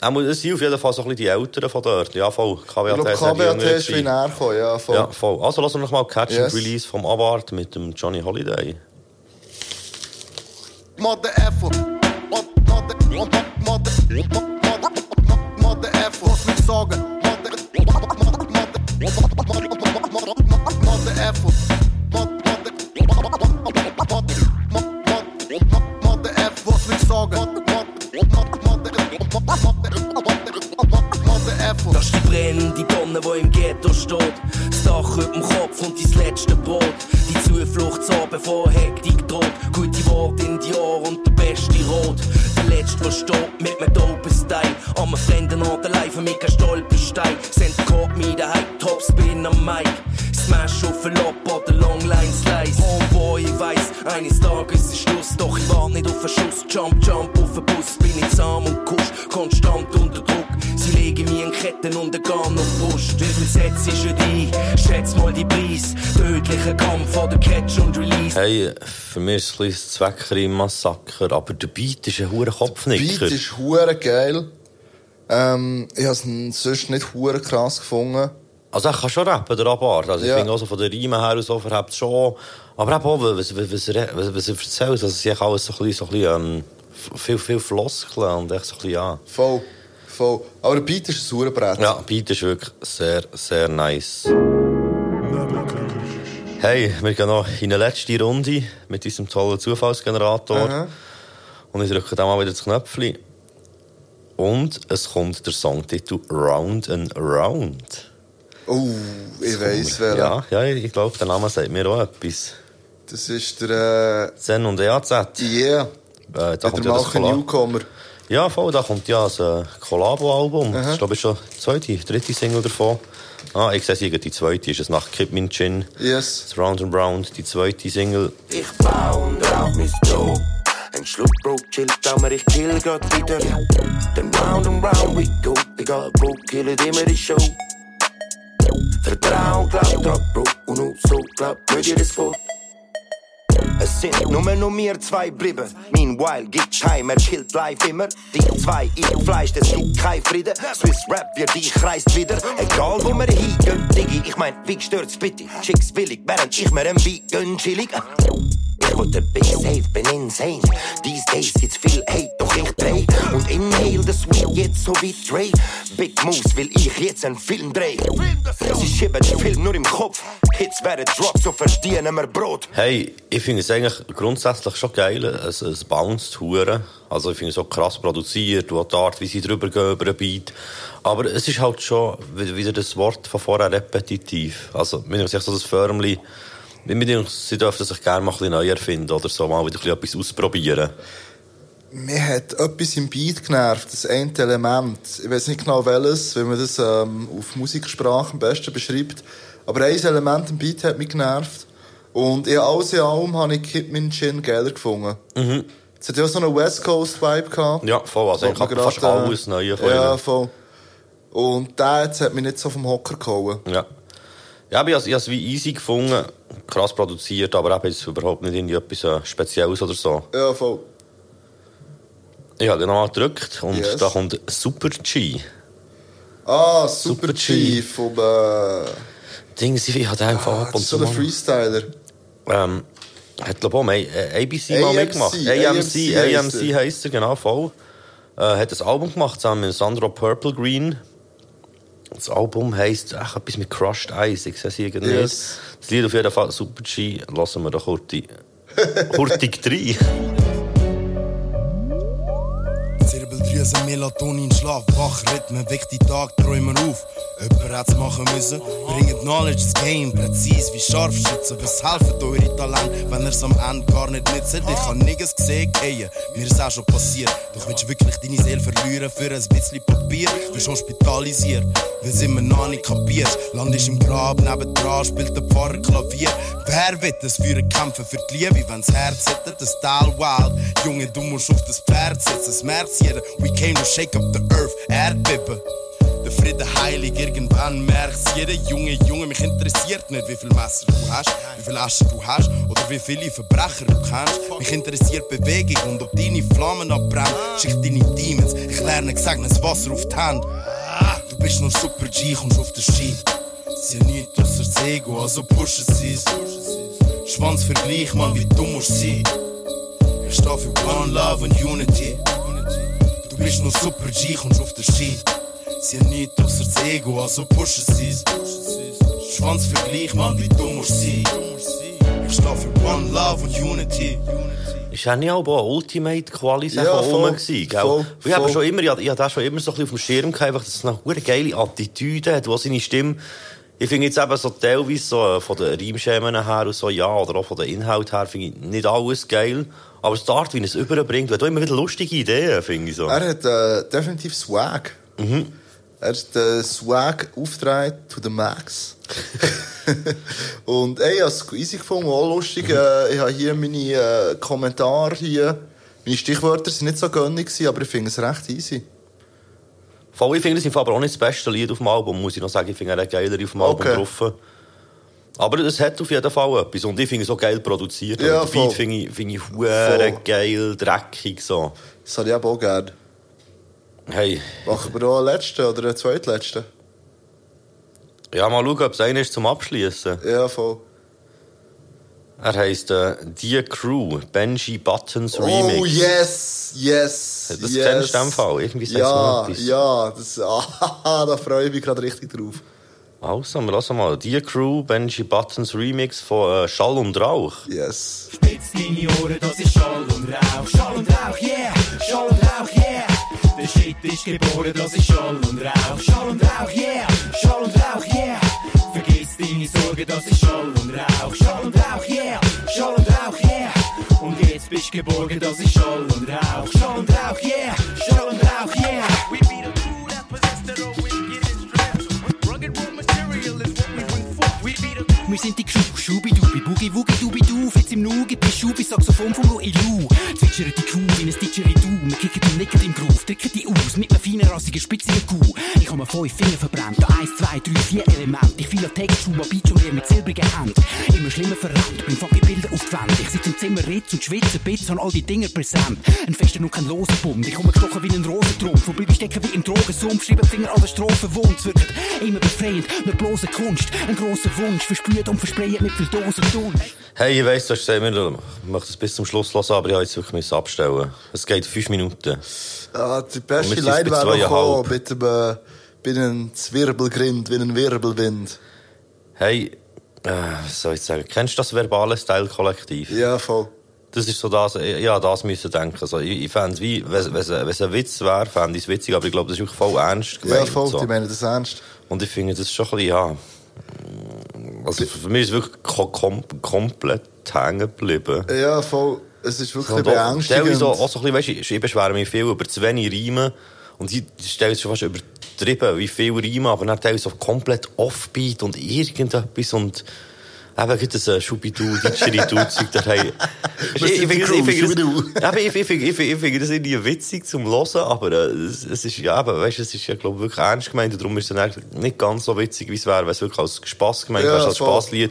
Er es sind auf jeden Fall so ein bisschen die Älteren von dort. Ja, voll. KWAT ist KWAT ist wie näher gekommen, ja, voll. Ja, voll. Also lassen wir noch mal Catch Yes. and Release vom Abart mit dem Johnny Holiday. Mother effer. Mother, mother, mother, mother, mother effer. Was will ich sagen? Mother, mother für mich ist es ein bisschen Zweckreim-Massaker, aber der Beat ist ein hoher Beat Kopfnicker. ist hure geil. Ähm, ich habe es sonst nicht hure krass gefunden. Also er kann schon rappen, der Abart. Also Ja. ich finde auch so von den Riemen her und so verhebt schon. Aber eben auch, was, was, was, was, was er erzählt, also es ist alles so ein bisschen, so ein bisschen ähm, viel, viel Floskeln und echt so ein bisschen, ja. Voll. Voll. Aber der Beat ist ein Sauerbrett. Ja, Beat ist wirklich sehr, sehr nice. Hey, wir gehen noch in eine letzte Runde mit unserem tollen Zufallsgenerator. Aha. Und ich drücke dann mal wieder das Knöpfchen. Und es kommt der Songtitel Round and Round. Oh, ich weiss, wer. Ja, ja, ich glaube, der Name sagt mir auch etwas. Das ist der. Äh, Zen und EAZ. Yeah. Äh, da Der kommt ja das Newcomer. Ja, voll, da kommt ja ein äh, Collabo-Album. Das ist, glaube ich, schon die zweite, dritte Single davon. Ah, ich sehe sie, die zweite ist es nach Kid Min Chin. Yes. Das Round and Round, die zweite Single. Ich bau und rauch mis Joe. Ein Schluck Bro chillt, aber ich kill grad wieder. Dann round and round we go. Egal, Bro, killet immer die Show. Vertrauen, glaub dran, Bro. Und nur so glaub, mir dir das vor. Es sind nur noch wir zwei geblieben. Meanwhile gibt Timer, chillt live immer. Die zwei, ich Fleisch, das gibt kein Frieden. Swiss Rap, wir dich kreist wieder. Egal wo wir hingehen, Diggi, ich mein, wie stört's bitte? Chicks billig, während ich mir ein Beat gönn, chillig. Wollte Big Safe, bin insane. These days gibt's viel Hate, doch ich dreh. Und inhale the sweet jetzt so wie Dre. Big Moves will ich jetzt einen Film drehen. Sie schieben den Film nur im Kopf. Hits werden Drops, so verdienen wir Brot. Hey, ich finde es eigentlich grundsätzlich schon geil. Es, es bounced hure. Also ich finde es auch krass produziert, und die Art, wie sie drüber gehen über einen Beat. Aber es ist halt schon wie- wieder das Wort von vorher repetitiv. Also, mir denkt sich so das Förmli, mir denkt, sie dürften sich gerne mal ein bisschen neu erfinden oder so mal wieder etwas ausprobieren. Mir hat etwas im Beat genervt, das eine Element. Ich weiß nicht genau welches, wie man das ähm, auf Musiksprache am besten beschreibt. Aber ein Element im Beat hat mich genervt. Und in alles in allem habe ich Kid Min Chin geiler gefunden. Mhm. Es hat ja so einen West Coast Vibe gehabt. Ja, voll. Also ich habe fast gerade, äh, alles Neue von Ja, voll. Und der jetzt hat mich nicht so vom Hocker gehauen. Ja. Ja, aber ich habe es wie easy gefunden. Krass produziert, aber eben jetzt überhaupt nicht irgendwie etwas äh, Spezielles oder so. Ja, voll. Ich habe den nochmal gedrückt und Yes. da kommt Super G. Ah, Super, Super G G. vom... Äh, Ding, ich habe den einfach ab und ist so zu ein mal- Freestyler. Ähm, hat glaube ich auch äh, ABC mal AMC, mitgemacht. AMC AMC, heisst AMC er. heisst er, genau, voll. Äh, hat ein Album gemacht zusammen mit Sandro Purple Green. Das Album heisst ach, etwas mit Crushed Ice, ich sehe es irgendwie Yes. Das Lied auf jeden Fall Super G, lassen wir doch hurtig, *laughs* hurtig rein. Zirbeldrüse, Melatonin, Schlaf, wach, Rhythmen, weck die Tagträumer auf. Jemand hat's machen müssen. Bringt Knowledge ins Game, präzis wie Scharfschützen. Was helfen eure Talente, wenn ihr's am Ende gar nicht nützt? Ich hab nirgends gesehen, gehen. Mir ist auch schon passiert. Doch willst du wirklich deine Seele verlieren für ein bisschen Papier? Wirst hospitalisiert, weil's immer noch nicht kapierst. Land ist im Grab, nebendran spielt der Pfarrer Klavier. Wer wird das für Kämpfen für die Liebe, wenn's Herz hätte, das Teil wild. Junge, du musst auf das Pferd setzen, es merkt's jeder. We came to shake up the earth, Erdbeben. Der Friede heilig, irgendwann merkt's jeder Junge, Junge, mich interessiert nicht, wie viel Messer du hast, wie viel Asche du hast oder wie viele Verbrecher du kennst. Mich interessiert Bewegung und ob deine Flammen abbrennen. Schick deine Demons, ich lerne gesegnetes Wasser auf die Hand. Du bist nur Super G, kommst auf den Ski. Sie haben nichts ausser das Ego, also pushen sie's. Schwanzvergleich, Mann, wie du musst sein. Ich stehe für One Love und Unity. Du bist nur Super G, kommst auf den Ski. Sie haben nichts ausser das Ego, also pushen sie's. Schwanzvergleich, Mann, wie du musst sein. Ich stehe für One Love und Unity. Ist ja nicht aber auch Ultimate Quali Ja, ja, voll, rum gewesen, gell? voll, ich habe voll. schon immer, ich habe, ich habe das schon immer so ein bisschen auf dem Schirm gehabt, einfach, dass es eine hure geile Attitüde hat, wo seine Stimme, ich finde jetzt eben so teilweise so äh, von den Reimschemen her und so, ja, oder auch von den Inhalt her, finde ich nicht alles geil. Aber es Art, wie er es überbringt, hat auch immer wieder lustige Ideen, finde ich so. Er hat äh, definitiv Swag. Mhm. Er hat den Swag aufgetragen to the max. *laughs* Und ey, ich habe es easy gefunden, auch lustig. Äh, ich habe hier meine äh, Kommentare hier. Meine Stichwörter sind nicht so gönnig, aber ich finde es recht easy. Voll, ich finde es im Fall aber auch nicht das beste Lied auf dem Album, muss ich noch sagen. Ich finde er hat geiler auf dem Album Okay. Aber es hat auf jeden Fall etwas. Und ich finde es auch geil produziert. Ja, Und der Beat finde ich, finde ich geil, dreckig so. Das habe ich auch gerne. Hey. Machen wir auch einen letzten oder einen zweitletzten? Ja, mal schauen, ob es einer ist zum Abschließen. Ja, voll. Er heisst äh, Die Crew, Benji Buttons Remix. Oh, yes, yes, Das yes. kennst du in dem Fall? Irgendwie Ja, ja, das, *laughs* ah, da freue ich mich gerade richtig drauf. Also, wir lassen mal. Die Crew, Benji Buttons Remix von äh, Schall und Rauch. Yes. Spitz deine Ohren, das ist Schall und Rauch. Schall und Rauch, yeah! Schall und Rauch, yeah! Der Shit ist geboren, das ist Schall und Rauch. Schall und Rauch, yeah! Schall und Rauch, yeah! Vergiss deine Sorgen, das ist Schall und Rauch. Schall und Rauch, yeah! Schall und Rauch, yeah! Und jetzt bist du geborgen, das ist Schall und Rauch. Schall und Rauch, yeah! Schall und Rauch, yeah! We be the crew that possess that Wir sind die Crew, Schubidubi, Boogie Woogie Dubi Du, Fitz im Nugi, Pischubi, Saxophon vom Louis Lou. Zwitschert die Crew wie ein Didgeridoo, nicken im Groove, drücken die aus mit einem feinen, rassigen, spitzigen Kuh. Ich habe mir fünf Finger verbrannt, eins, zwei, drei, vier Elemente. Ich fiel Text, Schuhe, Beat und mit silbrigen Händen. Immer schlimmer verrannt, bring fucking Bilder auf. Ich sitze im Zimmer, ritz und schwitze, Bits und all die Dinger präsent. Ein fester und kein loser Bund, ich komme gestochen wie ein Rosentrumpf. Wo bleib ich stecken wie im Drogensumpf, schreibe Finger an der Strophe wund. Wirkt immer befreiend, mit bloße Kunst. Ein grosser Wunsch, verspürt und versprayt mit viel Dosen tun. Hey, ich weiss, du hast gesagt, wir möchten es bis zum Schluss hören, aber ich habe jetzt wirklich abstellen. Es geht fünf Minuten. Ah, die beste bei wäre noch gekommen, mit dem, äh, bei einem Zwirbelgrind, wie ein Wirbelwind. Hey, äh, was soll ich sagen? Kennst du das verbale Style-Kollektiv? Ja, voll. Das ist so das, ja, das müssen denken. Also, ich, ich fände es wie, wenn es ein Witz wäre, fände ich es witzig, aber ich glaube, das ist wirklich voll ernst gemeint. Ja, voll, so. die meinen das ernst. Und ich finde, das ist schon ein bisschen, ja. Also für mich ist es wirklich ko kom komplett hängen geblieben. Ja, voll. Es ist wirklich auch, beängstigend. teilweise auch, so ein bisschen, weißt, du, viel über zu wenig Reimen. Und sie stellen schon fast übertrieben, wie viel Reimen, aber dann teilweise so komplett offbeat und irgendetwas und eben gerade das äh, Schubidu, Didgeridoo-Zeug *laughs* da hey. Ich, ich, ich, ich, finde- das irgendwie witzig zum Hören, aber äh, es, es ist ja eben, weißt, es ist ja, glaube ich, wirklich ernst gemeint und darum ist es dann eigentlich nicht ganz so witzig, wie es wäre, wenn es wirklich als Spass gemeint Ja, wäre, als voll. Spasslied.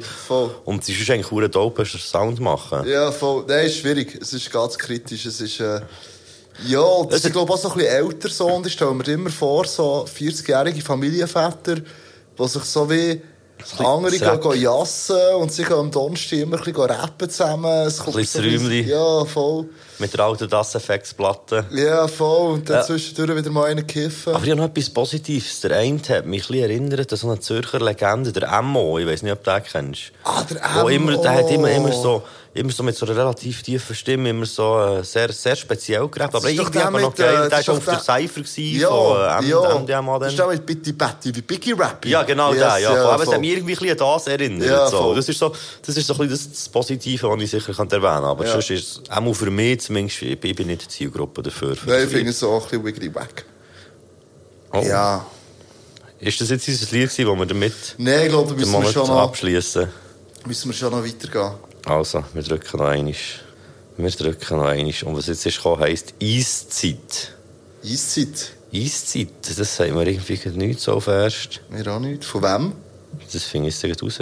Und es ist eigentlich ein dope Sound machen. Ja, voll. Nein, ist schwierig. Es ist ganz kritisch. Es ist, äh, ja, das ist, glaube ich, auch so ein bisschen älter so. Und ich stelle mir immer vor, so 40-jährige Familienväter, die sich so wie andere Sack. gehen, jassen und sie gehen am Donnerstag immer ein bisschen rappen zusammen. Es kommt Ein so bisschen Räumchen. Ja, voll. Mit der alten Das Effects-Platte. Ja, voll. Und dann Ja. zwischendurch wieder mal einen kiffen. Aber ich habe noch etwas Positives. Der eine hat mich ein erinnert an so eine Zürcher Legende, der Emmo. Ich weiß nicht, ob du den kennst. Ah, der immer, der hat immer, immer Emmo. so, immer so mit so einer relativ tiefen Stimme, immer so äh, sehr, sehr speziell geredet. Aber Das irgendwie der aber noch äh, geil. Der das ist war auf der Cypher Ja, von ja. MDMA Das ist auch mit Bitty Batty, wie Biggie Rappy. Ja, genau Yes, der, ja. ja. Aber es hat mich irgendwie an das erinnert. Ja, so. Das ist so, das ist so ein bisschen das, das Positive, was ich sicher kann erwähnen kann. Aber Ja. sonst ist es, auch für mich zumindest, ich bin ich nicht die Zielgruppe dafür. für Nein, das ich finde es so auch ein bisschen wiggly wack. Oh. Ja. Ist das jetzt unser Lied wo wir damit Nein, ich glaube, da müssen wir schon noch- abschließen? Müssen wir schon noch weitergehen. Also, wir drücken noch einmal. Wir drücken noch einmal. Und was jetzt ist gekommen, heisst Eiszeit. Eiszeit? Eiszeit, das sagt mir irgendwie nicht so fest. Mir auch nicht. Von wem? Das finde ich jetzt raus.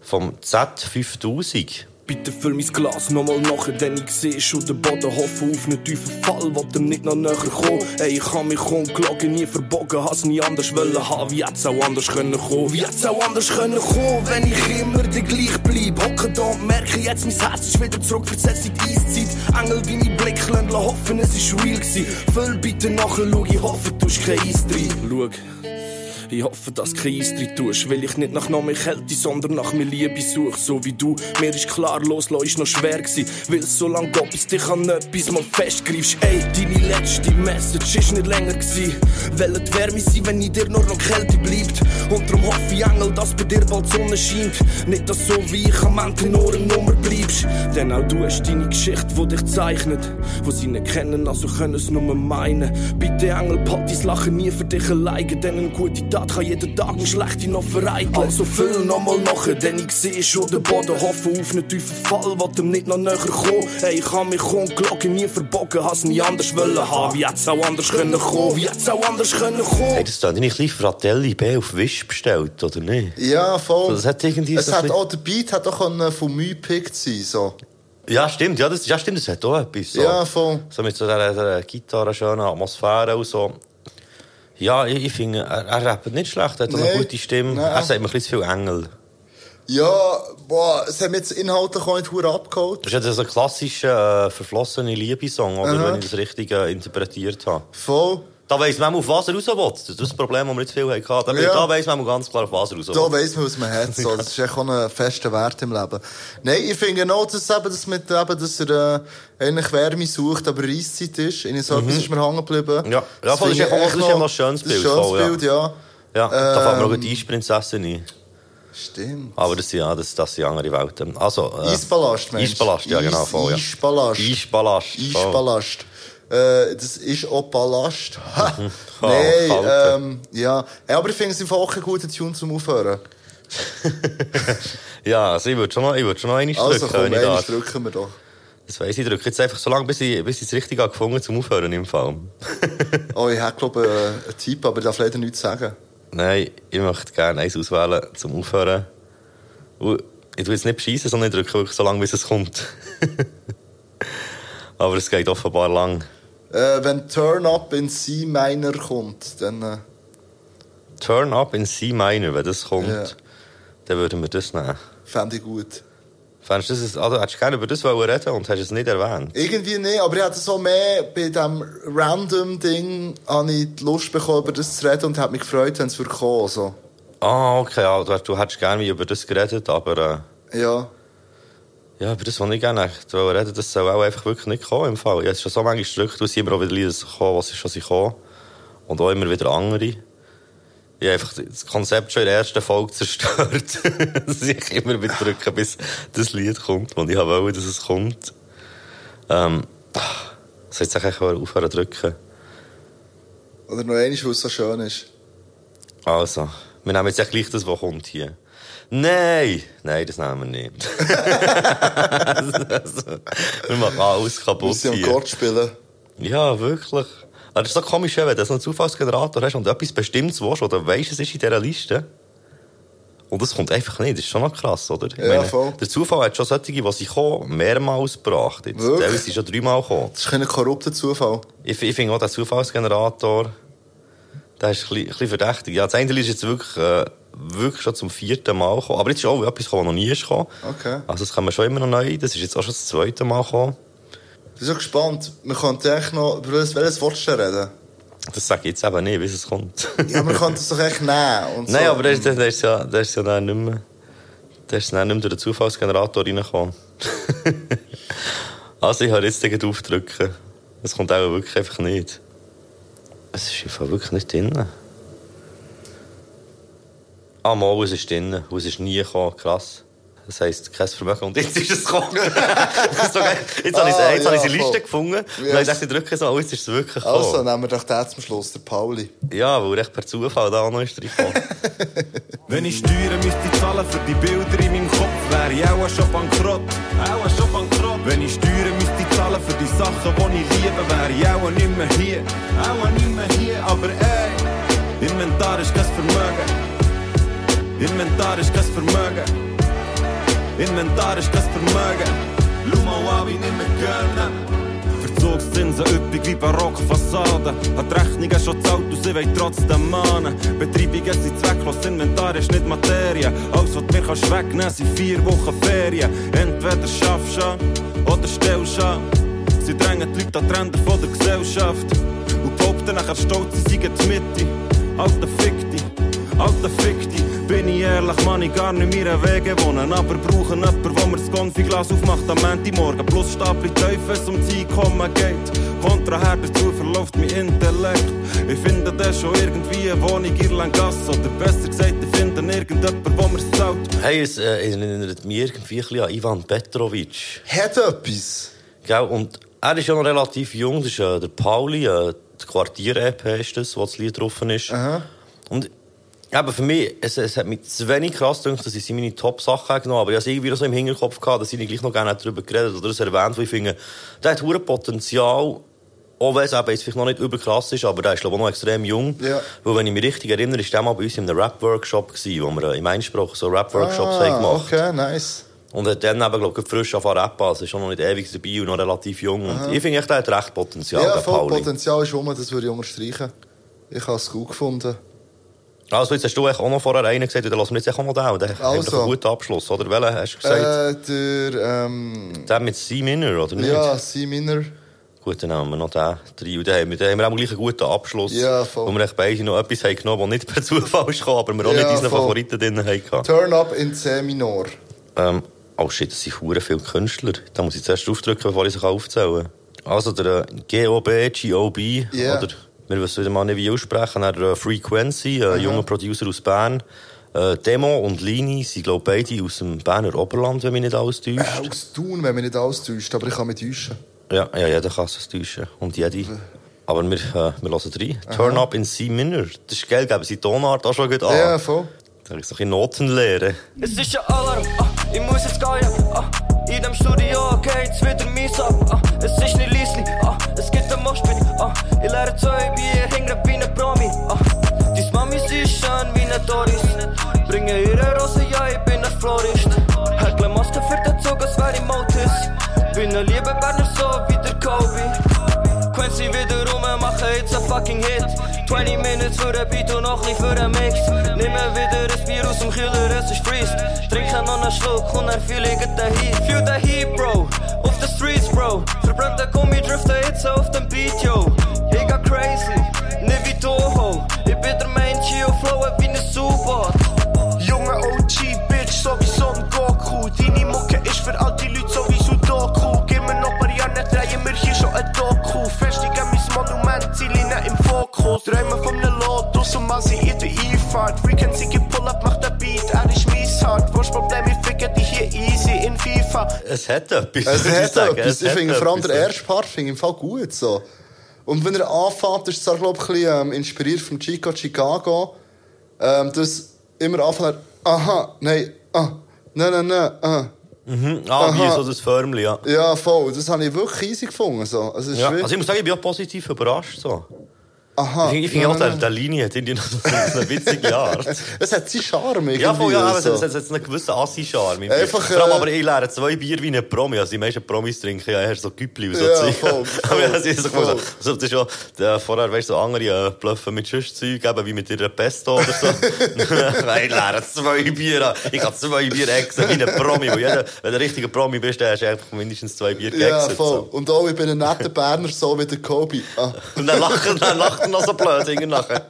Vom Z5000. Bitte füll mein Glas nochmal nachher, denn ich seh schon den Boden hoffen auf einen tiefen Fall, will dem nicht noch näher kommen. Ey, ich hab mich ungelogen, nie verbogen, has nie anders wollen haben, wie hätt's auch anders können kommen, wie hätt's auch anders können kommen, wenn ich immer der gleich bleib. Hocke da und merke jetzt, mein Herz ist wieder zurückversetzt in die Eiszeit. Engel, deine Blicke lassen hoffen, es ist real gsi. Füll bitte nachher, schau, ich hoffe, du hast kein Eis drin. Schau. Ich hoffe, dass kein Eis drin tust, weil ich nicht nach noch mehr Kälte, sondern nach mehr Liebe suche, so wie du. Mir ist klar, loslassen ist noch schwer gsi, weil es so lang geht, bis dich an etwas mal festgreifst. Ey, deine letzte Message ist nicht länger gsi. Wollen die Wärme sein, wenn in dir nur noch Kälte bleibt. Und darum hoffe ich, Engel, dass bei dir bald Sonne scheint. Nicht, dass so wie ich am Ende nur eine Nummer bleibst. Denn auch du hast deine Geschichte, die dich zeichnet. Wo sie nicht kennen, also können es nur meinen. Bitte, Engel, behalte dein Lachen nie für dich alleine, denn eine gute Tat kann jeden Tag eine schlechte noch vereiteln. Also füll nochmal nachher, denn ich sehe schon den Boden, hoffe auf einen tiefen Fall, will dem nicht noch näher kommen. Ey, ich hab mich ungelogen, nie verbogen, has nie anders wollen haben. Wie hätt's auch anders können kommen, wie hätt's auch anders können kommen. Hey, das ist nicht ein Fratelli B auf Wish bestellt, oder nicht? Ja, voll. So, das hat irgendwie es so hat auch, der Beat hat auch können von mir gepickt sein, so. Ja, stimmt, ja, das, ja, stimmt, das hat auch etwas. So. Ja, voll. So mit so dieser, dieser Gitarre, schönen Atmosphäre und so. Ja, ich, ich finde, er, er rappt nicht schlecht, er hat auch eine Nee, gute Stimme. nein. Er sagt mir ein bisschen zu viel Engel. Ja, boah, es haben jetzt inhaltlich auch nicht abgeholt. Das ist ja so ein klassischer, äh, verflossener Liebessong, oder? Aha. Wenn ich das richtig äh, interpretiert habe. Voll. Da weiss man, auf was er raus will. Das ist das Problem, das wir nicht viel hatten. Da, Ja. da weiss man ganz klar, auf was er raus will. Da weiss man, was man hat. So. Das ist echt auch ein fester Wert im Leben. Nein, ich finde auch, dass, eben, das mit, eben, dass er äh, eigentlich Wärme sucht, aber Eiszeit ist. In so etwas Mhm. ist mir hängen geblieben. Ja, ja voll, das ist echt auch- das noch- ein schönes das Bild, schönes voll, ja. Bild, ja. Ja, da fällt mir auch Ähm, die Eisprinzessin ein. Stimmt. Aber das sind, ja, das, das sind andere Welten. Also, äh, Eisballast, meinst du? Eisballast, ja, genau, voll, ja. Eisballast. Eisballast. voll. Äh, das ist auch Ballast. *laughs* Ha! Nein, Oh, kalt. ähm, ja. ja. Aber ich finde es einfach auch ein guter Tune zum Aufhören. *laughs* Ja, also ich würde schon noch, ich schon noch einmal Also drücken, komm, ich einmal darf. drücken wir doch. Das weiss ich, ich drücke jetzt einfach so lange, bis ich, bis ich es richtig habe gefunden zum Aufhören im Fall. *laughs* Oh, ich hätte, glaube ich, äh, einen Tipp, aber ich darf leider nichts sagen. Nein, ich möchte gerne eins auswählen zum Aufhören. Und ich tue jetzt nicht beschissen, sondern ich drücke wirklich so lange, bis es kommt. Aber es geht offenbar lang. Äh, wenn Turn Up in C Minor kommt, dann. Äh, Turn up in C minor, wenn das kommt, Ja. dann würden wir das nehmen. fände ich gut. Fändest du das, also, hättest du gerne über das reden und hast es nicht erwähnt? Irgendwie nicht, aber ich hatte so mehr bei diesem Random-Ding habe ich die Lust bekommen, über das zu reden und habe mich gefreut, wenn es würde kommen. So. Ah, okay, du, du hättest gerne über das geredet, aber äh, Ja. Ja, über das, was ich gerne reden, das soll auch einfach wirklich nicht kommen im Fall. Ich habe schon so manchmal gedrückt, sind immer auch wieder Lieder gekommen, was schon sind gekommen. Und auch immer wieder andere. Ich habe einfach das Konzept schon in der ersten Folge zerstört. *laughs* dass ich immer wieder drücke, bis das Lied kommt, und ich wollte, dass es kommt. Ähm, soll ich jetzt eigentlich aufhören zu drücken? Oder noch einmal, weil es so schön ist. Also, wir nehmen jetzt gleich das, was kommt hier. Nein! Nein, das nehmen wir nicht. also, *laughs* wir machen alles kaputt Wir sind am. Gott spielen. Ja, wirklich. Aber das ist so komisch, wenn du so einen Zufallsgenerator hast und etwas Bestimmtes willst, oder weisst, es ist in dieser Liste. Und das kommt einfach nicht. Das ist schon noch krass, oder? Ich Ja, voll. Der Zufall hat schon solche, die kommen, mehrmals gebracht. Jetzt, Wirklich? teilweise sind schon dreimal gekommen. Das ist kein korrupter Zufall. Ich, ich finde auch, der Zufallsgenerator, der ist ein bisschen, ein bisschen verdächtig. Ja, das eine ist jetzt wirklich, äh, wirklich schon zum vierten Mal gekommen. Aber jetzt ist auch etwas gekommen, was noch nie ist gekommen. Okay. Also, das kann man schon immer noch neu. Das ist jetzt auch schon das zweite Mal gekommen. Ich bin so gespannt. Man könnte echt noch über welches, Wort reden. Das sage ich jetzt eben nicht, bis es kommt. Ja, man könnte es doch echt nehmen. Nein, so. aber da ist, da ist ja, da ist ja dann nicht mehr, da ist dann nicht mehr durch den Zufallsgenerator reingekommen. *laughs* also, ich habe jetzt den aufdrücken. Es kommt auch wirklich einfach nicht. Es ist einfach wirklich nicht drin. Ah, mal, es ist drin. Und es ist nie gekommen. Krass. Das heisst, kein Vermögen. Und jetzt ist es gekommen. *laughs* Jetzt habe ich, Ah, jetzt habe ich ja, die Liste voll. gefunden. Und Yes. dann habe ich drücke so, oh, jetzt ist es wirklich gekommen. Also, nehmen wir doch den zum Schluss, der Pauli. Ja, weil echt per Zufall da auch noch ist reingekommen. *laughs* Wenn ich Steuern müsste zahlen für die Bilder in meinem Kopf, wäre ich auch schon bankrott. Auch schon bankrott. Wenn ich Steuern müsste zahlen für die Sachen, die ich liebe, wäre ich auch nicht mehr hier. Auch nicht mehr hier, aber ey, Inventar ist kein Vermögen. Inventar ist kein Vermögen. Inventar ist kein Vermögen. Wie ich nicht mehr gönnen. Verzugszinsen üppig wie Barockfassaden. Hat Rechnungen schon gezahlt und sie wollen trotzdem mahnen. Betreibungen sind zwecklos, Inventar ist nicht Materie. Alles, was mir kannst wegnehmen, sind vier Wochen Ferien. Entweder schaffst du oder stellst an. Sie drängen die Leute an die Ränder von der Gesellschaft. Und behaupten nachher stolz, sie seien die Mitte. Alter Fick dich, alter Fick dich. Bin ich ehrlich, man, ich gar nicht mehr Wege wohnen. Aber brauchen jemanden, wo mir das Konfiglas aufmacht am Montagmorgen. Plus Stapel Teufel, es ums Einkommen geht. Kontraher dazu verläuft mein Intellekt. Ich finde das schon irgendwie eine Wohnung Irlandgasse. Oder besser gesagt, ich finde irgendjemanden, wo mir's zahlt. Hey, es äh, erinnert mich irgendwie ein bisschen an Ivan Petrovic. Hat etwas. Gell? Und er ist ja noch relativ jung, das ist äh, der Pauli, äh, die Quartier-App ist das, wo das Lied drauf ist. Und eben für mich, es, es hat mich zu wenig krass gedacht, dass ich sie meine Top-Sachen genommen habe. Aber ich es irgendwie so im Hinterkopf gehabt, dass ich gleich noch gerne darüber geredet oder es erwähnt, wo ich finde, der hat hohes Potenzial, auch wenn es eben jetzt vielleicht noch nicht überkrass ist, aber der ist glaube ich noch extrem jung. Ja. Weil, wenn ich mich richtig erinnere, war der mal bei uns in einem Rap-Workshop, gewesen, wo wir im Einsprache so Rap-Workshops ah, haben gemacht okay, nice. und hat dann eben, glaube ich, frisch zu rappen. Also ist schon noch nicht ewig dabei und noch relativ jung. Aha. Und ich finde, der hat recht Potenzial, Ja, der voll Pauli. Potenzial ist rum, das würde ich unterstreichen. Ich habe es gut gefunden. Also jetzt hast du auch noch vorher einen gesagt, dann lassen wir jetzt auch noch den. Hat Also. einen guten Abschluss, oder? Welchen hast du gesagt? Äh, der, ähm, Der mit C Minor, oder nicht? ja, C Minor. Gut, dann haben wir noch den rein. Und dann haben wir, dann haben wir auch gleich einen guten Abschluss. Ja, voll. Wo wir beide noch etwas haben genommen, das nicht per *laughs* Zufall ist gekommen, aber wir auch Ja, nicht unseren voll. Favoriten drin hatten. Turn up in C minor. Ähm, oh shit, das sind hure viele Künstler. Da muss ich zuerst draufdrücken, bevor ich sich aufzählen Also der äh, GOB, GOB, Ja. oder wir wissen wieder mal nicht, wie aussprechen, der äh, Frequency, ein Aha. junger Producer aus Bern. Äh, Demo und Lini sind, glaube beide aus dem Berner Oberland, wenn mich nicht alles täuscht. Äh, aus Thun, wenn mich nicht alles täuscht, aber ich kann mich täuschen. Ja, ja, jeder kann es täuschen. Und jede. Aber wir, äh, wir hören rein. Turn up in C minor. Das ist geil, geben sie die Tonart auch schon gut an. Ja, voll. Da kann ich so ein bisschen Noten lernen. Es ist ja Alarm, ah, ich muss jetzt gehen, ah, in dem Studio geht's wieder mies ab, ah, es ist nicht leislich, ah, es gibt ein Moshpit, ah, ich lerne zwei Bier, hänge wie ein Promi, ah, dies Mami sie ist schön wie ein Doris, bringe ihre Rose, ja, ich bin ein Florist, Häkle Maske für den Zug, als wär ich Motis, bin ein lieber Berner, so wie der Kobe, Quincy wieder rum, mache jetzt ein fucking Hit, 20 Minutes für ein Beat und noch ein für ein Mix, nimm wieder ein Bier aus dem Kühler, es ist freeze, trinke noch einen Schluck und dann fühle ich den Heat, feel den Heat, Bro, den Streets, Bro, verbrannte Gummi driften jetzt auf dem Beat, yo, ich geh crazy, nicht wie Toho, ich bin der Mensch, yo, flowen wie ein Super. Junge OG, Bitch, so wie Son Goku. Deine Mucke ist für all die Leute so wie Sudoku. Gib mir noch paar Jahre, drehen wir hier schon ein Doku. Festigen mein Monument, Ziele im Fokus. Träumen von einem Lotus und mal sie in der Einfahrt. Pull up, Es hat etwas. Es hat etwas. Ich finde vor allem der erste Part finde ich im Fall gut. So. Und wenn er anfängt, ist es auch, glaube ich, ein bisschen ähm, inspiriert von Chico Chicago. Ähm, das immer anfängt, aha, nein, ah, nein, nein, nein, ah. Mhm. Ah, wie so das Förmli, ja. Ja, voll. Das habe ich wirklich easy gefunden. So. Also, ja. Also ich muss sagen, ich bin auch positiv überrascht. So. Aha. Ich finde auch, der, der Linie hat irgendwie noch so eine witzige *laughs* Art. Es hat seinen Charme irgendwie. Ja, voll, ja, aber es so. hat, es hat einen gewissen Assi-Charme. Einfach. Vor allem äh, aber ich lerne zwei Bier wie ein Promi. Also die meisten Promis trinken ja eher so Güppli und so Ja, Zeug. voll, *laughs* Aber das ist so voll. Also, das ist ja, der, vorher, weißt du, so andere äh, bluffen mit Schusszeug, eben wie mit ihrer Pesto oder so. *laughs* ich lerne zwei Bier. Ich kann zwei Bier exen wie ein Promi. Weil jeder, wenn du ein richtiger Promi bist, dann hast du einfach mindestens zwei Bier Ja, geexet. voll. so. Und auch, ich bin ein netter Berner, so wie der Kobe. Ah. Und dann lacht, er- dann lacht er noch so blöd nachher.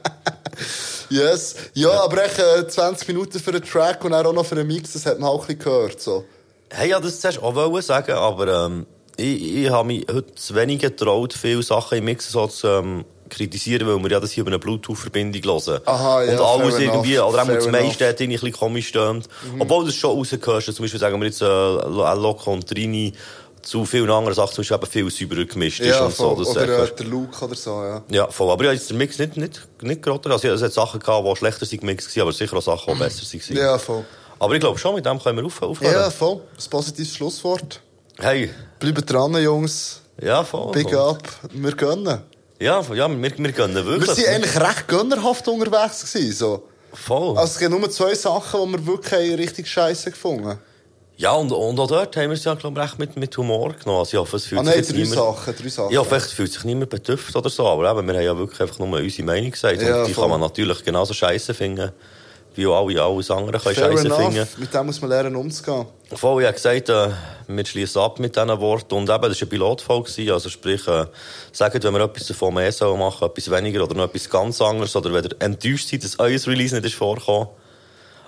Yes. Ja, aber echt äh, 20 Minuten für einen Track und dann auch noch für einen Mix, das hat man auch ein bisschen gehört. So. Hey, ja, das zuerst auch wollen sagen, aber ähm, ich, ich habe mich heute zu wenig getraut, viele Sachen im Mix so zu ähm, kritisieren, weil wir ja das hier über eine Bluetooth-Verbindung hören. Aha, ja, Und alles irgendwie, enough, oder auch das meiste hat irgendwie ein bisschen komisch stöhnt. Mhm. Obwohl das schon rausgehört ist. Zum Beispiel sagen wir jetzt, äh, Loco und Trini zu vielen anderen Sachen, zum Beispiel eben viel sauberer gemischt ist Ja, und so. voll. Das oder hörst- der Luke oder so, ja. ja, voll. Aber habe jetzt den Mix nicht, nicht, nicht geraten. Also, es hat Sachen gehabt, die schlechter sind gemixed waren, aber sicher auch Sachen, die besser waren. Ja, voll. Aber ich glaube schon, mit dem können wir auf, aufhören. Ja, voll. Das positives Schlusswort. Hey. Bleibt dran, Jungs. Ja, voll. Big voll. up. Wir gönnen. Ja, ja wir, wir gönnen wirklich. Wir waren eigentlich recht gönnerhaft unterwegs. Gewesen, so. Voll. Also es gibt nur zwei Sachen, die wir wirklich richtig scheiße gefunden haben. Ja, und, und auch dort haben wir es ja, glaube ich, recht mit, mit Humor genommen. Also, ich hoffe, es fühlt Ah sich nein, jetzt drei. Sachen, drei Sachen. Hoffe, es fühlt sich niemand betüfft oder so, aber eben, wir haben ja wirklich einfach nur unsere Meinung gesagt. Ja, und die voll. kann man natürlich genauso scheiße finden, wie auch alle, alles andere können scheiße finden. Mit dem muss man lernen umzugehen. Voll, ich habe gesagt, äh, wir schließen ab mit diesen Worten. Und eben, das war ein Pilotfall. Also sprich, äh, sagt, wenn wir etwas davon mehr sollen machen, etwas weniger oder noch etwas ganz anderes, oder wenn ihr enttäuscht seid, dass euer Release nicht ist vorgekommen.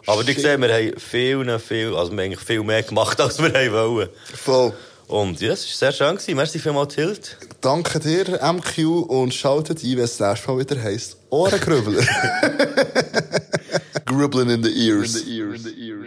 Aber Shit. seht, wir haben viel, viel, also wir haben eigentlich viel mehr gemacht, *laughs* als wir wollen. Voll. Und ja, es war sehr schön. Gewesen. Merci vielmals, Tilt. Danke dir, MQ, und schaltet ein, wenn es das nächste Mal wieder heisst Ohrengrübler. *laughs* Grubbeln in the ears. In the ears.